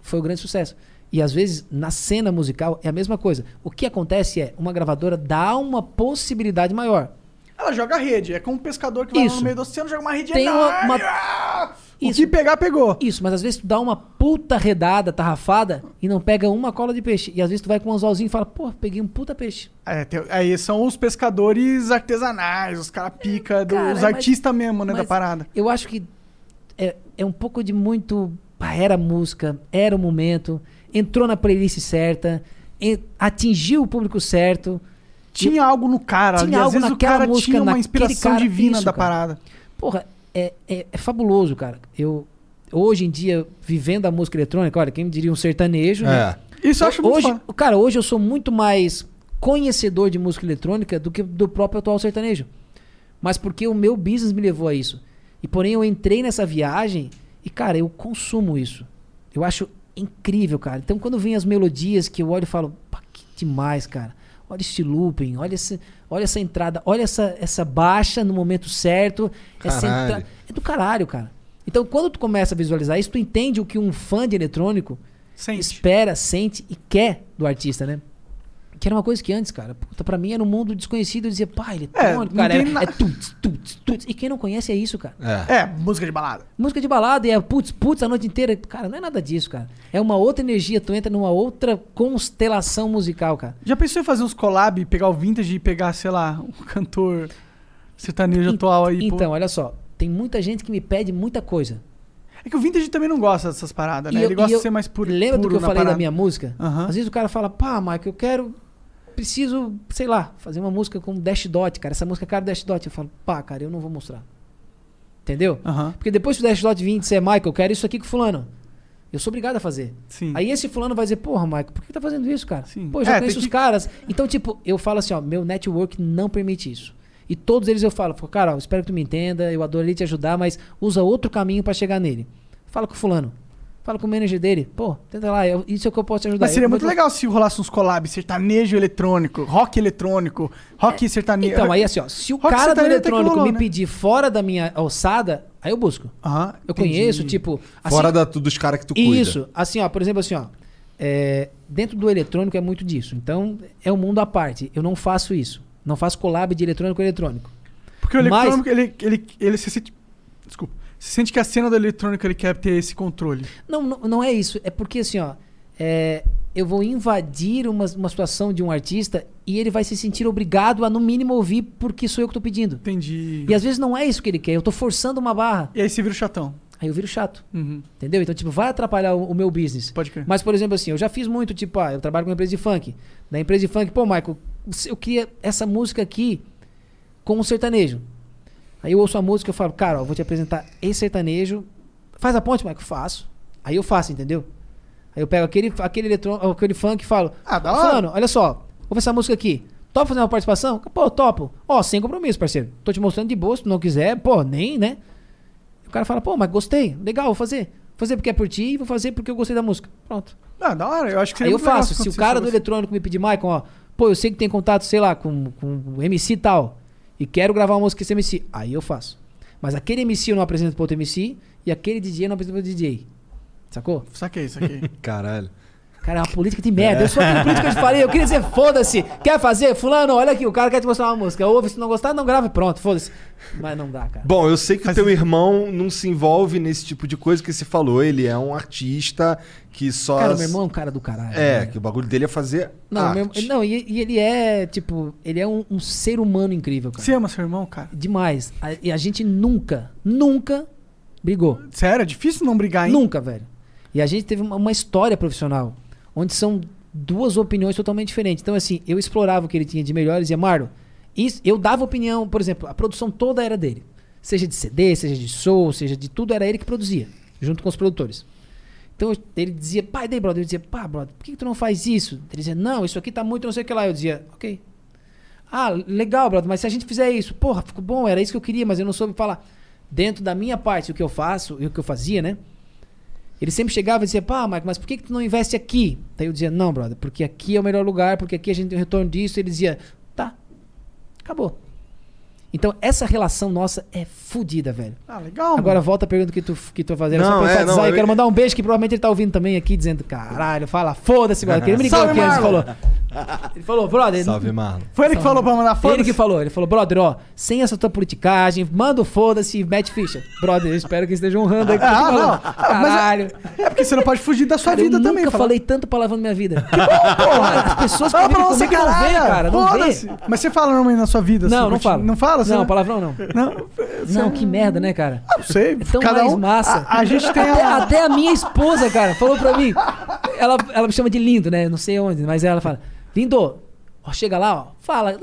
foi o grande sucesso. E às vezes, na cena musical, é a mesma coisa. O que acontece é, uma gravadora dá uma possibilidade maior. Ela joga rede. É como um pescador que vai no meio do oceano, joga uma rede Tem enorme. uma- Ah! O que pegar, pegou. Isso, mas às vezes tu dá uma puta redada, tarrafada, e não pega uma cola de peixe. E às vezes tu vai com um anzolzinho e fala, pô, peguei um puta peixe. É, tem- aí são os pescadores artesanais, os caras pica, dos cara, mas- artistas mesmo, né, da parada. Eu acho que é, é um pouco de muito. Era a música, era o momento, entrou na playlist certa, atingiu o público certo. Tinha algo no cara, Tinha e às algo vezes o cara música, tinha uma inspiração cara, divina isso, da cara. parada. Porra, é, é, é fabuloso, cara. Eu, hoje em dia, vivendo a música eletrônica, olha, quem me diria um sertanejo, né? É. Isso eu acho muito Hoje, cara, hoje eu sou muito mais conhecedor de música eletrônica do que do próprio atual sertanejo. Mas porque o meu business me levou a isso. E porém eu entrei nessa viagem e, cara, eu consumo isso. Eu acho incrível, cara. Então quando vem as melodias que eu olho e falo, pá, que demais, cara. Olha esse looping, olha, esse, olha essa entrada, olha essa, essa baixa no momento certo. Entra... É do caralho, cara. Então quando tu começa a visualizar isso, tu entende o que um fã de eletrônico Sente. espera, sente e quer do artista, né? Que era uma coisa que antes, cara, puta, pra mim era um mundo desconhecido. Eu dizia, pá, eletrônico, não cara, tem é, na- é tuts, tuts, tuts. E quem não conhece é isso, cara. É. É, música de balada. Música de balada e é putz, putz a noite inteira. Cara, não é nada disso, cara. É uma outra energia, tu entra numa outra constelação musical, cara. Já pensou em fazer uns collab, pegar o vintage e pegar, sei lá, um cantor sertanejo atual aí? pô? Então, olha só, tem muita gente que me pede muita coisa. É que o vintage também não gosta dessas paradas, né? Eu- Ele gosta eu- de ser mais puro. Lembra do puro que eu falei da parada. minha música? Aham. Às vezes o cara fala, pá, Mike, eu quero. Preciso, sei lá, fazer uma música com Dash Dot, cara. Essa música é cara do Dash Dot. Eu falo, pá, cara, eu não vou mostrar. Entendeu? Porque depois que o Dash Dot vir e disser, Michael, eu quero isso aqui com fulano. Eu sou obrigado a fazer. sim. Aí esse fulano vai dizer, porra, Michael, por que tá fazendo isso, cara? Sim. Pô, eu já É, conheço os que- caras. Então, tipo, eu falo assim, ó, meu network não permite isso. E todos eles eu falo, cara, ó, espero que tu me entenda, eu adoraria te ajudar, mas usa outro caminho pra chegar nele. Fala com o fulano. Fala com o manager dele. Pô, tenta lá, eu- isso é o que eu posso te ajudar. Mas seria Eu- muito eu- legal se rolasse uns collabs, sertanejo eletrônico, rock eletrônico, rock sertanejo. Então, aí assim, ó, se o Rock cara do eletrônico rolou, me né? pedir fora da minha alçada, aí eu busco. Aham, Eu entendi. conheço, tipo. assim, Fora da, dos caras que tu cuida. Isso, assim, ó, por exemplo, assim, ó. é, dentro do eletrônico é muito disso. Então, é um mundo à parte. Eu não faço isso. Não faço collab de eletrônico com eletrônico. Porque o Mas- eletrônico, ele, ele, ele se sente. Desculpa. Se sente que a cena do eletrônico ele quer ter esse controle. Não, não, não é isso. É porque, assim, ó. é, eu vou invadir uma, uma situação de um artista e ele vai se sentir obrigado a, no mínimo, ouvir porque sou eu que tô pedindo. Entendi. E às vezes não é isso que ele quer. Eu tô forçando uma barra. E aí você vira o chatão. Aí eu viro chato. Uhum, Entendeu? Então, tipo, vai atrapalhar o, o meu business. Pode crer. Mas, por exemplo, assim, eu já fiz muito, tipo, ah, eu trabalho com uma empresa de funk. Na empresa de funk, pô, Michael, eu queria essa música aqui com um sertanejo. Aí eu ouço a música e eu falo, cara, ó, vou te apresentar esse sertanejo. Faz a ponte, Michael? Faço. Aí eu faço, entendeu? Aí eu pego aquele, aquele, eletron, aquele funk e falo, Ah, da hora. Fulano, olha só, vou ver essa música aqui. Topa fazer uma participação? Pô, topo. Ó, sem compromisso, parceiro. Tô te mostrando de boa, se tu não quiser, pô, nem, né? O cara fala, pô, mas gostei, legal, vou fazer. Vou fazer porque é por ti e vou fazer porque eu gostei da música. Pronto. Ah, da hora. Eu acho que Aí seria eu faço. Se o cara do você. eletrônico me pedir, Maicon, ó, pô, eu sei que tem contato, sei lá, com, com o MC tal, e quero gravar uma música com esse MC, aí eu faço. Mas aquele MC eu não apresento pro outro MC, e aquele DJ eu não apresento pro DJ. Sacou? Saquei, saquei. Caralho. Cara, é uma política de merda. Eu sou aquele político que eu te falei. Eu queria dizer, foda-se. Quer fazer? Fulano, olha aqui, o cara quer te mostrar uma música. Ouve, se não gostar, não grava e pronto, foda-se. Mas não dá, cara. Bom, eu sei que o teu irmão não se envolve nesse tipo de coisa que você falou. Ele é um artista que só. Cara, meu irmão é um cara do caralho. É, velho. que o bagulho dele é fazer. Não, arte. meu- não e, e ele é, tipo, ele é um, um ser humano incrível, cara. Você ama seu irmão, cara? Demais. A- e a gente nunca, nunca brigou. Sério, é difícil não brigar, hein? Nunca, velho. E a gente teve uma, uma história profissional, onde são duas opiniões totalmente diferentes. Então, assim, eu explorava o que ele tinha de melhor e dizia, Marlon, eu dava opinião, por exemplo, a produção toda era dele. Seja de CD, seja de soul, seja de tudo, era ele que produzia, junto com os produtores. Então ele dizia, pai, daí, brother. Eu dizia, pá, brother, por que, que tu não faz isso? Ele dizia, não, isso aqui tá muito não sei o que lá. Eu dizia, ok. Ah, legal, brother, mas se a gente fizer isso, porra, ficou bom, era isso que eu queria, mas eu não soube falar. Dentro da minha parte, o que eu faço e o que eu fazia, né? Ele sempre chegava e dizia, pá, Marco, mas por que, que tu não investe aqui? Daí eu dizia, não, brother, porque aqui é o melhor lugar, porque aqui a gente tem retorno disso. Ele dizia, tá, acabou. Então, essa relação nossa é fodida, velho. Ah, legal. Agora mano. volta a pergunta que tu, que tu fazendo. Não, Só pra é, não, eu eu- quero mandar um beijo que provavelmente ele tá ouvindo também aqui, dizendo, caralho, fala, foda-se, brother. que Ele me ligou Salve, aqui antes e Marlon. falou. Ele falou, brother. Salve, Marlon. Foi ele que falou pra mandar foda Ele que falou, ele falou, brother, ó, sem essa tua politicagem, manda o foda-se e mete ficha. Brother, eu espero que esteja honrando aí. o que eu tô Ah, falando. não. Ah, mas é- Caralho. É porque você não pode fugir da sua Cara, vida eu também. nunca fala- falei tanto palavrão na minha vida. Que bom, porra! As pessoas Fala que pra você, comigo não vê, caralho. cara. Não vê. Foda-se. Mas você fala normalmente na sua vida? Não, assim, não falo. Não fala? Você Não, palavrão não. Não, Não, que merda, né, cara? não sei. É tão cada mais um, massa. A, a gente tem até, a... até a minha esposa, cara, falou pra mim. Ela, ela me chama de lindo, né? Não sei onde, mas ela fala: Lindo, ó, chega lá, ó, fala.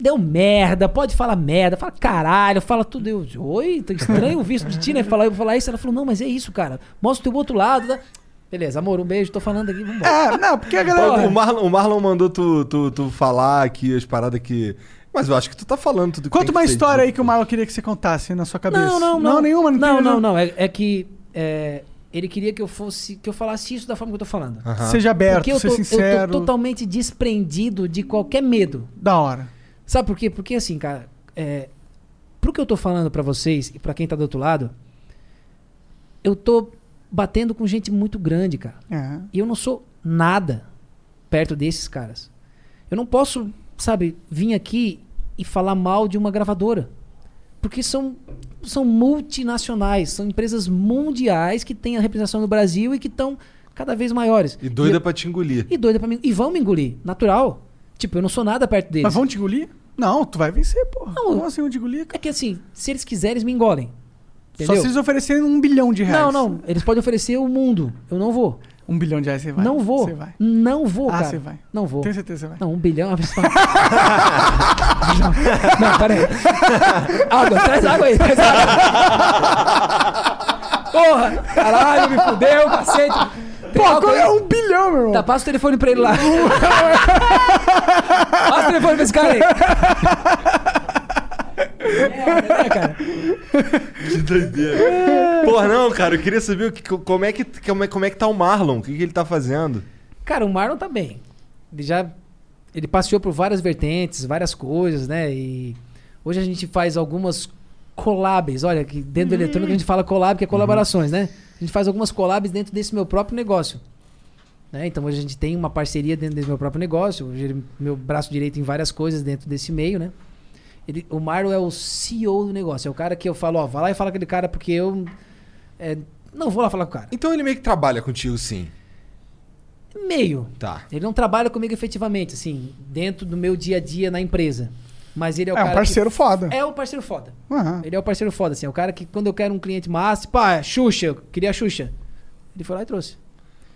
Deu merda, pode falar merda, fala caralho, fala tudo. Eu, oi, tá estranho o visto de ti, né? Falar, eu vou falar isso. Ela falou: Não, mas é isso, cara. Mostra o teu outro lado. tá? Beleza, amor, um beijo, tô falando aqui, vambora. É, não, porque a galera... O Marlon, o Marlon mandou tu, tu, tu falar aqui as paradas que. Mas eu acho que tu tá falando tudo que Conta uma que ser história aí que o Marlon queria que você contasse na sua cabeça. Não, não, não. Não, nenhuma, não Não, não, não. É, é que é, ele queria que eu fosse, que eu falasse isso da forma que eu tô falando. Aham. Seja aberto, Porque eu ser tô, sincero. eu tô totalmente desprendido de qualquer medo. Da hora. Sabe por quê? Porque assim, cara, é, pro que eu tô falando pra vocês e pra quem tá do outro lado, eu tô batendo com gente muito grande, cara. É. E eu não sou nada perto desses caras. Eu não posso, sabe, vir aqui e falar mal de uma gravadora. Porque são, são multinacionais, são empresas mundiais que têm a representação no Brasil e que estão cada vez maiores. E doida eu- pra te engolir. e doida pra mim. E vão me engolir, natural. Tipo, eu não sou nada perto deles. Mas vão te engolir? Não, tu vai vencer, porra. Não, Como assim vão te engolir, cara? É que assim, se eles quiserem, eles me engolem. Só Entendeu? se eles oferecerem um bilhão de reais. Não, não. Eles podem oferecer o mundo. Eu não vou. Um bilhão de reais você vai. Não vou. Você vai. Não vou, Ah, cara. você vai. Não vou. Tenho certeza que você vai. Não, um bilhão. é não, não, pera aí. Água, traz água aí. Traz água. Porra, caralho, me fudeu, cacete. Pô, aí? é um bilhão, meu irmão. Tá, passa o telefone pra ele lá. passa o telefone pra esse cara aí. Merda, né, cara? Que doideira. Porra, não, cara, eu queria saber o que, como, é que, como, é, como é que tá o Marlon, o que, que ele tá fazendo. Cara, o Marlon tá bem. Ele já. Ele passeou por várias vertentes, várias coisas, né? E hoje a gente faz algumas collabs. Olha, que dentro do eletrônico a gente fala collab, que é colaborações, né? A gente faz algumas collabs dentro desse meu próprio negócio. Né? Então hoje a gente tem uma parceria dentro desse meu próprio negócio. Hoje meu braço direito em várias coisas dentro desse meio, né? Ele, o Marlon é o CEO do negócio. É o cara que eu falo, ó, vai lá e fala com aquele cara porque eu. é, não vou lá falar com o cara. Então ele meio que trabalha contigo, sim. Meio. Tá. Ele não trabalha comigo efetivamente, assim, dentro do meu dia a dia na empresa. Mas ele é o É um cara. parceiro que... foda. É o parceiro foda. Aham. Ele é o parceiro foda, assim. É o cara que quando eu quero um cliente massa, pá, Xuxa, eu queria a Xuxa. Ele foi lá e trouxe.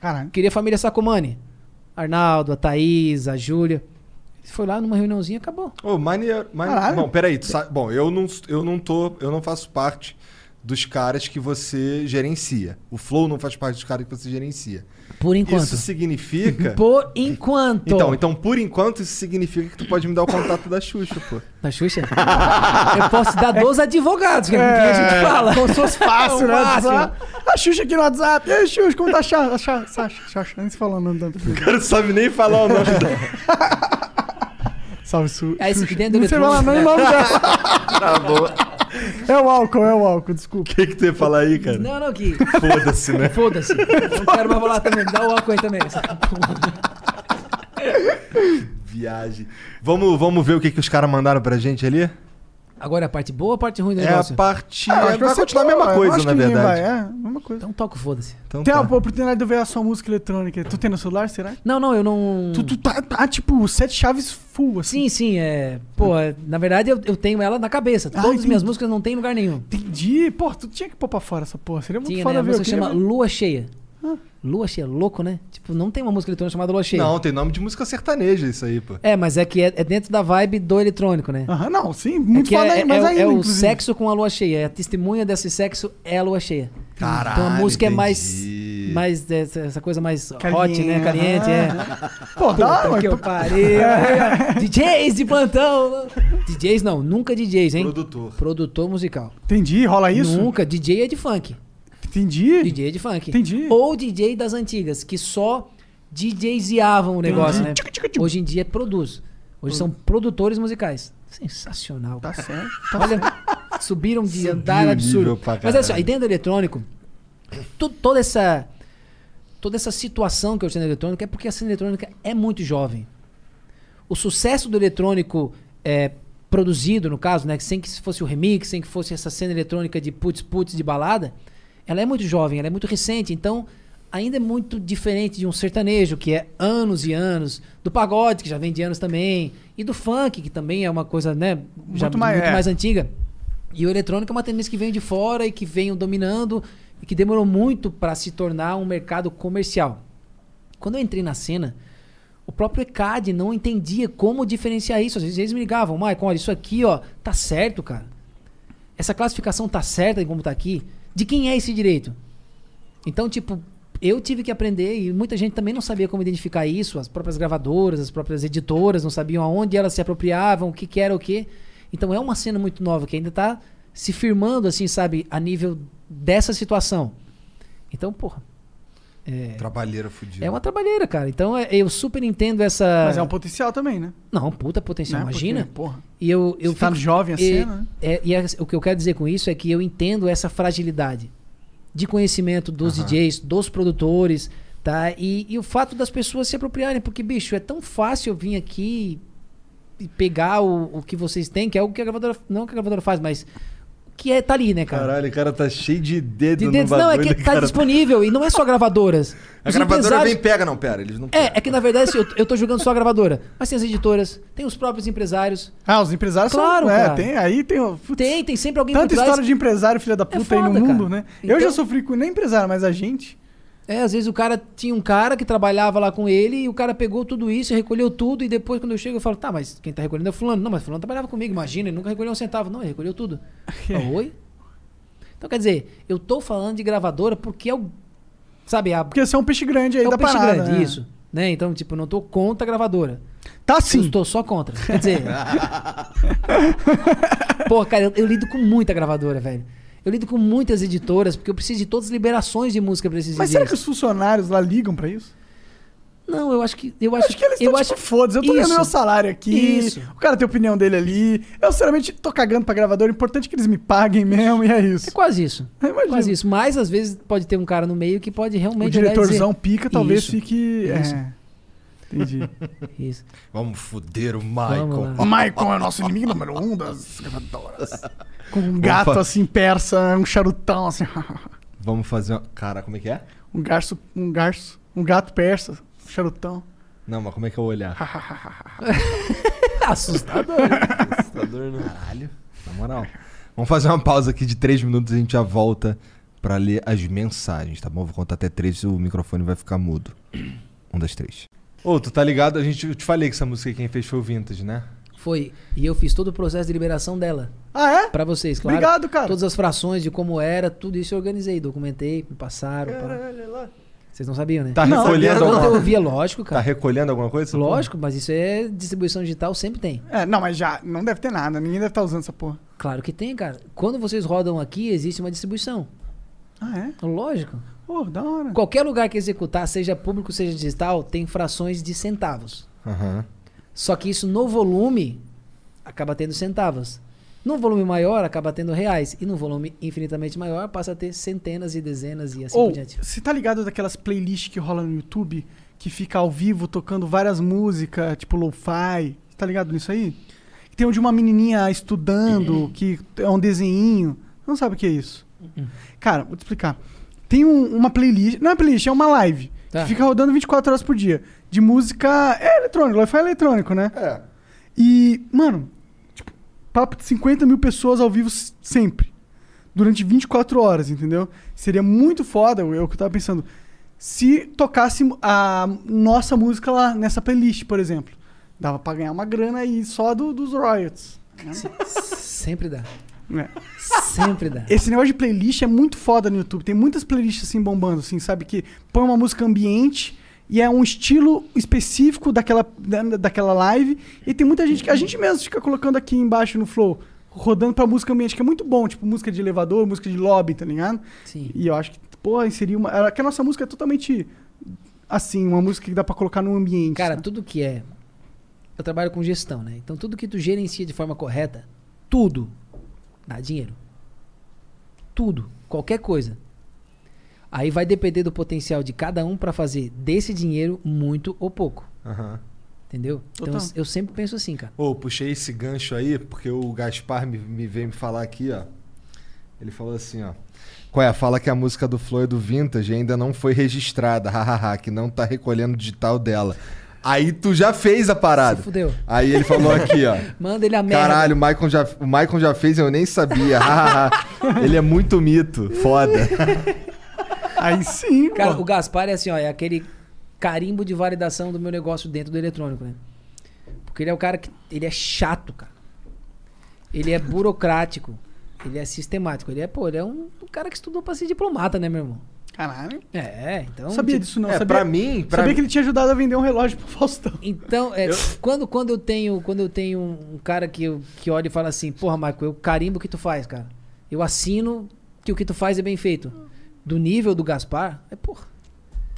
Caralho. Queria a família Sacomani. Arnaldo, a Thaís, a Júlia. Foi lá numa reuniãozinha e acabou. Ô, maneiro. maneiro. Bom, peraí, tu sabe. Bom, eu não, eu não tô. Eu não faço parte dos caras que você gerencia. O Flow não faz parte dos caras que você gerencia. Por enquanto. Isso significa. Por enquanto. Então, então, por enquanto, isso significa que tu pode me dar o contato da Xuxa, pô. Da Xuxa? eu posso dar 12 advogados, que é, com quem a gente fala. Como se fosse fácil, É né? A Xuxa aqui no WhatsApp. E aí, Xuxa, como tá a Xa- a Xa- Sasha? Sasha, nem se falou o nome da O cara não sabe nem falar o nome da. Salve, Su Aí, se Xuxa. dentro do Não sei falar nem o eletrônico, nome dela. Tá boa. É o álcool, é o álcool, desculpa. O que, que tu ia falar aí, cara? Não, não, que. Foda-se, né? Foda-se. Não quero mais falar também. Dá o álcool aí também. Viagem. Vamos, vamos ver o que, que os caras mandaram pra gente ali? Agora é a parte boa ou a parte ruim do É a negócio? parte. Ah, é, que vai continuar a mesma coisa, na verdade. vai, É, a mesma coisa. Então toca foda-se. Então Tem tá. a oportunidade de ouvir a sua música eletrônica. Tu tem no celular, será? Não, não, eu não. Tu, tu tá, tá, tipo, sete chaves full, assim. Sim, sim, é. Pô, é- na verdade eu, eu tenho ela na cabeça. Ah, Todas as minhas músicas não tem em lugar nenhum. Entendi. Pô, tu tinha que pôr pra fora essa porra. Seria muito Tinha, foda né? A ver. eu música chama ver. Lua Cheia. Ah. Lua Cheia, louco, né? Tipo, não tem uma música eletrônica chamada Lua Cheia. Não, tem nome de música sertaneja isso aí, pô. É, mas é que é, é dentro da vibe do eletrônico, né? Aham, não, sim, É muito que foda, é, é, mas é ainda, é o inclusive. sexo com a lua cheia. A testemunha desse sexo é a lua cheia. Caralho, então a música é mais. entendi. mais essa, essa coisa mais hot, Caliente, né? Caliente, é. Pô, Puta ué, que eu pô. parei. ó. DJs de plantão. DJs não, nunca DJs, hein? Produtor. Produtor musical. Entendi, rola isso? Nunca. DJ é de funk. Entendi. DJ é de funk. Entendi. Ou DJ das antigas, que só DJziavam o negócio, né? Hoje em dia produz. Hoje são produtores musicais. Sensacional. Tá certo. Tá Olha, subiram de Subiu andar absurdo. Mas é ó, caralho. e dentro do eletrônico, tu- toda essa toda essa situação que eu cena eletrônica é porque a cena eletrônica é muito jovem. O sucesso do eletrônico é, produzido, no caso, né, sem que fosse o remix, sem que fosse essa cena eletrônica de putz putz de balada, ela é muito jovem, ela é muito recente, então ainda é muito diferente de um sertanejo, que é anos e anos, do pagode, que já vem de anos também, e do funk, que também é uma coisa, né, já Muito mais- é. mais antiga. E o eletrônico é uma tendência que vem de fora e que vem dominando e que demorou muito para se tornar um mercado comercial. Quando eu entrei na cena, o próprio ECAD não entendia como diferenciar isso. Às vezes eles me ligavam, Maicon, olha, isso aqui, ó, tá certo, cara. Essa classificação tá certa em como tá aqui. De quem é esse direito? Então, tipo, eu tive que aprender e muita gente também não sabia como identificar isso. As próprias gravadoras, as próprias editoras não sabiam aonde elas se apropriavam, o que, que era o que. Então é uma cena muito nova que ainda tá se firmando, assim, sabe, a nível dessa situação. Então, porra. É, Trabalheira fudida. é uma trabalheira, cara. Então é- eu super entendo essa. Mas é um potencial também, né? Não, puta potencial, Né? imagina. Porque, porra, E eu, eu você tá fico- jovem a e, né? é, e é- o que eu quero dizer com isso é que eu entendo essa fragilidade de conhecimento dos DJs, dos produtores, tá? E, e o fato das pessoas se apropriarem, porque, bicho, é tão fácil eu vir aqui e pegar o, o que vocês têm, que é o que a gravadora. Não o que a gravadora faz, mas que é, tá ali, né, cara? Caralho, o cara tá cheio de dedo De no dentro, bagulho. não, é que né, tá cara? disponível e não é só gravadoras. A Os gravadora empresários- vem e pega, não, pera, eles não pegam. É, é que na verdade assim, eu, eu tô jogando só a gravadora. Mas tem as editoras, tem os próprios empresários. Ah, os empresários Claro, são. É, cara. tem, aí tem. o- putz, Tem, tem sempre alguém Tanta história de empresário, filha da puta, aí no foda, mundo, cara. né? eu Então- já sofri com nem empresário, mas a gente. É, às vezes o cara tinha um cara que trabalhava lá com ele e o cara pegou tudo isso, recolheu tudo e depois quando eu chego eu falo, tá, mas quem tá recolhendo é o fulano. Não, mas fulano trabalhava comigo, imagina, ele nunca recolheu um centavo. Não, ele recolheu tudo. Oi? Então quer dizer, eu tô falando de gravadora porque é o. Sabe, a, Porque você é um peixe grande aí é da o peixe parada. grande, né? isso. Né? Então, tipo, eu não tô contra a gravadora. Tá Eu sim. estou só contra. Quer dizer. Pô, cara, eu, eu lido com muita gravadora, velho. Eu lido com muitas editoras, porque eu preciso de todas as liberações de música pra esses Mas será que os funcionários lá ligam pra isso? Não, eu acho que. Eu acho, Acho que eles eu estão acho tipo, foda-se, eu tô ganhando meu salário aqui. Isso. O cara tem a opinião dele ali. Eu, sinceramente, tô cagando pra gravador. O importante é que eles me paguem mesmo, e é isso. É quase isso. Imagino. Quase isso. Mas às vezes pode ter um cara no meio que pode O realmente. e diretorzão dizer, pica, talvez Isso. fique. Isso. É. Entendi. Isso. Vamos foder o Michael. o Maicon é o nosso inimigo número um das gravadoras. Com um gato Opa. assim, persa, um charutão assim. Vamos fazer uma... Cara, como é que é? um garço, um garço, um gato persa, um charutão. Não, mas como é que é o olhar? Assustador. Assustador, né? Caralho, na moral. Vamos fazer uma pausa aqui de três minutos e a gente já volta pra ler as mensagens, tá bom? Vou contar até três e o microfone vai ficar mudo. Um das três. Ô, tu tá ligado? A gente, eu te falei que essa música quem fez foi o Vintage, né? Foi. E eu fiz todo o processo de liberação dela. Ah, é? Pra vocês, claro. Obrigado, cara. Todas as frações de como era, tudo isso eu organizei, documentei, me passaram. Caralho, lá. Vocês não sabiam, né? Tá Não, recolhendo Quando eu alguma... ouvia, lógico, Tá cara. recolhendo alguma coisa? Lógico, mas isso é distribuição digital, sempre tem. É, não, mas já não deve ter nada. Ninguém deve estar usando essa porra. Claro que tem, cara. Quando vocês rodam aqui, existe uma distribuição. Ah, é? Lógico. Pô, da hora. Qualquer lugar que executar, seja público, seja digital, tem frações de centavos. Aham. Só que isso no volume acaba tendo centavos. Num volume maior, acaba tendo reais. E num volume infinitamente maior, passa a ter centenas e dezenas e assim Ou, por diante. você tá ligado daquelas playlists que rola no YouTube? Que fica ao vivo tocando várias músicas, tipo lo-fi. Você tá ligado nisso aí? Tem um de uma menininha estudando, que é um desenhinho. Não sabe o que é isso? Cara, vou te explicar. Tem um- uma playlist, não é uma playlist, é uma live. Tá. Que fica rodando 24 horas por dia. De música. É eletrônico, lo-fi é eletrônico, né? É. E, mano, tipo, papo de 50 mil pessoas ao vivo sempre. Durante 24 horas, entendeu? Seria muito foda, o que eu tava pensando. Se tocasse a nossa música lá nessa playlist, por exemplo. Dava pra ganhar uma grana aí só do- dos royalties. Sempre dá. É. Sempre dá. Esse negócio de playlist é muito foda no YouTube. Tem muitas playlists assim bombando, assim, sabe? Que põe uma música ambiente e é um estilo específico daquela, da, daquela live. E tem muita gente que a gente mesmo fica colocando aqui embaixo no Flow, rodando pra música ambiente, que é muito bom, tipo música de elevador, música de lobby, tá ligado? Sim. E eu acho que, pô, inserir uma. é Que a nossa música é totalmente assim, uma música que dá pra colocar no ambiente. Cara, né? tudo que é. Eu trabalho com gestão, né? Então tudo que tu gerencia de forma correta, tudo dá dinheiro. Tudo. Qualquer coisa. Aí vai depender do potencial de cada um pra fazer desse dinheiro muito ou pouco. Aham. Entendeu? Então Total. eu sempre penso assim, cara. Ô, puxei esse gancho aí, porque o Gaspar me, me veio me falar aqui, ó. Ele falou assim, ó. Qual é? Fala que a música do Flow é do Vintage ainda não foi registrada, hahaha, que não tá recolhendo o digital dela. Aí tu já fez a parada. Se fudeu. Aí ele falou aqui, ó. Manda ele a merda. Caralho, o Michael já, o Michael já fez, eu nem sabia. ele é muito mito. Foda. Aí sim, Cara, pô. o Gaspar é assim, ó, é aquele carimbo de validação do meu negócio dentro do eletrônico, né? Porque ele é o cara que. Ele é chato, cara. Ele é burocrático. Ele é sistemático. Ele é, pô, ele é um, um cara que estudou pra ser diplomata, né, meu irmão? Caralho. É, então. Não sabia tipo, disso, não. é, sabia, pra mim, pra sabia mim- que ele tinha ajudado a vender um relógio pro Faustão. Então, é, quando, quando eu tenho quando eu tenho um cara que, eu- que olha e fala assim, porra, Marco, eu carimbo o que tu faz, cara. Eu assino que o que tu faz é bem feito. Do nível do Gaspar, é porra.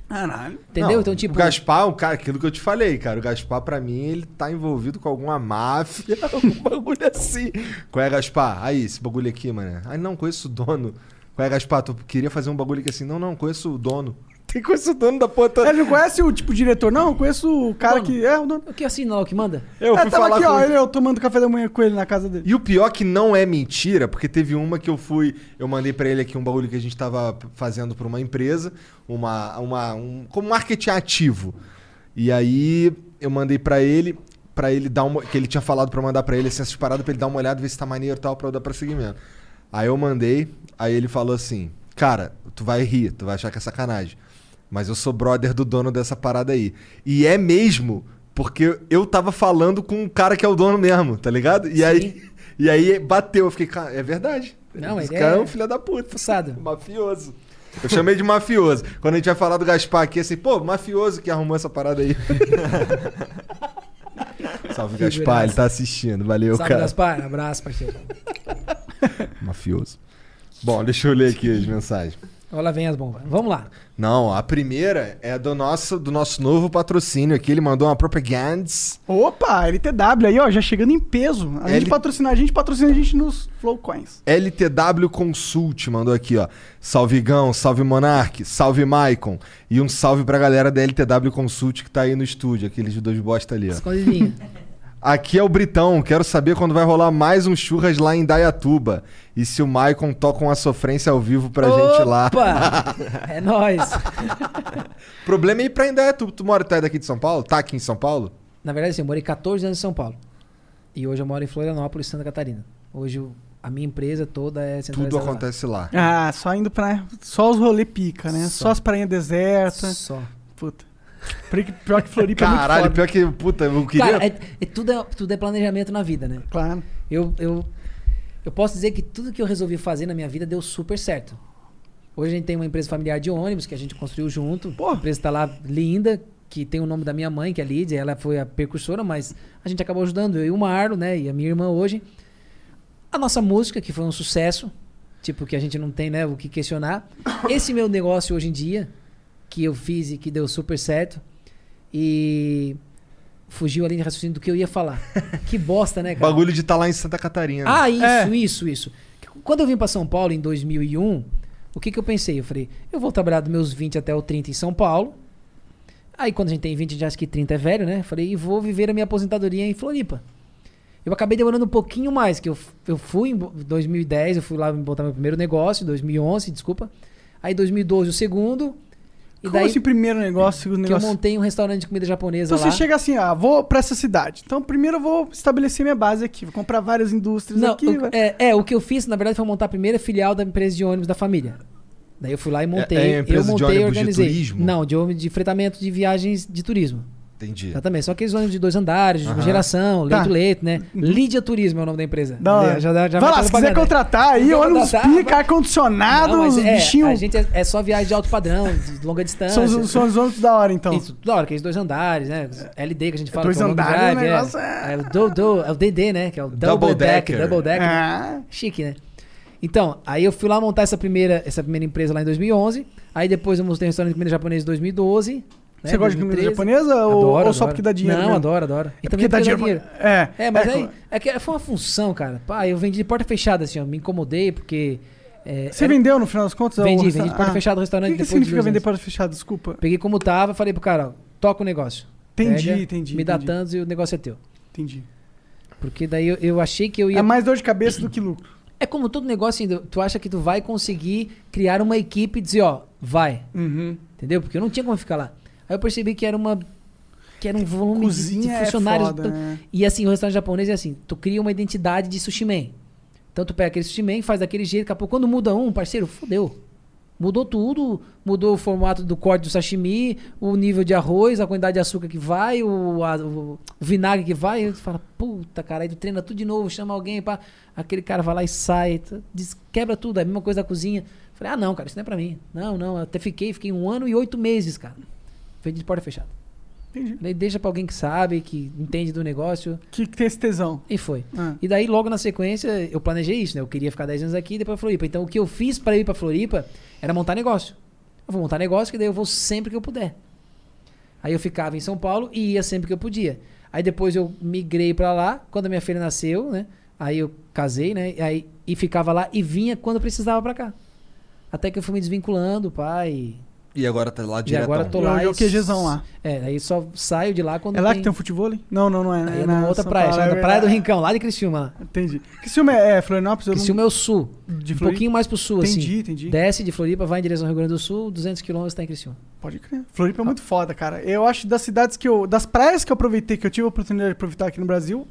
Caralho. Entendeu? Não, então, tipo. O Gaspar, o cara, aquilo que eu te falei, cara. O Gaspar, pra mim, ele tá envolvido com alguma máfia, algum bagulho assim. Qual é, Gaspar? Aí, esse bagulho aqui, mano. Ai, não, conheço o dono. Qual é, Gaspar? Tu queria fazer um bagulho aqui assim? Não, não, conheço o dono. Tem conheço o dono da porra toda. Ele não conhece o tipo diretor, não? Eu conheço o cara Dono. que. É, o dono. O que assina lá, o que manda? Eu é, fui tava falar aqui, com ó, ele, eu tomando café da manhã com ele na casa dele. E o pior que não é mentira, porque teve uma que eu fui, eu mandei pra ele aqui um bagulho que a gente tava fazendo pra uma empresa, uma, uma um, como marketing ativo. E aí eu mandei pra ele, pra ele dar uma, que ele tinha falado pra eu mandar pra ele assim, essas paradas pra ele dar uma olhada, ver se tá maneiro e tal pra eu dar prosseguimento. Aí eu mandei, aí ele falou assim: "Cara, tu vai rir, tu vai achar que é sacanagem, mas eu sou brother do dono dessa parada aí". E é mesmo, porque eu tava falando com o cara que é o dono mesmo, tá ligado? E aí e aí bateu, eu fiquei, cara, é verdade. Não, Esse cara é... é um filho da puta. Fuçado. Mafioso. Eu chamei de mafioso. Quando a gente vai falar do Gaspar aqui, assim, pô, mafioso que arrumou essa parada aí. Salve, Gaspar, ele tá assistindo. Valeu, Salve, cara. Gaspar. Abraço, parceiro. Mafioso. Bom, deixa eu ler aqui as mensagens. Olha lá vem as bombas. Vamos lá. Não, a primeira é do nosso, do nosso novo patrocínio aqui. Ele mandou uma propaganda. Opa, LTW aí, ó, já chegando em peso. A gente L- patrocina a gente, patrocina a gente nos Flow Coins. LTW Consult mandou aqui, ó. Salve Gão, salve Monark, salve Maicon. E um salve pra galera da LTW Consult que tá aí no estúdio, aqueles dois bosta ali, ó. Aqui é o Britão, quero saber quando vai rolar mais um churras lá em Dayatuba. E se o Maicon toca uma sofrência ao vivo pra gente lá. Opa! É nóis. O problema é ir pra Indaiatuba. Tu mora tá daqui de São Paulo? Tá aqui em São Paulo? Na verdade, assim, eu morei 14 anos em São Paulo. E hoje eu moro em Florianópolis, Santa Catarina. Hoje o- a minha empresa toda é Tudo centralizada lá. acontece lá. Ah, só indo pra. Só os rolê pica, né? Só, Só. as prainhas desertas. Só. Puta. Pior que- Floripa Caralho, é muito foda. pior que, puta, eu queria. Cara, é, é tudo, é, tudo é planejamento na vida, né? Claro. Eu, eu, eu posso dizer que tudo que eu resolvi fazer na minha vida deu super certo. Hoje a gente tem uma empresa familiar de ônibus que a gente construiu junto. Pô. A empresa tá lá linda, que tem o nome da minha mãe, que é a Lídia. Ela foi a percursora, mas a gente acabou ajudando eu e o Marlo, né? E a minha irmã hoje. A nossa música, que foi um sucesso. Tipo, que a gente não tem, né, o que questionar. Esse meu negócio hoje em dia, que eu fiz e que deu super certo. E fugiu ali de raciocínio do que eu ia falar. que bosta, né, cara? Bagulho de estar lá em Santa Catarina. Ah, isso, É. isso, isso. Quando eu vim pra São Paulo em 2001, o que que eu pensei? Eu falei, eu vou trabalhar dos meus 20 até o 30 em São Paulo. Aí quando a gente tem 20, a gente acha que 30 é velho, né? Eu falei, e vou viver a minha aposentadoria em Floripa. Eu acabei demorando um pouquinho mais, que eu, eu fui em bo- 2010, eu fui lá botar meu primeiro negócio, 2011, desculpa. Aí 2012 o segundo. E Como daí assim, primeiro negócio, segundo que eu negócio? montei um restaurante de comida japonesa Então lá. você chega assim, ah, vou pra essa cidade. Então primeiro eu vou estabelecer minha base aqui. Vou comprar várias indústrias Não, aqui. o, é, é, o que eu fiz, na verdade, foi montar a primeira filial da empresa de ônibus da família. Daí eu fui lá e montei. é a empresa eu de montei e ônibus de organizei. turismo? Não, de ônibus de fretamento de viagens de turismo. Entendi. Exatamente. Só aqueles ônibus de dois andares, de Aham. geração, Tá. leito-leito, né? Lídia Turismo é o nome da empresa. Hora. Já, já, já vai lá, se quiser contratar aí, ônibus pica, ar-condicionado, Não, mas os é, bichinhos. a gente é, é só viagem de alto padrão, de longa distância. São, os- são os ônibus da hora, então. Isso, da hora, aqueles dois andares, né? LD que a gente fala dois que é andares, drive, o é. negócio é- É o, do, do- é o DD, né? Que é o Double, Double Deck, Decker. Double Deck. Ah, Chique, né? Então, aí eu fui lá montar essa primeira, essa primeira empresa lá em 2011. Aí depois eu montei um restaurante de comida japonesa em 2012. Né, você gosta de comida 2013. japonesa ou, Adoro, ou só adoro. porque dá dinheiro? Não, mesmo? adoro, adoro. E É também porque dá porque dinheiro. É, É, mas é, aí, é que foi uma função, cara. Pá, eu vendi de porta fechada, assim, ó. Me incomodei porque... é, Você era- vendeu no final das contas? Vendi, o vendi de resta- porta Ah. fechada o O restaurante que, que de significa vender porta fechada? Desculpa. Peguei como tava, falei pro cara, ó, toca o negócio. Entendi, Pega, entendi. Me dá entendi, tantos e o negócio é teu. Entendi. Porque daí eu, eu achei que eu ia... É mais dor de cabeça do que lucro. É como todo negócio, assim, tu acha que tu vai conseguir criar uma equipe e dizer, ó, vai. Uhum. Entendeu? Porque eu não tinha como ficar lá. Aí eu percebi que era uma. Que era um volume de- de, Cozinha é funcionários. foda, tão- né? E assim, o restaurante japonês é assim: tu cria uma identidade de sushi man. Então tu pega aquele sushi man, faz daquele jeito, daqui a pouco, quando muda um, parceiro, fudeu. Mudou tudo, mudou o formato do corte do sashimi, o nível de arroz, a quantidade de açúcar que vai, o, a- o- vinagre que vai. Aí tu fala, puta, cara, aí tu treina tudo de novo, chama alguém, pá. Aquele cara vai lá e sai, des- quebra tudo, é a mesma coisa da cozinha. Falei, ah, não, cara, isso não é pra mim. Não, não, eu até fiquei, fiquei um ano e oito meses, cara. Vendi de porta fechada. Entendi. Daí deixa pra alguém que sabe, que entende do negócio, Que, que tem esse tesão. e foi. Ah. E daí, logo na sequência, eu planejei isso, né? Eu queria ficar 10 anos aqui e depois pra Floripa. Então, o que eu fiz pra ir pra Floripa era montar negócio. Eu vou montar negócio que daí eu vou sempre que eu puder. Aí eu ficava em São Paulo e ia sempre que eu podia. Aí depois eu migrei pra lá, quando a minha filha nasceu, né? Aí eu casei, né? E, aí, e ficava lá e vinha quando precisava pra cá. Até que eu fui me desvinculando, pai. E agora tá lá E direto. agora tô Eu- lá. eu e- QGzão lá. É, aí só saio de lá quando É lá tem... que tem um futebol? Não, não, não é. Aí é é na outra São praia, Paulo, é Praia do. Rincão, lá de Criciúma. Lá. Entendi. Que filme é, é Florianópolis? Eu não- Criciúma é o sul. de Um Floripa? pouquinho mais pro sul, Entendi, assim. entendi. Desce de Floripa, vai em direção ao Rio Grande do Sul, 200 quilômetros tá em Criciúma. Pode crer. Floripa é muito foda, cara. Eu acho das cidades que eu. Das praias que eu aproveitei, que eu tive a oportunidade de aproveitar aqui no Brasil,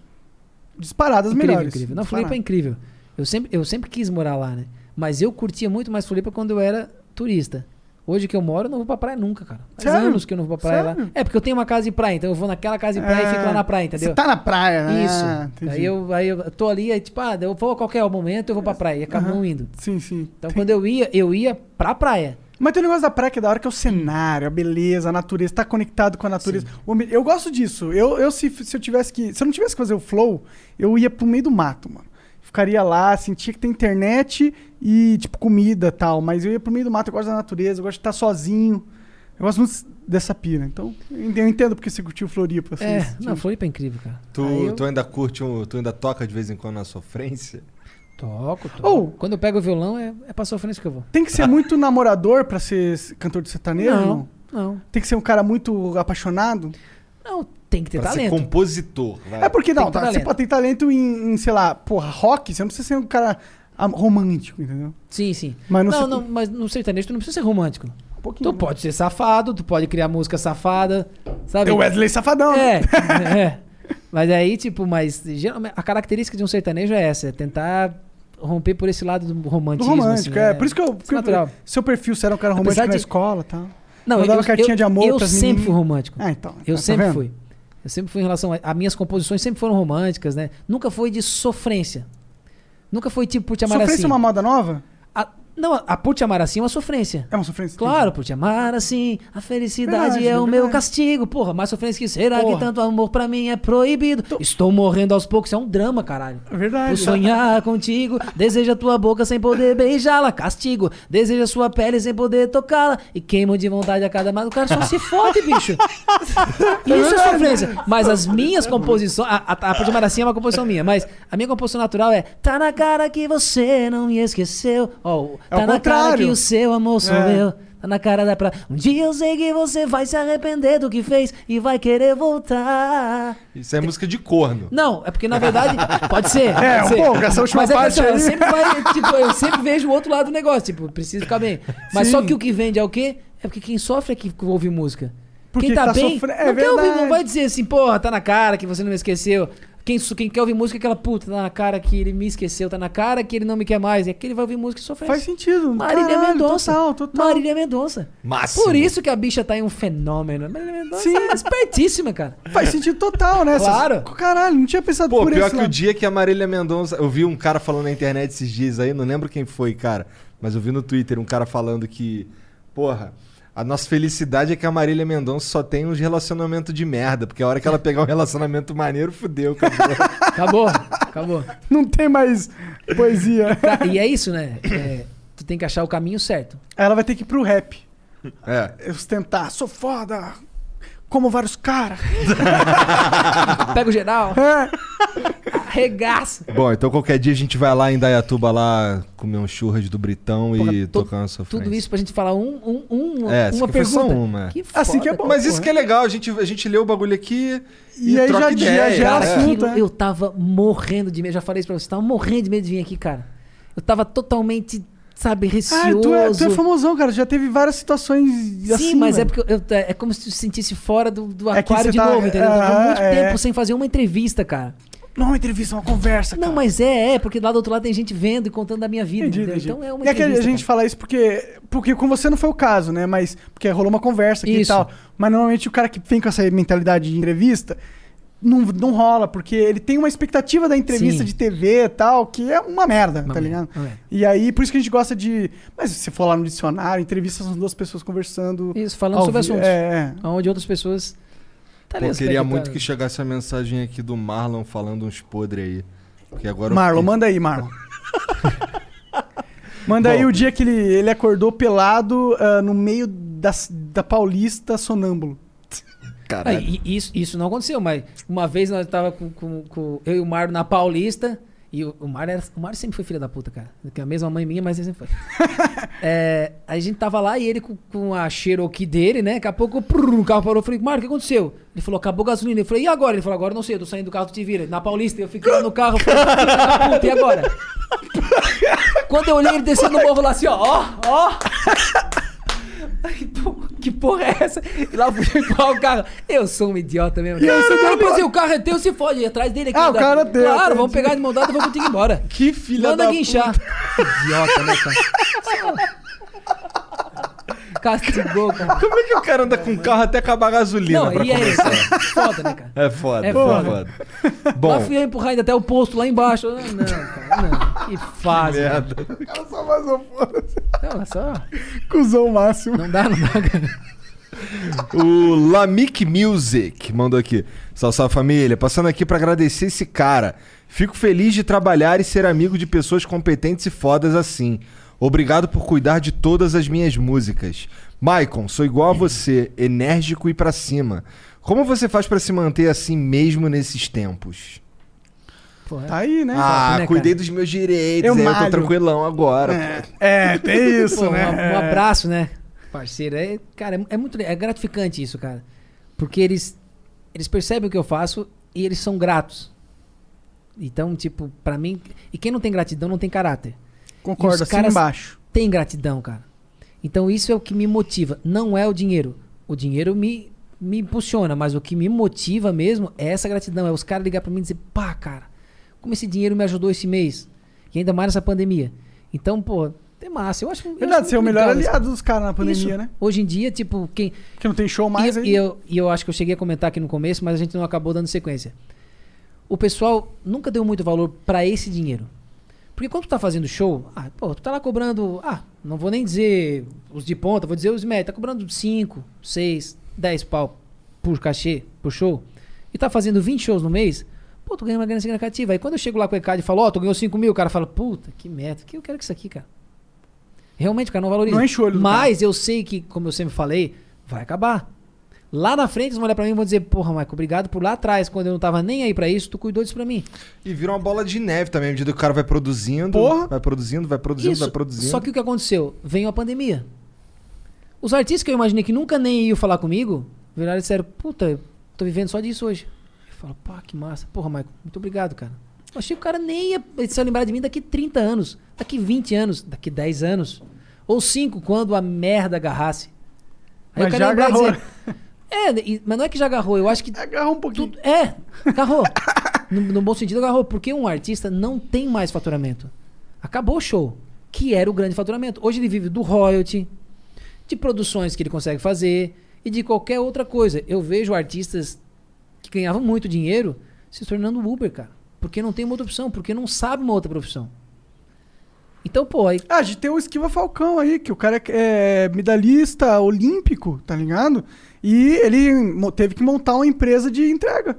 disparadas incrível, melhores. incrível. Não. Floripa é incrível. Eu sempre, eu sempre quis morar lá, né? Mas eu curtia muito mais Floripa quando eu era turista. Hoje que eu moro, eu não vou pra praia nunca, cara. Faz Sério? anos que eu não vou pra praia Sério? lá. É, porque eu tenho uma casa de praia, então eu vou naquela casa de praia e fico lá na praia, entendeu? Você tá na praia, né? Isso. Ah, aí, eu, aí eu tô ali, aí tipo, ah, eu vou a qualquer momento, eu vou pra praia. E acabo Aham. não indo. Sim, sim. Então Tem- quando eu ia, eu ia pra praia. Mas tem um negócio da praia que é da hora, que é o cenário, a beleza, a natureza, tá conectado com a natureza. Ambi- Eu gosto disso. Eu, eu se, se eu tivesse que. Se eu não tivesse que fazer o flow, eu ia pro meio do mato, mano. Ficaria lá, sentia que tem internet e, tipo, comida e tal. Mas eu ia pro meio do mato, eu gosto da natureza, eu gosto de estar sozinho. Eu gosto muito dessa pira. Então, eu entendo porque você curtiu Floripa. Assim, É, não. Floripa é incrível, cara. Tu, eu tu ainda curte, um, tu ainda toca de vez em quando na sofrência? toco, toco. Ou- Quando eu pego o violão, é, é pra sofrência que eu vou. Tem que ser muito namorador pra ser cantor de sertanejo? Não, Não. Tem que ser um cara muito apaixonado? Não, tem que ter pra ser talento. compositor. vai. É porque não, tá, você pode ter talento em, em, sei lá, porra, rock, você não precisa ser um cara ah, romântico, entendeu? Sim, sim. Mas não, ser- não, mas no sertanejo tu não precisa ser romântico. Um pouquinho. Tu pode ser safado, tu pode criar música safada, sabe? É o Wesley Safadão. né? É, é. Mas aí, tipo, mas a característica de um sertanejo é essa, é tentar romper por esse lado do Do romantismo. romântico, assim, é. Por isso que eu. Isso é natural. seu perfil, você era um cara romântico Apesar na de- escola e tal. Não, Mandava eu, cartinha eu, de amor eu sempre meninas. fui romântico. Ah, então. Eu Tá sempre vendo? fui. Eu sempre fui em relação. A, as minhas composições sempre foram românticas, né? Nunca foi de sofrência. Nunca foi tipo te amar Sofrência assim. uma moda nova? A- Não, a por te amar assim é uma sofrência. É uma sofrência. Claro, por te amar assim, a felicidade Verdade, é o verdade. meu castigo. Porra, mais sofrência que será Porra. que tanto amor pra mim é proibido? Estou morrendo aos poucos, é um drama, caralho. É verdade. Por sonhar contigo, deseja tua boca sem poder beijá-la, castigo. Deseja sua pele sem poder tocá-la e queimo de vontade a cada mais. O cara só se fode, bicho. Isso é sofrência. Mas as minhas composições. A, a, a Por te amar assim é uma composição minha, mas a minha composição natural é Tá na cara que você não me esqueceu. Ó, É tá o na cara contrário. que o seu amor sou É. eu. Tá na cara da pra. Um dia eu sei que você vai se arrepender do que fez e vai querer voltar. Isso é música de corno. Não, é porque na verdade. Pode ser. É, pode um ser. pouco, essa última Mas é parte assim, eu aí. sempre vai, tipo, eu sempre vejo o outro lado do negócio. Tipo, preciso ficar bem. Mas Sim. só que o que vende é o quê? É porque quem sofre é que ouve música. Porque quem tá, tá bem, sofre- é não, quer ouvir, não vai dizer assim, porra, tá na cara que você não me esqueceu. Quem, quem quer ouvir música é aquela puta, tá na cara que ele me esqueceu, tá na cara que ele não me quer mais. E aquele vai ouvir música e sofre. Faz sentido. Marília Caralho, Mendonça. Total, total. Marília Mendonça. Máximo. Por isso que a bicha tá em um fenômeno. Marília Mendonça Sim. é espertíssima, cara. Faz sentido total, né? Claro. Caralho, não tinha pensado Pô, por pior que o dia que a Marília Mendonça. Eu vi um cara falando na internet esses dias aí, não lembro quem foi, cara. Mas eu vi no Twitter um cara falando que. Porra. A nossa felicidade é que a Marília Mendonça só tem uns relacionamentos de merda, porque a hora que ela pegar um relacionamento maneiro, fudeu, acabou. Acabou, acabou. Não tem mais poesia. E é isso, né? É, tu tem que achar o caminho certo. Ela vai ter que ir pro rap. É. Ostentar, sou foda. Como vários caras. Pega o geral, É. arregaça. Bom, então qualquer dia a gente vai lá em Dayatuba lá comer um churras do Britão Porra, e to- tocar uma sofrência. Tudo isso pra gente falar um, um, um- É, uma pergunta. só uma. Que Assim foda, que é bom. Mas isso que é legal, a gente, a gente lê o bagulho aqui e, E aí troca já- ideia. já- já Cara, é é. assunto, aquilo, é. eu tava morrendo de medo. Já falei isso pra você, tava morrendo de medo de vir aqui, cara. Eu tava totalmente, sabe, Ah, receoso. tu é, tu é famosão, cara. Já teve várias situações Sim, assim. mas é velho. porque eu- é como se tu se sentisse fora do, do É aquário você de tá- novo, entendeu? Aham, muito é. tempo sem fazer uma entrevista, cara. Não é uma entrevista, é uma conversa, cara. Não, mas é, é, porque lá do outro lado tem gente vendo e contando da minha vida, Entendi, entendeu? entendi. Então é uma E é que a entrevista, gente cara. fala isso porque, porque com você não foi o caso, né? Mas porque rolou uma conversa aqui Isso. e tal. Mas normalmente o cara que vem com essa mentalidade de entrevista não, não rola, porque ele tem uma expectativa da entrevista Sim. de TV e tal, que é uma merda, Uma tá merda, ligado? merda. E aí, por isso que a gente gosta de. Mas se você for lá no dicionário, entrevistas são duas pessoas conversando. Isso, falando sobre vi- assuntos. É, é. Onde outras pessoas. Tá Pô, ligado? queria muito que chegasse a mensagem aqui do Marlon falando uns podres aí. Porque agora eu Marlon, fiquei- manda aí, Marlon. manda aí Bom. o dia que ele, ele acordou pelado ah, no meio da, da Paulista sonâmbulo. Caralho. isso, isso não aconteceu, mas uma vez nós tava com, com- com eu e o Mário na Paulista. E o, o Mário era, o Mário sempre foi filho da puta, cara. Que é a mesma mãe minha, mas ele sempre foi. É, aí a gente tava lá e ele com, com a Cherokee dele, né? Daqui a pouco prrr, o carro parou. Eu falei, Mário, o que aconteceu? Ele falou, acabou a gasolina. Eu falei, e agora? Ele falou, agora não sei, eu tô saindo do carro, tu te vira. Na Paulista, eu fiquei lá no carro. Eu falei, filho da puta, e agora? Quando eu olhei ele descendo no morro lá assim, ó, ó, ó. Ai, pô, Que porra é essa? E lá fui empurrar o carro. Eu sou um idiota mesmo. cara. Eu pensei, o carro é teu, se fode. Atrás dele aqui. Ah, o da- cara é teu, Claro, entendi. vamos pegar de mão dada e vamos contigo embora. Que filha Manda da guinchar. Idiota, né, cara? Castigou, cara. Como é que o cara anda com o carro até acabar a gasolina Não, pra e é isso. começar? Foda, né, cara? É foda, É é foda. foda. Lá Bom, fui eu empurrar ainda até o posto lá embaixo. Ah, Não, cara, não. Que fase. cara. merda. O cara só vazou foda-se. Não, só. Cusão máximo. Não dá, não dá, cara. O Lamic Music mandou aqui. Salve, salve família. Passando aqui pra agradecer esse cara. Fico feliz de trabalhar e ser amigo de pessoas competentes e fodas assim. Obrigado por cuidar de todas as minhas músicas. Maicon, sou igual a você, enérgico e pra cima. Como você faz pra se manter assim mesmo nesses tempos? Porra. Tá aí, né? Ah, né, cuidei dos meus direitos, Eu aí eu tô tranquilão agora. É, é, tem isso, Pô, né? um, um abraço, né? Parceiro, é, cara, é, é muito é gratificante isso, cara. Porque eles eles percebem o que eu faço e eles são gratos. Então, tipo, pra mim, e quem não tem gratidão não tem caráter. Concordo, os assim caras- embaixo. Tem gratidão, cara. Então isso é o que me motiva, não é o dinheiro. O dinheiro me me impulsiona, mas o que me motiva mesmo é essa gratidão, é os caras ligar pra mim e dizer: "Pá, cara, como esse dinheiro me ajudou esse mês". E ainda mais nessa pandemia. Então, pô, é massa. Eu acho eu Verdade, acho você é o melhor isso. aliado dos caras na pandemia, Isso. né? Hoje em dia, tipo, quem. Que não tem show mais e, aí. e eu, e eu acho que eu cheguei a comentar aqui no começo, mas a gente não acabou dando sequência. O pessoal nunca deu muito valor pra esse dinheiro. Porque quando tu tá fazendo show, ah, pô, tu tá lá cobrando, ah, não vou nem dizer os de ponta, vou dizer os médios, tá cobrando 5, 6, 10 pau por cachê, por show, e tá fazendo 20 shows no mês, pô, tu ganha uma grana significativa. Aí quando eu chego lá com o ECAD e falo, ó, tu ganhou 5 mil, o cara fala, puta, que merda, que eu quero que isso aqui, cara. Realmente, o cara não valoriza. Não enche o olho Mas eu sei que, como eu sempre falei, vai acabar. Lá na frente, eles vão olhar pra mim e vão dizer, porra, Michael, obrigado por lá atrás, quando eu não tava nem aí pra isso, tu cuidou disso pra mim. E vira uma bola de neve também, à medida que o cara vai produzindo, Porra. vai produzindo, vai produzindo, Isso. vai produzindo. Só que o que aconteceu? Veio a pandemia. Os artistas que eu imaginei que nunca nem iam falar comigo, viraram e disseram, puta, tô vivendo só disso hoje. Eu falo, pá, que massa. Porra, Michael, muito obrigado, cara. Eu achei que o cara nem ia se lembrar de mim daqui 30 anos, daqui 20 anos, daqui 10 anos. Ou 5, quando a merda agarrasse. Aí Mas o cara já e agarrou. dizer, É, e- mas não é que já agarrou, eu acho que Agarra um pouquinho. tudo, é, agarrou. no, no bom sentido, agarrou. Porque um artista não tem mais faturamento. Acabou o show, que era o grande faturamento. Hoje ele vive do royalty, de produções que ele consegue fazer e de qualquer outra coisa. Eu vejo artistas que ganhavam muito dinheiro se tornando Uber, cara. Porque não tem uma outra opção, porque não sabe uma outra profissão. Então, pô, aí, Ah, a gente tem o Esquiva Falcão aí, que o cara é é medalhista olímpico, tá ligado? E ele teve que montar uma empresa de entrega.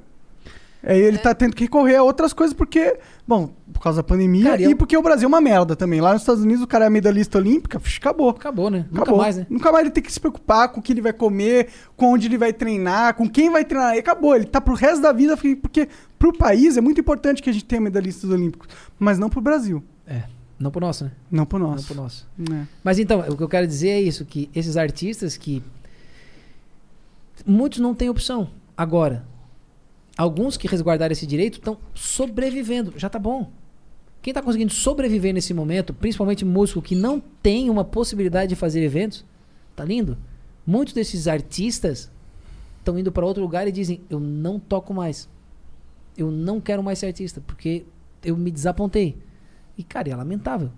Aí ele É. tá tendo que recorrer a outras coisas porque, bom, por causa da pandemia Cara, e eu- porque o Brasil é uma merda também. Lá nos Estados Unidos o cara é medalhista olímpica, fixe, acabou. acabou, né? Nunca Acabou. mais, né? Nunca mais ele tem que se preocupar com o que ele vai comer, com onde ele vai treinar, com quem vai treinar. E acabou. Ele tá pro resto da vida, porque pro país é muito importante que a gente tenha medalhistas olímpicos, mas não pro Brasil. É. Não pro nosso, né? Não pro Não nosso. pro nosso. né? Mas então, o que eu quero dizer é isso, que esses artistas que muitos não têm opção. Agora, alguns que resguardaram esse direito estão sobrevivendo. Já tá bom. Quem tá conseguindo sobreviver nesse momento, principalmente músico que não tem uma possibilidade de fazer eventos, tá lindo. Muitos desses artistas estão indo para outro lugar e dizem: "Eu não toco mais. Eu não quero mais ser artista porque eu me desapontei". E cara, é lamentável.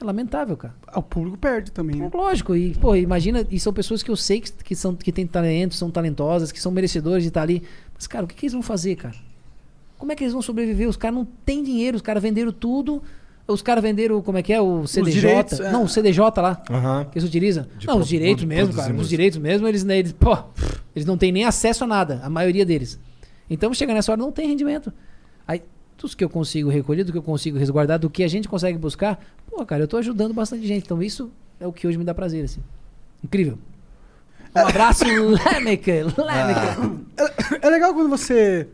É lamentável, cara. Ah, O público perde também, né? Lógico, e pô, imagina, e são pessoas que eu sei que, que, são, que têm talento, são talentosas, que são merecedores de estar ali. Mas, cara, o que, que eles vão fazer, cara? Como é que eles vão sobreviver? Os caras não têm dinheiro, os caras venderam tudo. Os caras venderam, como é que é? O CDJ? direitos, é. Não, o CDJ lá, Aham. que eles utilizam. De não, pro- os direitos mesmo, cara. Os direitos mesmo, eles, né, eles, pô, eles não têm nem acesso a nada, a maioria deles. Então, chega nessa hora, não tem rendimento. Aí, dos que eu consigo recolher, do que eu consigo resguardar, do que a gente consegue buscar, pô, cara, eu tô ajudando bastante gente. Então, isso é o que hoje me dá prazer, assim. Incrível. Um abraço, Lemeca. Lemeca. É legal quando você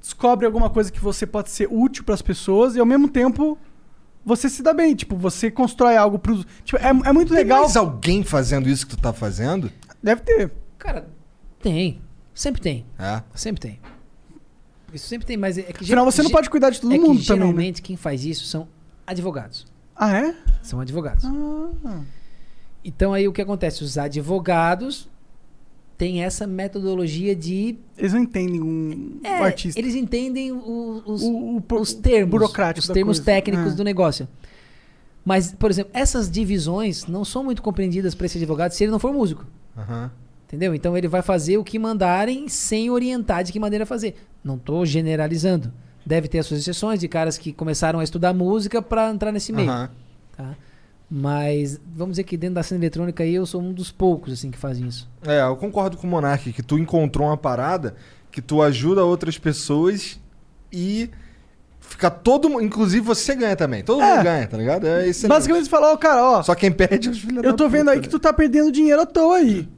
descobre alguma coisa que você pode ser útil pras pessoas e ao mesmo tempo você se dá bem. Tipo, você constrói algo pros. Tipo, é, é muito Tem legal. mais alguém fazendo isso que tu tá fazendo? Deve ter. Cara, tem. Sempre tem. É. Sempre tem. Isso sempre tem, mas é que... Afinal, você não pode cuidar de todo é mundo que também. Né? geralmente quem faz isso são advogados. Ah, é? São advogados. Ah. Então aí o que acontece? Os advogados têm essa metodologia de. Eles não entendem um, É, um artista. Eles entendem o- os, O- o os termos. burocrático Os termos coisa. técnicos É. do negócio. Mas, por exemplo, essas divisões não são muito compreendidas para esse advogado se ele não for músico. Aham. Entendeu? Então ele vai fazer o que mandarem sem orientar de que maneira fazer. Não estou generalizando. Deve ter as suas exceções de caras que começaram a estudar música para entrar nesse meio. Aham. Tá? Mas vamos dizer que dentro da cena eletrônica aí eu sou um dos poucos assim que fazem isso. É, eu concordo com o Monark que tu encontrou uma parada que tu ajuda outras pessoas e fica todo mundo. Inclusive você ganha também. Todo É. mundo ganha, tá ligado? É. Basicamente você fala, ó, cara, ó, Só quem perde é os filhos eu da tô vendo puta, aí que né? tu tá perdendo dinheiro à toa aí.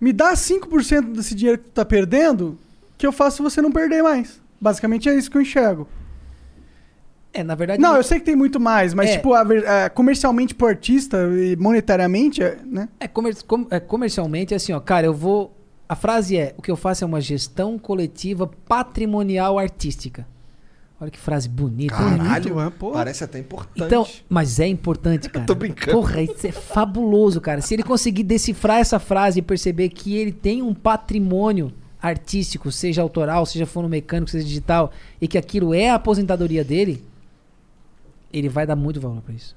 Me dá 5% desse dinheiro que tu tá perdendo, que eu faço você não perder mais. Basicamente é isso que eu enxergo. É, na verdade. Não, eu sei que tem muito mais, mas, É. tipo, a a- comercialmente pro artista e monetariamente, é, né? É, comer- com- é, comercialmente é assim, ó, cara, eu vou. A frase é: o que eu faço é uma gestão coletiva patrimonial artística. Olha que frase bonita, né? Caralho, Bonito, é, pô. parece até importante. Então, mas é importante, cara. tô brincando. Porra, isso é fabuloso, cara. Se ele conseguir decifrar essa frase e perceber que ele tem um patrimônio artístico, seja autoral, seja fonomecânico, seja digital, e que aquilo é a aposentadoria dele, ele vai dar muito valor pra isso.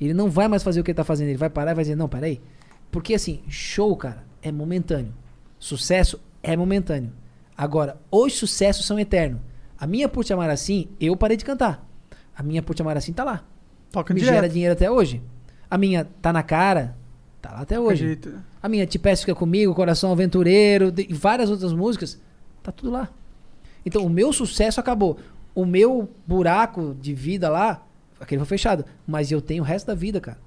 Ele não vai mais fazer o que ele tá fazendo, ele vai parar e vai dizer, não, peraí. Porque assim, show, cara, é momentâneo. Sucesso é momentâneo. Agora, os sucessos são eternos. A minha Por Te Amar Assim, eu parei de cantar. A minha Por Te Amar Assim tá lá. Toca me direto. gera dinheiro até hoje. A minha tá na cara, tá lá até hoje. A minha Te Peço Fica Comigo, Coração Aventureiro e várias outras músicas, tá tudo lá. Então o meu sucesso acabou. O meu buraco de vida lá, aquele foi fechado. Mas eu tenho o resto da vida, cara.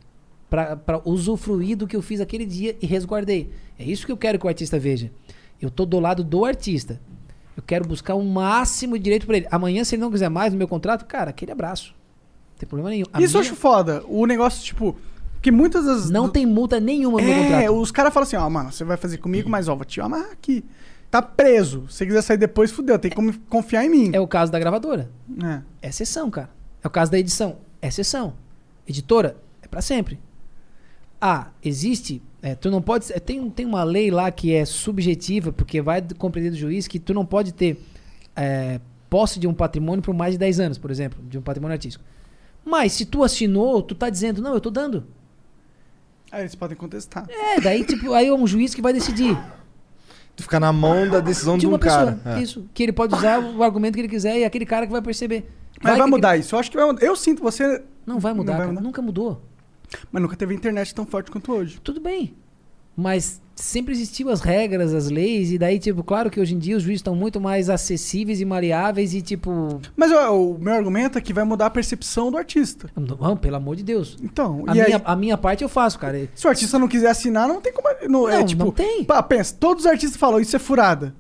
Pra, pra usufruir do que eu fiz aquele dia e resguardei. É isso que eu quero que o artista veja. Eu tô do lado do artista. Eu quero buscar o máximo de direito pra ele. Amanhã, se ele não quiser mais no meu contrato, cara, aquele abraço. Não tem problema nenhum. A Isso eu minha- acho foda. O negócio, tipo. Que muitas das. Não tem multa nenhuma no meu É, contrato. os caras falam assim, ó, mano, você vai fazer comigo, mas ó, vou te amarrar aqui. Tá preso. Se você quiser sair depois, fudeu. Tem como confiar em mim. É o caso da gravadora. É. É exceção, cara. É o caso da edição. É exceção. Editora, é pra sempre. Ah, existe. É, tu não pode. tem, tem uma lei lá que é subjetiva, porque vai compreender do juiz que tu não pode ter é, posse de um patrimônio por mais de 10 anos, por exemplo, de um patrimônio artístico. Mas se tu assinou, tu tá dizendo, não, eu tô dando. Aí eles podem contestar. É, daí, tipo, aí é um juiz que vai decidir. Tu fica na mão da decisão de, De um uma pessoa. cara. É. Isso. Que ele pode usar o argumento que ele quiser e é aquele cara que vai perceber. Mas vai que- mudar isso. Eu acho que vai mudar. Eu sinto você. Não vai mudar, Não vai cara. mudar? Nunca mudou. Mas nunca teve internet tão forte quanto hoje. Tudo bem. Mas sempre existiu as regras, as leis, e daí, tipo, claro que hoje em dia os juízes estão muito mais acessíveis e maleáveis e, tipo. Mas ó, o meu argumento é que vai mudar a percepção do artista. Não, pelo amor de Deus. Então, A minha, aí, a minha parte eu faço, cara. se o artista não quiser assinar, não tem como. Não, é Não, tipo. não tem. Pá, pensa, todos os artistas falam, isso é furada.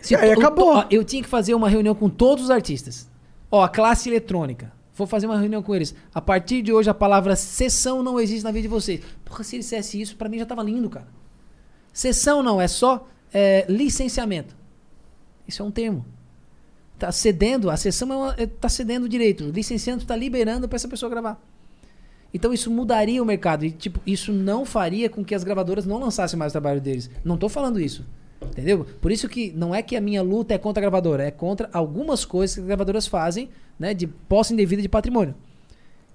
Se aí to- acabou. ó, eu tinha que fazer uma reunião com todos os artistas. Ó, a classe eletrônica. Vou fazer uma reunião com eles. A partir de hoje, a palavra sessão não existe na vida de vocês. Porra, se ele dissesse isso, pra mim já tava lindo, cara. Sessão não, é só é, licenciamento. Isso é um termo. Tá cedendo, a sessão é é- tá cedendo o direito. O licenciamento tá liberando pra essa pessoa gravar. Então isso mudaria o mercado. E, tipo, isso não faria com que as gravadoras não lançassem mais o trabalho deles. Não tô falando isso. Entendeu? Por isso que não é que a minha luta é contra a gravadora, é contra algumas coisas que as gravadoras fazem, né? De posse indevida de patrimônio.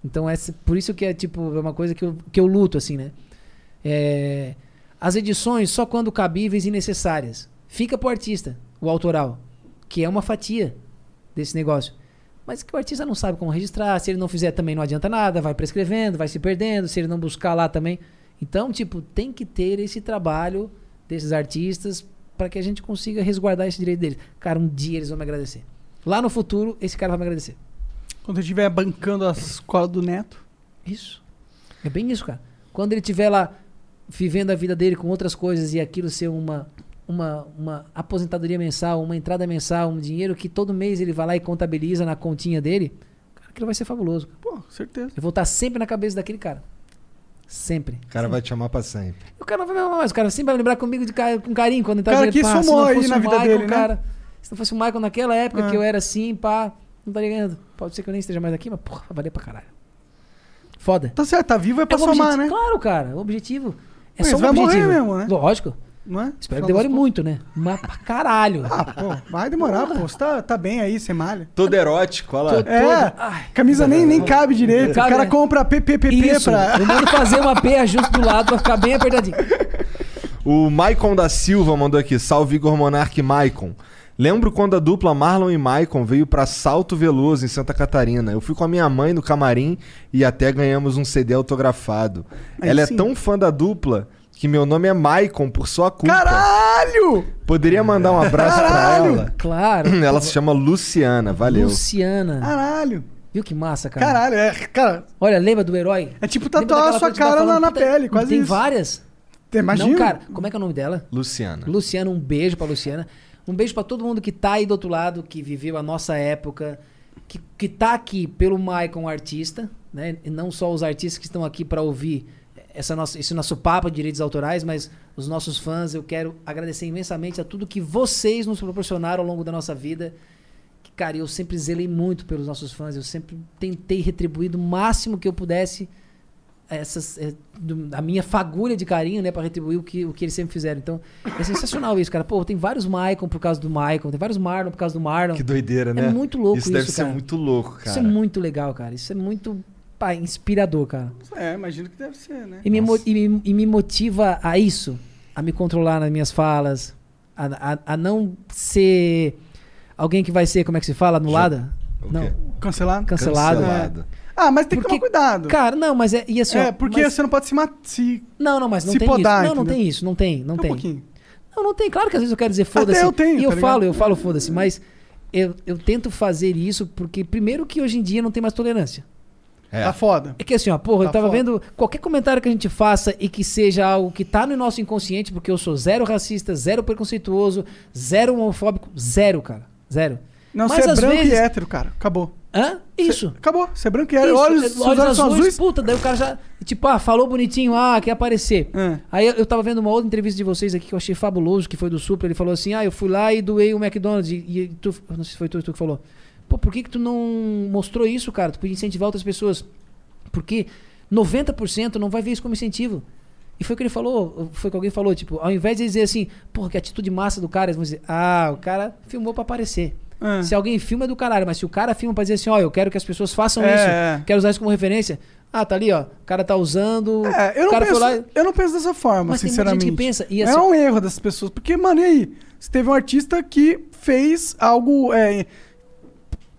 Então, essa, por isso que é tipo é uma coisa que eu, que eu luto, assim, né? É, as edições só quando cabíveis e necessárias. Fica pro artista, o autoral, que é uma fatia desse negócio. Mas que o artista não sabe como registrar, se ele não fizer também não adianta nada, vai prescrevendo, vai se perdendo, se ele não buscar lá também. Então, tipo, tem que ter esse trabalho desses artistas para que a gente consiga resguardar esse direito deles. Cara, um dia eles vão me agradecer. Lá no futuro, esse cara vai me agradecer. Quando eu estiver bancando as escolas do neto. Isso. É bem isso, cara. Quando ele estiver lá vivendo a vida dele com outras coisas e aquilo ser uma, uma, uma aposentadoria mensal, uma entrada mensal, um dinheiro que todo mês ele vai lá e contabiliza na continha dele, cara, aquilo vai ser fabuloso. Pô, certeza. Eu vou estar sempre na cabeça daquele cara. Sempre. O cara vai te amar pra sempre. O cara não vai me amar mais, o cara sempre vai lembrar comigo de com carinho quando ele tá Cara dizendo, que pá, aí na o vida Michael, dele, né? cara, Se não fosse o Michael naquela época É. que eu era assim, pá, não tá ligado? Pode ser que eu nem esteja mais aqui, mas porra, vai valer pra caralho. Foda. Tá certo, tá vivo é pra o somar, né? Claro, cara. O objetivo é Mas só um vai morrer objetivo. mesmo, né? Lógico. Não é? Espero que demore muito, né? Mas pra caralho. Ah, pô, vai demorar, pô. Você tá, tá bem aí, você malha. Todo erótico, olha lá. Tô- É, Ai. camisa nem, nem cabe direito. Cabe, o cara né? compra PPPP Isso. pra. Eu mando fazer uma P ajuste do lado pra ficar bem apertadinho. O Maicon da Silva mandou aqui. Salve Igor Monark e Maicon. Lembro quando a dupla Marlon e Maicon veio pra Salto Veloso, em Santa Catarina. Eu fui com a minha mãe no camarim e até ganhamos um CD autografado. Aí Ela sim. é tão fã da dupla que meu nome é Maicon por sua culpa. Caralho! Poderia mandar um abraço pra Caralho! ela? Claro. Ela se chama Luciana, valeu. Luciana. Caralho! Viu que massa, cara? Caralho, é. Cara, Olha, lembra do herói? é tipo tatuar a sua tá cara na, falando? na Puta, pele, quase Tem isso. várias. Imagina. Não, cara, como é que é o nome dela? Luciana. Luciana, um beijo pra Luciana. Um beijo pra todo mundo que tá aí do outro lado, que viveu a nossa época, que, que tá aqui pelo Maicon artista, né? E não só os artistas que estão aqui pra ouvir essa nossa, esse nosso papo de direitos autorais, mas os nossos fãs. Eu quero agradecer imensamente a tudo que vocês nos proporcionaram ao longo da nossa vida. Que, cara, eu sempre zelei muito pelos nossos fãs. Eu sempre tentei retribuir do máximo que eu pudesse essas, é, do- a minha fagulha de carinho, né, para retribuir o que, o que eles sempre fizeram. Então, é sensacional isso, cara. Pô, tem vários Maicon por causa do Maicon, tem vários Marlon por causa do Marlon. Que doideira, né? É muito louco Isso deve isso, ser cara. muito louco, cara. Isso é muito legal, cara. Isso é muito pá, inspirador, cara. É, imagino que deve ser, né? E me, e, me, e me motiva a isso, a me controlar nas minhas falas, a, a, a não ser alguém que vai ser, como é que se fala, anulada? Não? Cancelado? cancelado. Cancelado. Ah, mas tem que Porque, tomar cuidado. Cara, não, mas é. E assim, é, porque mas- você não pode se matar. Se... Não, não, mas não se tem podar, isso. Não, não tem isso, não tem, não um tem. pouquinho. Não, não tem. Claro que às vezes eu quero dizer foda-se. eu tenho, E eu tá falo, eu falo foda-se, mas eu, eu tento fazer isso porque, primeiro, que hoje em dia não tem mais tolerância. É. Tá foda. É que assim, ó, porra, Tá eu tava foda. vendo qualquer comentário que a gente faça e que seja algo que tá no nosso inconsciente, porque eu sou zero racista, zero preconceituoso, zero homofóbico, zero, cara. Zero. Não, Mas você é branco vezes- e hétero, cara. Acabou. Hã? Isso. Acabou. Você é e. Isso, Olhos, seus olhos são azuis. Puta, daí o cara já, tipo, ah, falou bonitinho, ah, quer aparecer. É. Aí eu, eu tava vendo uma outra entrevista de vocês aqui que eu achei fabuloso, que foi do Supra. Ele falou assim: Ah, eu fui lá e doei o McDonald's. E, e tu, não sei se foi tu, tu que falou. Pô, por que, que tu não mostrou isso, cara? Tu podia incentivar outras pessoas. Porque 90% não vai ver isso como incentivo. E foi o que ele falou, foi o que alguém falou, tipo, ao invés de dizer assim, porra, que atitude massa do cara, eles vão dizer, ah, o cara filmou pra aparecer. É. Se alguém filma é do caralho, mas se o cara filma pra dizer assim, ó, eu quero que as pessoas façam É, isso, é. quero usar isso como referência. Ah, tá ali, ó, o cara tá usando. É, eu não, penso, lá. eu não penso dessa forma, Mas tem muita sinceramente. gente que pensa, é assim- um erro dessas pessoas. Porque, mano, e aí? Você teve um artista que fez algo. é,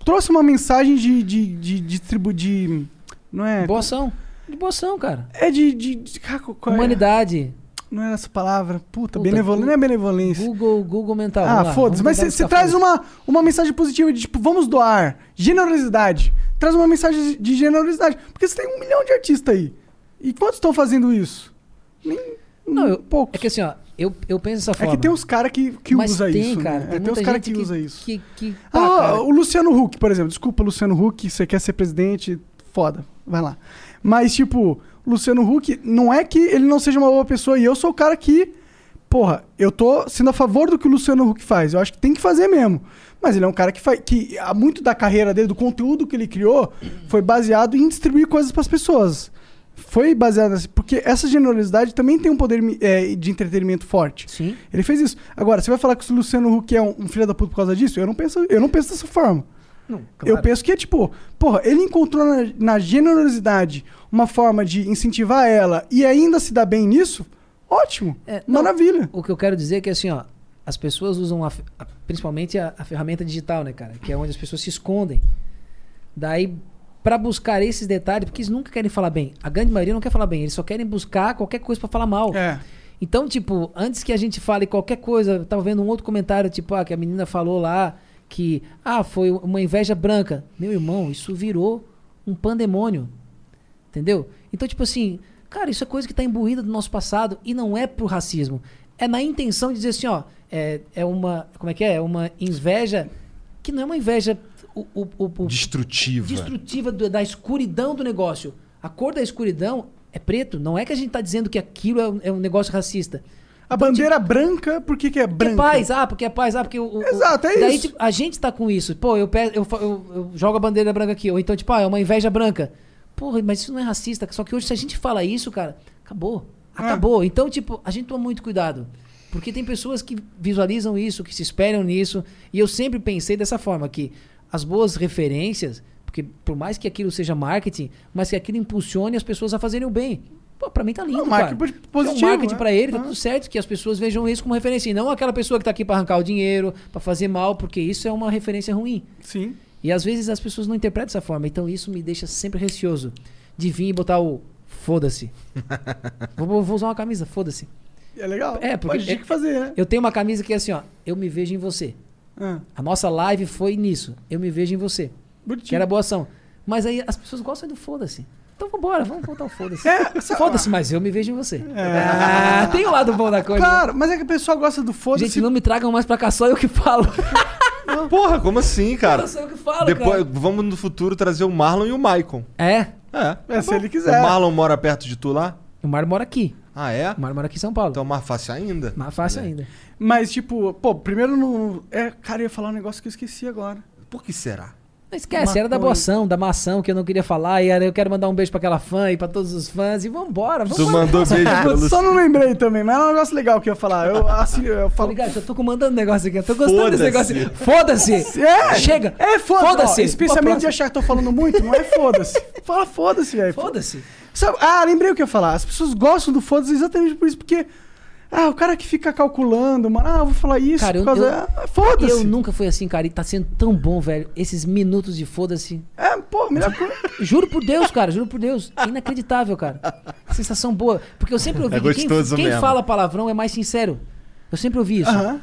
trouxe uma mensagem de, de, de, de tribu. De, não é? Boa ação. De boa ação, cara. É de. de, de é? Humanidade. Não era essa palavra. Puta, Puta, benevolência. Não é benevolência. Google, Google mental. Ah, foda-se. Mas você traz uma, uma mensagem positiva de tipo, vamos doar. Generosidade. Traz uma mensagem de generosidade. Porque você tem um milhão de artistas aí. E quantos estão fazendo isso? Nem, Não, eu, poucos. é que assim, ó, eu, eu penso dessa É forma. que tem uns caras que, que mas usa tem, isso. cara. né? Tem, É, tem uns caras gente que, usa isso. Que, que, Ah, cara. o Luciano Huck, por exemplo. Desculpa, Luciano Huck, você quer ser presidente, foda, vai lá. Mas, tipo, Luciano Huck, não é que ele não seja uma boa pessoa, e eu sou o cara que, porra, eu tô sendo a favor do que o Luciano Huck faz. Eu acho que tem que fazer mesmo. Mas ele é um cara que faz. que há muito da carreira dele, do conteúdo que ele criou, foi baseado em distribuir coisas pras pessoas. Foi baseado nessa. Porque essa generosidade também tem um poder é, de entretenimento forte. Sim. Ele fez isso. Agora, você vai falar que o Luciano Huck é um, um filho da puta por causa disso? Eu não penso, eu não penso dessa forma. Não, Eu penso que é tipo, porra, ele encontrou na, na generosidade uma forma de incentivar ela e ainda se dar bem nisso, ótimo. É, não, Maravilha. O que eu quero dizer é que assim, ó, as pessoas usam a a- principalmente a, a ferramenta digital, né, cara? Que é onde as pessoas se escondem. Daí, pra buscar esses detalhes, porque eles nunca querem falar bem. A grande maioria não quer falar bem, eles só querem buscar qualquer coisa pra falar mal. É. Então, tipo, antes que a gente fale qualquer coisa, tava vendo um outro comentário, tipo, ah, que a menina falou lá que, ah, foi uma inveja branca. Meu irmão, isso virou um pandemônio. Entendeu? Então, tipo assim, cara, isso é coisa que tá imbuída do nosso passado e não é pro racismo. É na intenção de dizer assim, ó, é, é uma, como é que é? É uma inveja que não é uma inveja o, o, o- Destrutiva. destrutiva do- da escuridão do negócio. A cor da escuridão é preto. Não é que a gente tá dizendo que aquilo é um, é um negócio racista. A Então, bandeira branca, por que, que é Porque é branca? paz, ah, porque é paz, ah, porque o. o- Exato, é daí, isso. tipo, a gente tá com isso. Pô, eu, pe- eu, eu, eu jogo a bandeira branca aqui. Ou então, tipo, ah, é uma inveja branca. Porra, mas isso não é racista. Só que hoje, se a gente fala isso, cara, acabou. É. Acabou. Então, tipo, a gente toma muito cuidado. Porque tem pessoas que visualizam isso, que se espelham nisso. E eu sempre pensei dessa forma, que as boas referências, porque por mais que aquilo seja marketing, mas que aquilo impulsione as pessoas a fazerem o bem. Pô, pra mim tá lindo, Não, cara. marketing é positivo, um marketing né? pra ele, tá Ah. tudo certo, que as pessoas vejam isso como referência. E não aquela pessoa que tá aqui pra arrancar o dinheiro, pra fazer mal, porque isso é uma referência ruim. Sim. E às vezes as pessoas não interpretam dessa forma. Então isso me deixa sempre receoso de vir e botar o foda-se. vou, vou usar uma camisa, foda-se. É legal. É, porque- Pode ter que fazer, né? Eu tenho uma camisa que é assim, ó. Eu me vejo em você. Ah, A nossa live foi nisso. Eu me vejo em você. bonitinho. Que era boa ação. Mas aí as pessoas gostam do foda-se. Então vambora, vamos botar o foda-se. É, sa- Foda-se, mas eu me vejo em você. Ah, tem o lado bom da coisa. né? Claro, mas é que a pessoa gosta do foda-se. Gente, não me tragam mais pra cá, só eu que falo. Porra, como assim, cara? Só eu que falo, Depois, cara. vamos no futuro trazer o Marlon e o Maicon. É, É. É, se ele quiser. O Marlon mora perto de tu lá? o Mar mora aqui. Ah, é? O Mar mora aqui em São Paulo. Então mais fácil ainda. Mais fácil ainda. Mas, tipo, pô, primeiro não. É, cara, eu ia falar um negócio que eu esqueci agora. Por que será? Não esquece, era da ação, da mação que eu não queria falar. E era, eu quero mandar um beijo pra aquela fã e pra todos os fãs. E vambora, Tu vambora. mandou beijo pra só não lembrei também, mas é um negócio legal que eu ia falar. Eu, assim, eu falo. ligado? Eu tô comandando negócio aqui. Eu tô gostando desse negócio. Foda-se! É, Chega! É, foda-se. Ó, Especialmente de achar que tô falando muito, não é foda-se. Fala foda-se, velho. Foda-se! Ah, lembrei o que eu ia falar. As pessoas gostam do foda-se exatamente por isso, porque Ah, o cara que fica calculando, mano. Ah, eu vou falar isso Cara, eu- por causa. eu- Ah, Foda-se. Eu nunca fui assim, cara, e tá sendo tão bom, velho. Esses minutos de foda-se. É, pô, melhor coisa. Juro por Deus, cara, juro por Deus. É inacreditável, cara. Sensação boa. Porque eu sempre ouvi É que quem, quem fala palavrão é mais sincero. Eu sempre ouvi isso. Aham.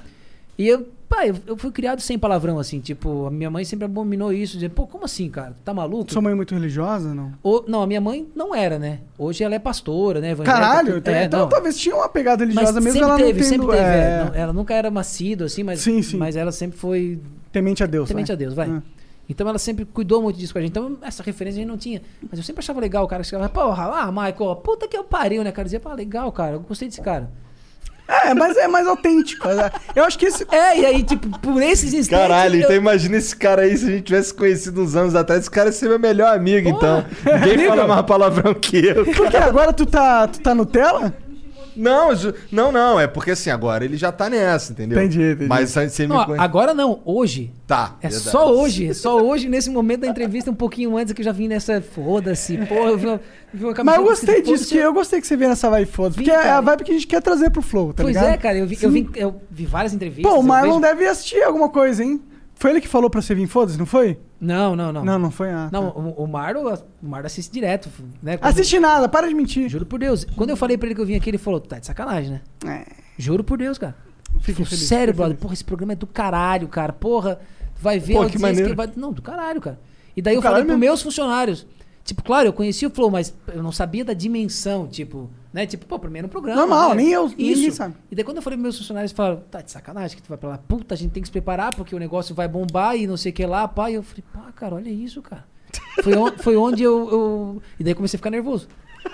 E eu, pá, eu, fui criado sem palavrão, assim. Tipo, a minha mãe sempre abominou isso. Dizendo, pô, como assim, cara? Tá maluco? Sua mãe é muito religiosa, não? Ou- não, a minha mãe não era, né? Hoje ela é pastora, né? Caralho, então, é, então não. talvez tinha uma pegada Mas religiosa mesmo, sempre ela teve, não tendo, sempre teve. é, é. Não, ela nunca era macido, assim, mas, Sim, sim. mas ela sempre foi Temente a Deus. temente vai. a Deus, vai. Ah. Então ela sempre cuidou muito disso com a gente. Então essa referência a gente não tinha. Mas eu sempre achava legal o cara que chegava, porra, ah, Michael, puta que eu pariu, né, cara? Eu dizia, pá, legal, cara, eu gostei desse cara. É, mas é mais autêntico. Eu acho que esse. É, e aí, tipo, por esses instantes. Caralho, eu- então imagina esse cara aí, se a gente tivesse conhecido uns anos atrás, esse cara ia ser meu melhor amigo, então. Ninguém fala mais palavrão que eu. Porque agora tu tá, tu tá Nutella? Não, não, não, é porque assim, agora ele já tá nessa, entendeu? Entendi, entendi. Mas você me Não, conhece. agora não, hoje. Tá. É verdade. só hoje, é só hoje, nesse momento da entrevista, um pouquinho antes que eu já vim nessa. Foda-se, porra, eu vi uma, vi uma Mas eu gostei disso, "Foda-se". que eu gostei que você veio nessa vibe foda. Vim, Porque é a cara. vibe que a gente quer trazer pro Flow, tá Pois ligado? é, cara, eu vi, eu, vi, eu vi várias entrevistas. Pô, o Marlon vejo- deve assistir alguma coisa, hein? Foi ele que falou pra você vir foda-se, não foi? Não, não, não. Não, não foi? Ah, Não, tá. o, o Marlon, o Marlon assiste direto, né? Quando- Assiste nada, para de mentir. Juro por Deus. Quando eu falei pra ele que eu vim aqui, ele falou, tá de sacanagem, né? É, Juro por Deus, cara. Falei, feliz. Sério, brother. feliz. Porra, esse programa é do caralho, cara. Porra, vai ver Pô, a que maneiro. que vai... Não, do caralho, cara. E daí Do eu falei pros meus funcionários. Tipo, claro, eu conhecia o Flow, mas eu não sabia da dimensão, tipo, né? Tipo, pô, primeiro programa. Normal, né? nem eu- ninguém Isso. sabe. E daí quando eu falei pros meus funcionários, eles falaram, tá de sacanagem que tu vai pra lá. Puta, a gente tem que se preparar porque o negócio vai bombar e não sei o que lá, pá. E eu falei, pá, cara, olha isso, cara. Foi, on- foi onde eu, eu... E daí comecei a ficar nervoso.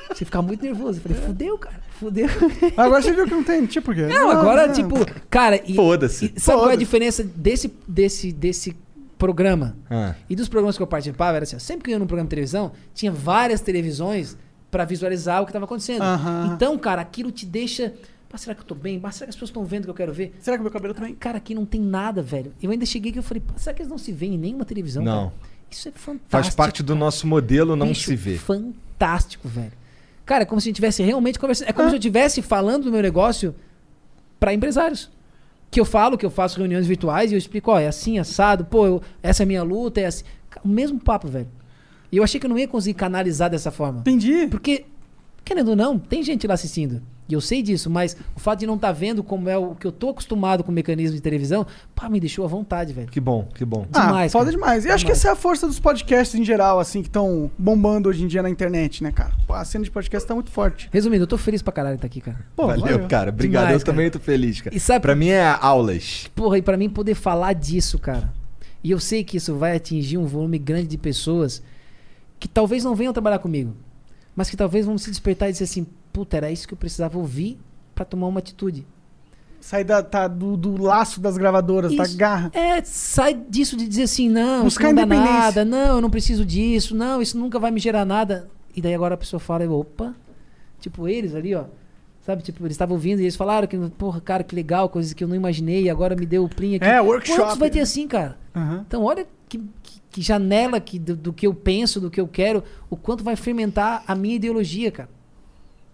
Você ficar muito nervoso. Eu falei, fudeu, cara, fudeu. Agora você viu que não tem, por quê. Não, agora, tipo, cara, e, Foda-se. e sabe qual é a diferença desse, desse, desse programa Ah. e dos programas que eu participava? Era assim, sempre que eu ia num programa de televisão, tinha várias televisões pra visualizar o que tava acontecendo. Aham. Então, cara, aquilo te deixa. Pá, será que eu tô bem? Pá, será que as pessoas estão vendo o que eu quero ver? Será que meu cabelo também? Cara, aqui não tem nada, velho. Eu ainda cheguei aqui e eu falei, será que eles não se veem em nenhuma televisão? Não. cara? Isso é fantástico. Faz parte do nosso modelo não Bicho, se ver. Fantástico, velho. Cara, é como se a gente estivesse realmente conversando. É como se eu estivesse falando do meu negócio pra empresários. Que eu falo, que eu faço reuniões virtuais e eu explico, ó, é assim, assado, pô, eu- essa é a minha luta, é assim. O mesmo papo, velho. E eu achei que eu não ia conseguir canalizar dessa forma. Entendi. Porque, querendo ou não, tem gente lá assistindo. E eu sei disso, mas o fato de não estar vendo como é o que eu tô acostumado com o mecanismo de televisão, pá, me deixou à vontade, velho. Que bom, que bom. Demais, ah, foda cara. demais. E acho que Demais. essa é a força dos podcasts em geral, assim, que estão bombando hoje em dia na internet, né, cara? Pô, a cena de podcast tá muito forte. Resumindo, eu tô feliz pra caralho de estar aqui, cara. Pô, Valeu, cara. Obrigado. Demais, eu também tô feliz, cara. E sabe- Pra mim é aulas. Porra, e pra mim poder falar disso, cara. E eu sei que isso vai atingir um volume grande de pessoas que talvez não venham trabalhar comigo, mas que talvez vão se despertar e dizer assim: puta, era isso que eu precisava ouvir pra tomar uma atitude. Sair da, tá, do, do laço das gravadoras, da Isso. garra. É, sai disso de dizer assim: não, Buscar isso não dá nada, não, eu não preciso disso, não, isso nunca vai me gerar nada. E daí agora a pessoa fala: opa, tipo eles ali, ó. Sabe, tipo, eles estavam ouvindo e eles falaram que, porra, cara, que legal, coisas que eu não imaginei, e agora me deu o plim aqui. É, workshop. Quantos vai ter assim, cara? Aham. Então, olha que, que- que janela que, do, do que eu penso, do que eu quero, o quanto vai fermentar a minha ideologia, cara.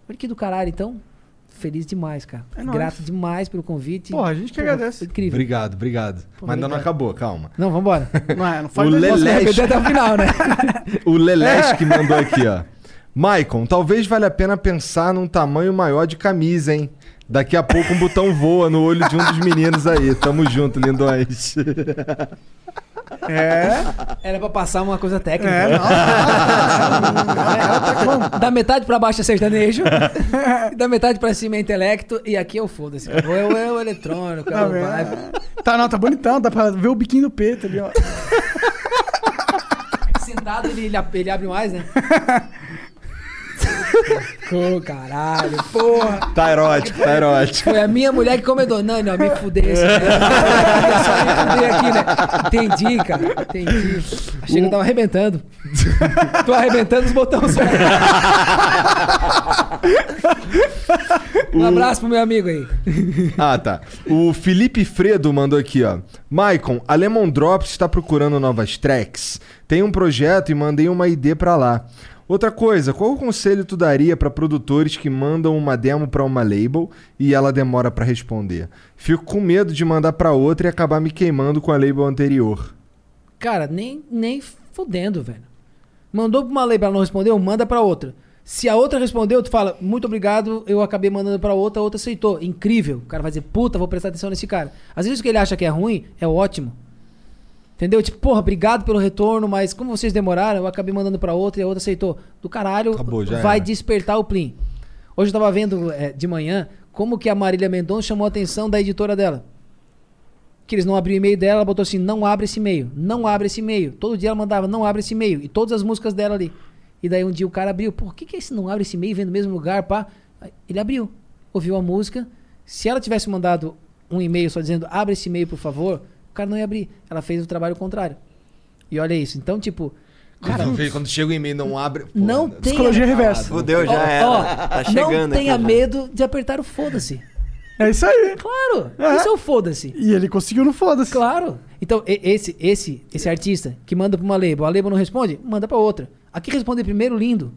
Olha que do caralho, então. Feliz demais, cara. É nóis. Grato demais pelo convite. Porra, a gente que Porra, agradece. Incrível. Obrigado, obrigado. Pô, Mas ainda não acabou, calma. Não, vambora. Não é, não O repetir até o final, né? O Lelesh que mandou aqui, ó. Maicon, talvez valha a pena pensar num tamanho maior de camisa, hein? Daqui a pouco um botão voa no olho de um dos meninos aí. Tamo junto, lindões. É, Era pra passar uma coisa técnica. é, não. É, da metade pra baixo é sertanejo, da metade pra cima é intelecto, e aqui eu foda-se. Eu é o, é o eletrônico, é Tá, tá, não, tá bonitão, dá pra ver o biquinho do peito ali, ó. Sentado ele, ele abre mais, né? Ô, caralho, porra. Tá erótico, tá erótico. Foi a minha mulher que comedou. Não, não, me fuder esse né? Só me fuder aqui, né? Entendi, cara. Entendi. Achei que eu tava arrebentando. Tô arrebentando os botões. Um abraço pro meu amigo aí. Ah, tá. O Felipe Fredo mandou aqui, ó. Maicon, a Lemon Drops está procurando novas tracks. Tem um projeto e mandei uma ID pra lá. Outra coisa, qual o conselho tu daria pra produtores que mandam uma demo pra uma label e ela demora pra responder? Fico com medo de mandar pra outra e acabar me queimando com a label anterior. Cara, nem, nem fudendo, velho. Mandou pra uma label, ela não respondeu, manda pra outra. Se a outra respondeu, tu fala, muito obrigado, eu acabei mandando pra outra, a outra aceitou. Incrível. O cara vai dizer, puta, vou prestar atenção nesse cara. Às vezes o que ele acha que é ruim é ótimo. Entendeu? Tipo, porra, obrigado pelo retorno, mas como vocês demoraram, eu acabei mandando pra outra e a outra aceitou. Do caralho, Acabou, vai era. despertar o Plim. Hoje eu tava vendo é, de manhã como que a Marília Mendonça chamou a atenção da editora dela. Que eles não abriam o e-mail dela, ela botou assim, não abre esse e-mail, não abre esse e-mail. Todo dia ela mandava, não abre esse e-mail. E todas as músicas dela ali. E daí um dia o cara abriu, por que que esse não abre esse e-mail, vem no mesmo lugar, pá? Ele abriu, ouviu a música. Se ela tivesse mandado um e-mail só dizendo, abre esse e-mail, por favor, o cara não ia abrir. Ela fez o trabalho contrário. E olha isso. Então, tipo, cara, quando, quando chega o e-mail não abre. pô, não né? tenha... Psicologia reversa. Fudeu, já Ó, era. ó, tá chegando não tenha aqui. medo de apertar o foda-se. É isso aí. Claro, É. isso é o foda-se. E ele conseguiu no foda-se. Claro. Então, esse, esse, esse artista que manda pra uma label, a label não responde, manda pra outra. Aqui responder primeiro, lindo.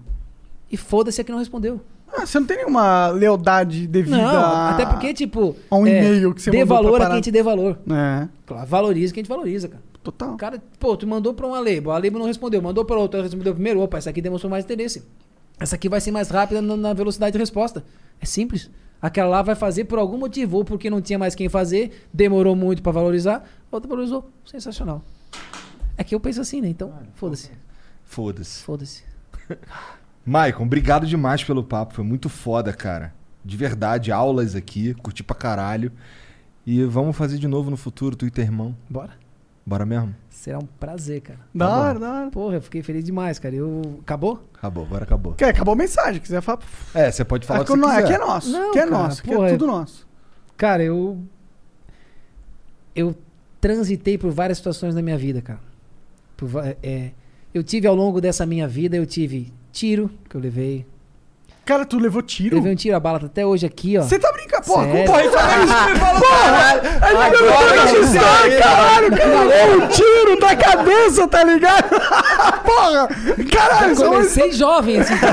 E foda-se a que não respondeu. Ah, você não tem nenhuma lealdade devida Não, a... até porque, tipo. a um é, e-mail que você Dê mandou pra valor a quem te dê valor. É, Claro, valoriza quem te valoriza, cara. total. O cara, pô, tu mandou pra uma label, a label não respondeu, mandou pra outra, ela respondeu primeiro, opa, essa aqui demonstrou mais interesse. Essa aqui vai ser mais rápida na, na velocidade de resposta. É simples. Aquela lá vai fazer por algum motivo, ou porque não tinha mais quem fazer, demorou muito pra valorizar, a outra valorizou. Sensacional. É que eu penso assim, né? Então, foda-se. Foda-se. Foda-se. Maicon, obrigado demais pelo papo. Foi muito foda, cara. De verdade, aulas aqui, curti pra caralho. E vamos fazer de novo no futuro, tu e teu irmão. Bora. Bora mesmo? Será um prazer, cara. Da Tá hora, da hora. Porra, eu fiquei feliz demais, cara. Eu. Acabou? Acabou, agora acabou. Quer, acabou a mensagem, quiser falar. É, você pode falar o Aqui, que você não- quiser. aqui é nosso. Não, aqui é cara, nosso. Aqui porra, é é- tudo nosso. Cara, eu. Eu transitei por várias situações na minha vida, cara. Por é, eu tive ao longo dessa minha vida, eu tive tiro, que eu levei. Cara, tu levou Eu tiro? levei um tiro, a bala tá até hoje aqui, ó. Você tá brincando? Porra, Sério? porra, isso, me fala, porra! Aí me levou de história, caralho, o cara levou um tiro da cabeça, tá ligado? porra! Caralho, Eu comecei jovem, assim.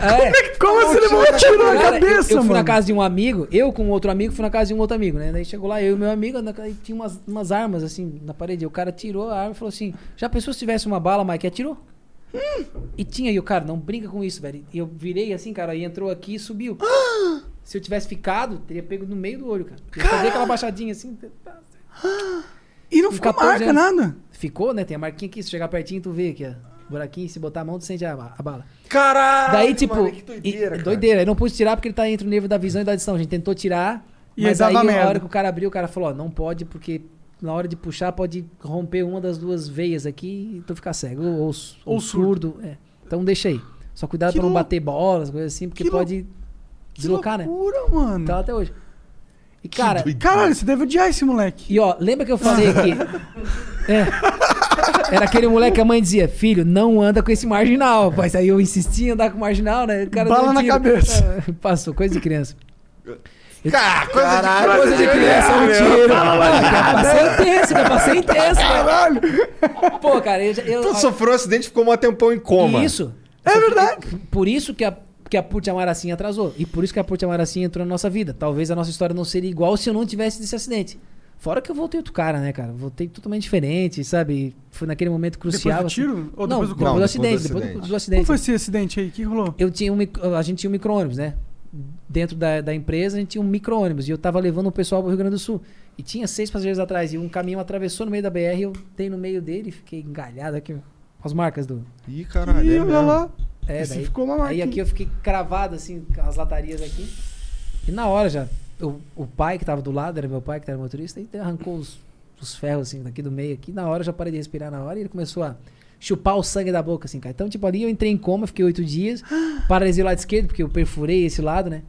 É. como você levou um tiro na Cara, eu- cabeça, eu, mano? fui na casa de um amigo, eu com outro amigo fui na casa de um outro amigo, né? Daí chegou lá, eu e meu amigo, na- aí tinha umas, umas armas assim na parede. O cara tirou a arma e falou assim: Já pensou se tivesse uma bala, Mike? Atirou? E tinha, e o cara, não brinca com isso, velho. E eu virei assim, cara, e entrou aqui e subiu. se eu tivesse ficado, teria pego no meio do olho, cara. Eu dei aquela baixadinha assim. E não ficou 14 marca, anos. nada. Ficou, né? Tem a marquinha aqui, se chegar pertinho, tu vê aqui, ó. Buraquinho, se botar a mão, tu sente a, a bala. Caralho! Daí, tipo. mano, que e- doideira, cara. doideira. Eu não pude tirar porque ele tá entre o nível da visão e da audição. A gente tentou tirar. E mas aí na hora que o cara abriu, o cara falou: ó, não pode, porque na hora de puxar pode romper uma das duas veias aqui e tu ficar cego. Ou, ou, Ou ou surdo. É. Então deixa aí. Só cuidado Que pra não bater bolas, coisas assim, porque Que pode Que deslocar, né? loucura, mano. Tá até hoje. E cara. Caralho, você deve odiar esse moleque. E ó, lembra que eu falei que. É. Era aquele moleque que a mãe dizia, filho, não anda com esse marginal. Mas aí eu insistia em andar com marginal, né? O cara Bala na tiro. cabeça. Passou, coisa de criança. Cara, coisa Caralho. Coisa de criança, um tiro. Passei intenso, cara, passei intenso. Caralho. Pô, cara, eu. eu Tu sofreu um acidente e ficou um tempão em coma. Isso. É verdade. Por isso que a, que a Put Amaracinha atrasou. E por isso que a Put Amaracinha entrou na nossa vida. Talvez a nossa história não seria igual se eu não tivesse desse acidente. Fora que eu voltei outro cara, né, cara? Voltei totalmente diferente, sabe? Foi naquele momento crucial. Depois do assim. tiro? Ou não, depois do Não, do depois do acidente. Depois do, acidente. do Como acidente. foi esse acidente aí? O que rolou? Eu tinha um, a gente tinha um micro-ônibus, né? Dentro da, da empresa a gente tinha um micro-ônibus e eu tava levando o pessoal pro Rio Grande do Sul. E tinha seis passageiros atrás e um caminhão atravessou no meio da BR e eu dei no meio dele e fiquei engalhado aqui, as marcas do... Ih, caralho. Ih, é olha lá. É, Esse daí, ficou uma aí marquinha. aqui eu fiquei cravado assim, com as latarias aqui. E na hora já, o, o pai que tava do lado, era meu pai que era motorista, ele arrancou os, os ferros assim daqui do meio aqui. Na hora eu já parei de respirar na hora e ele começou a chupar o sangue da boca assim, cara. Então, tipo, ali eu entrei em coma, fiquei oito dias, paralisei o lado esquerdo, porque eu perfurei esse lado, né?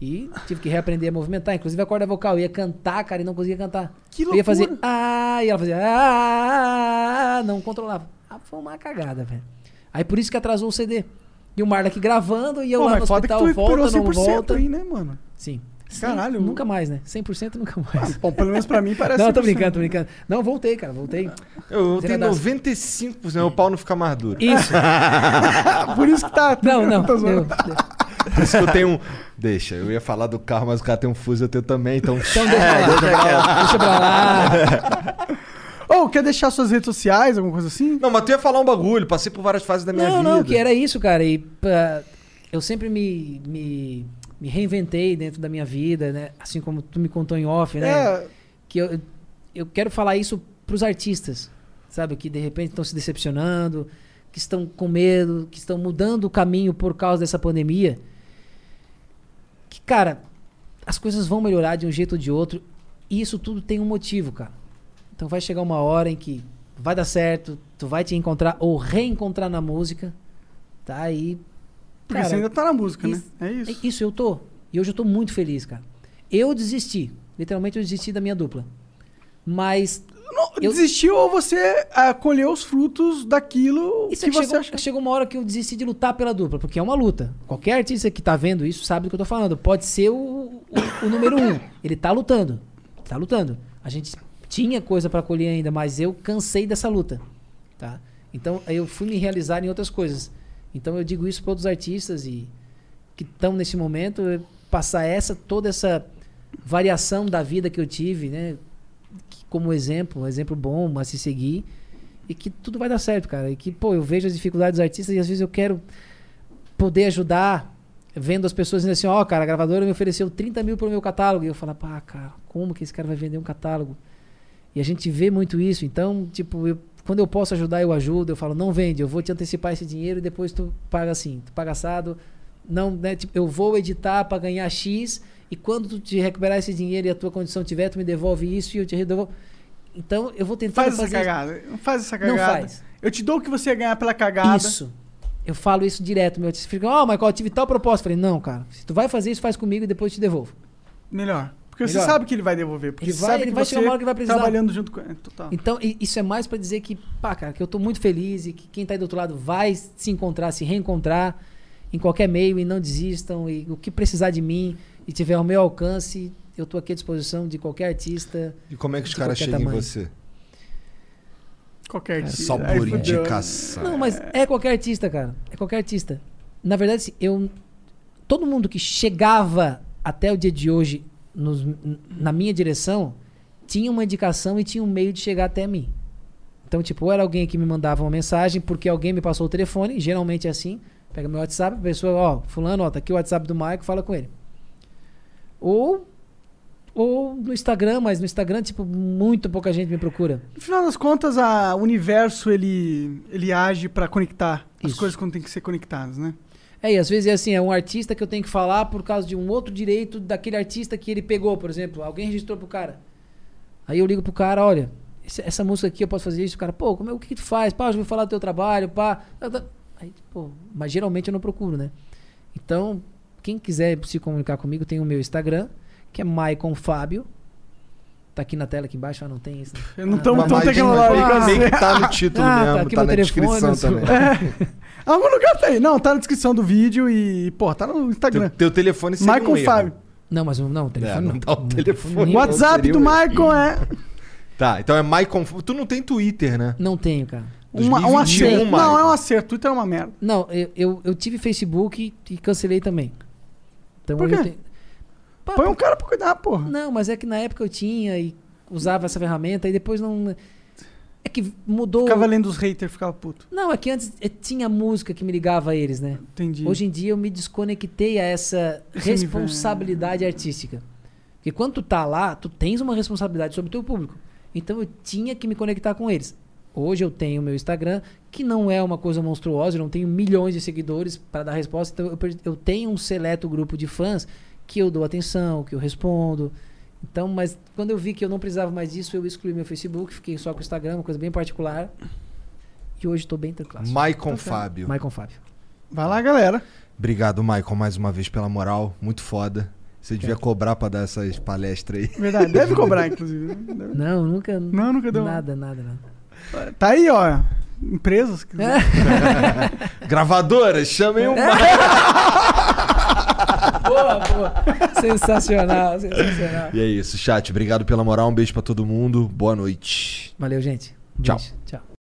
E tive que reaprender a movimentar, inclusive a corda vocal. Eu ia cantar, cara, e não conseguia cantar. Que eu ia fazer loucura. ah, e ela fazia ah, não controlava. Ah, foi uma cagada, velho. Aí por isso que atrasou o CD. E o Marla aqui gravando e eu Pô, lá no hospital, volta, não 100% volta. aí, né, mano? Sim. Caralho. Nunca mais, né? 100% nunca mais. Bom, pelo menos pra mim parece. não, tô 100%. brincando, tô brincando. Não, voltei, cara, voltei. Eu, tenho Zeradaço. 95%, o pau não fica mais duro. Isso. Por isso que tá. Não, não. Eu- Por isso que eu tenho um. Deixa, eu ia falar do carro, mas o cara tem um fuso, eu tenho também, então. Então deixa pra lá. Deixa pra lá. Ou quer deixar suas redes sociais, alguma coisa assim? Não, mas tu ia falar um bagulho, passei por várias fases da minha Não, vida. não, que era isso, cara. E eu sempre me, me, me reinventei dentro da minha vida, né? Assim como tu me contou em off, né? É, Que eu, eu quero falar isso pros artistas, sabe? Que de repente estão se decepcionando, que estão com medo, que estão mudando o caminho por causa dessa pandemia. Que, cara, as coisas vão melhorar de um jeito ou de outro. E isso tudo tem um motivo, cara. Então vai chegar uma hora em que vai dar certo, tu vai te encontrar ou reencontrar na música, tá? E. porque você ainda tá na música, né? isso- É é isso. Isso, eu tô. E hoje eu tô muito feliz, cara. Eu desisti. Literalmente eu desisti da minha dupla. Mas. Não, eu- Desistiu ou você ah, colheu os frutos daquilo Isso que é que você chegou, acha. chegou uma hora que eu desisti de lutar pela dupla, porque é uma luta. Qualquer artista que tá vendo isso sabe do que eu tô falando. Pode ser o, o, o número um. Ele tá lutando. Tá lutando. A gente tinha coisa pra colher ainda, mas eu cansei dessa luta. Tá? Então eu fui me realizar em outras coisas. Então eu digo isso para outros artistas e que estão nesse momento, é passar essa toda essa variação da vida que eu tive, né? como exemplo, um exemplo bom a se seguir e que tudo vai dar certo, cara. E que, pô, eu vejo as dificuldades dos artistas e às vezes eu quero poder ajudar, vendo as pessoas dizendo assim, ó, cara, a gravadora me ofereceu 30 mil pro meu catálogo. E eu falo, pá, cara, como que esse cara vai vender um catálogo? E a gente vê muito isso. Então, tipo, eu- quando eu posso ajudar, eu ajudo. Eu falo, não vende, eu vou te antecipar esse dinheiro e depois tu paga assim, tu paga assado. Não, né, tipo, eu vou editar para ganhar X e quando tu te recuperar esse dinheiro e a tua condição tiver, tu me devolve isso e eu te devolvo. Então, eu vou tentar Faz essa fazer cagada. Não faz essa Não cagada. faz. Eu te dou o que você ia ganhar pela cagada. Isso. Eu falo isso direto. Meu artista fica, ó, Michael, eu tive tal proposta. Eu falei, não, cara, se tu vai fazer isso, faz comigo e depois eu te devolvo. Melhor. Porque Melhor. você sabe que ele vai devolver. Porque Ele você vai- sabe ele que vai você chegar uma hora que vai precisar. trabalhando junto com ele. Total. Então, i- isso é mais pra dizer que, pá, cara, que eu tô muito feliz e que quem tá aí do outro lado vai se encontrar, se reencontrar em qualquer meio e não desistam. E o que precisar de mim e tiver ao meu alcance, eu tô aqui à disposição de qualquer artista. E como é que os caras qualquer chegam em você? Qualquer artista. Só Aí por indicação. Não, mas é qualquer artista, cara. É qualquer artista. Na verdade, assim, eu. Todo mundo que chegava até o dia de hoje nos- na minha direção tinha uma indicação e tinha um meio de chegar até mim. Então, tipo, ou era alguém que me mandava uma mensagem porque alguém me passou o telefone, geralmente é assim. Pega meu WhatsApp, a pessoa, ó, fulano, ó, tá aqui o WhatsApp do Maico, fala com ele. Ou ou no Instagram, mas no Instagram, tipo, muito pouca gente me procura. No final das contas, a, o universo ele, ele age pra conectar as Isso. coisas quando tem que ser conectadas, né? É, e às vezes é assim, é um artista que eu tenho que falar por causa de um outro direito daquele artista que ele pegou, por exemplo. Alguém registrou pro cara. Aí eu ligo pro cara, olha, essa música aqui eu posso fazer isso. O cara, pô, como é, o que, que tu faz? Pá, eu ouvi falar do teu trabalho, pá. Tá, tá. Aí, pô, mas geralmente eu não procuro, né? Então, quem quiser se comunicar comigo, tem o meu Instagram, que é Maicon Fábio. Tá aqui na tela, aqui embaixo, ah, não tem isso. né? Eu não Ah, tão, meio- assim. meio que tá no título Ah, tá mesmo, aqui tá, na telefone, descrição também. Algum lugar tá aí. Não, tá na descrição do vídeo e, pô, tá no Instagram. Teu, teu telefone seria Michael um. Fábio. Não, mas não, o telefone É, não dá o telefone. WhatsApp do Michael é Tá, então é Maicon. Tu não tem Twitter, né? Não tenho, cara. uma, um 2021, acerto. Não, Michael. é um acerto. Twitter é uma merda. Não, eu, eu, eu tive Facebook e, cancelei também. Então Por hoje eu quê? tenho- Pá, Põe um cara pra cuidar, porra. Não, mas é que na época eu tinha e usava essa ferramenta e depois não. É que mudou. Ficava lendo os haters, ficava puto. Não, é que antes eh, tinha música que me ligava a eles, né? Entendi. Hoje em dia eu me desconectei a essa Esse responsabilidade artística. Porque quando tu tá lá, tu tens uma responsabilidade sobre o teu público. Então eu tinha que me conectar com eles. Hoje eu tenho o meu Instagram, que não é uma coisa monstruosa, eu não tenho milhões de seguidores para dar resposta. Então eu, eu tenho um seleto grupo de fãs que eu dou atenção, que eu respondo. Então, mas quando eu vi que eu não precisava mais disso, eu excluí meu Facebook, fiquei só com o Instagram, uma coisa bem particular. E hoje estou bem tranquilo. Maicon Fábio. Maicon Fábio. Vai lá, galera. Obrigado, Maicon, mais uma vez pela moral. Muito foda. Você devia É. cobrar pra dar essas palestras aí. Verdade. Deve cobrar, inclusive. né? Deve- Não, nunca. Não, nunca deu. Nada, nada, nada. Tá aí, ó. Empresas. que- É. Gravadoras, chamem um. Boa, boa. Sensacional, sensacional. E é isso, chat. Obrigado pela moral. Um beijo pra todo mundo. Boa noite. Valeu, gente. Tchau. Beijo. Tchau.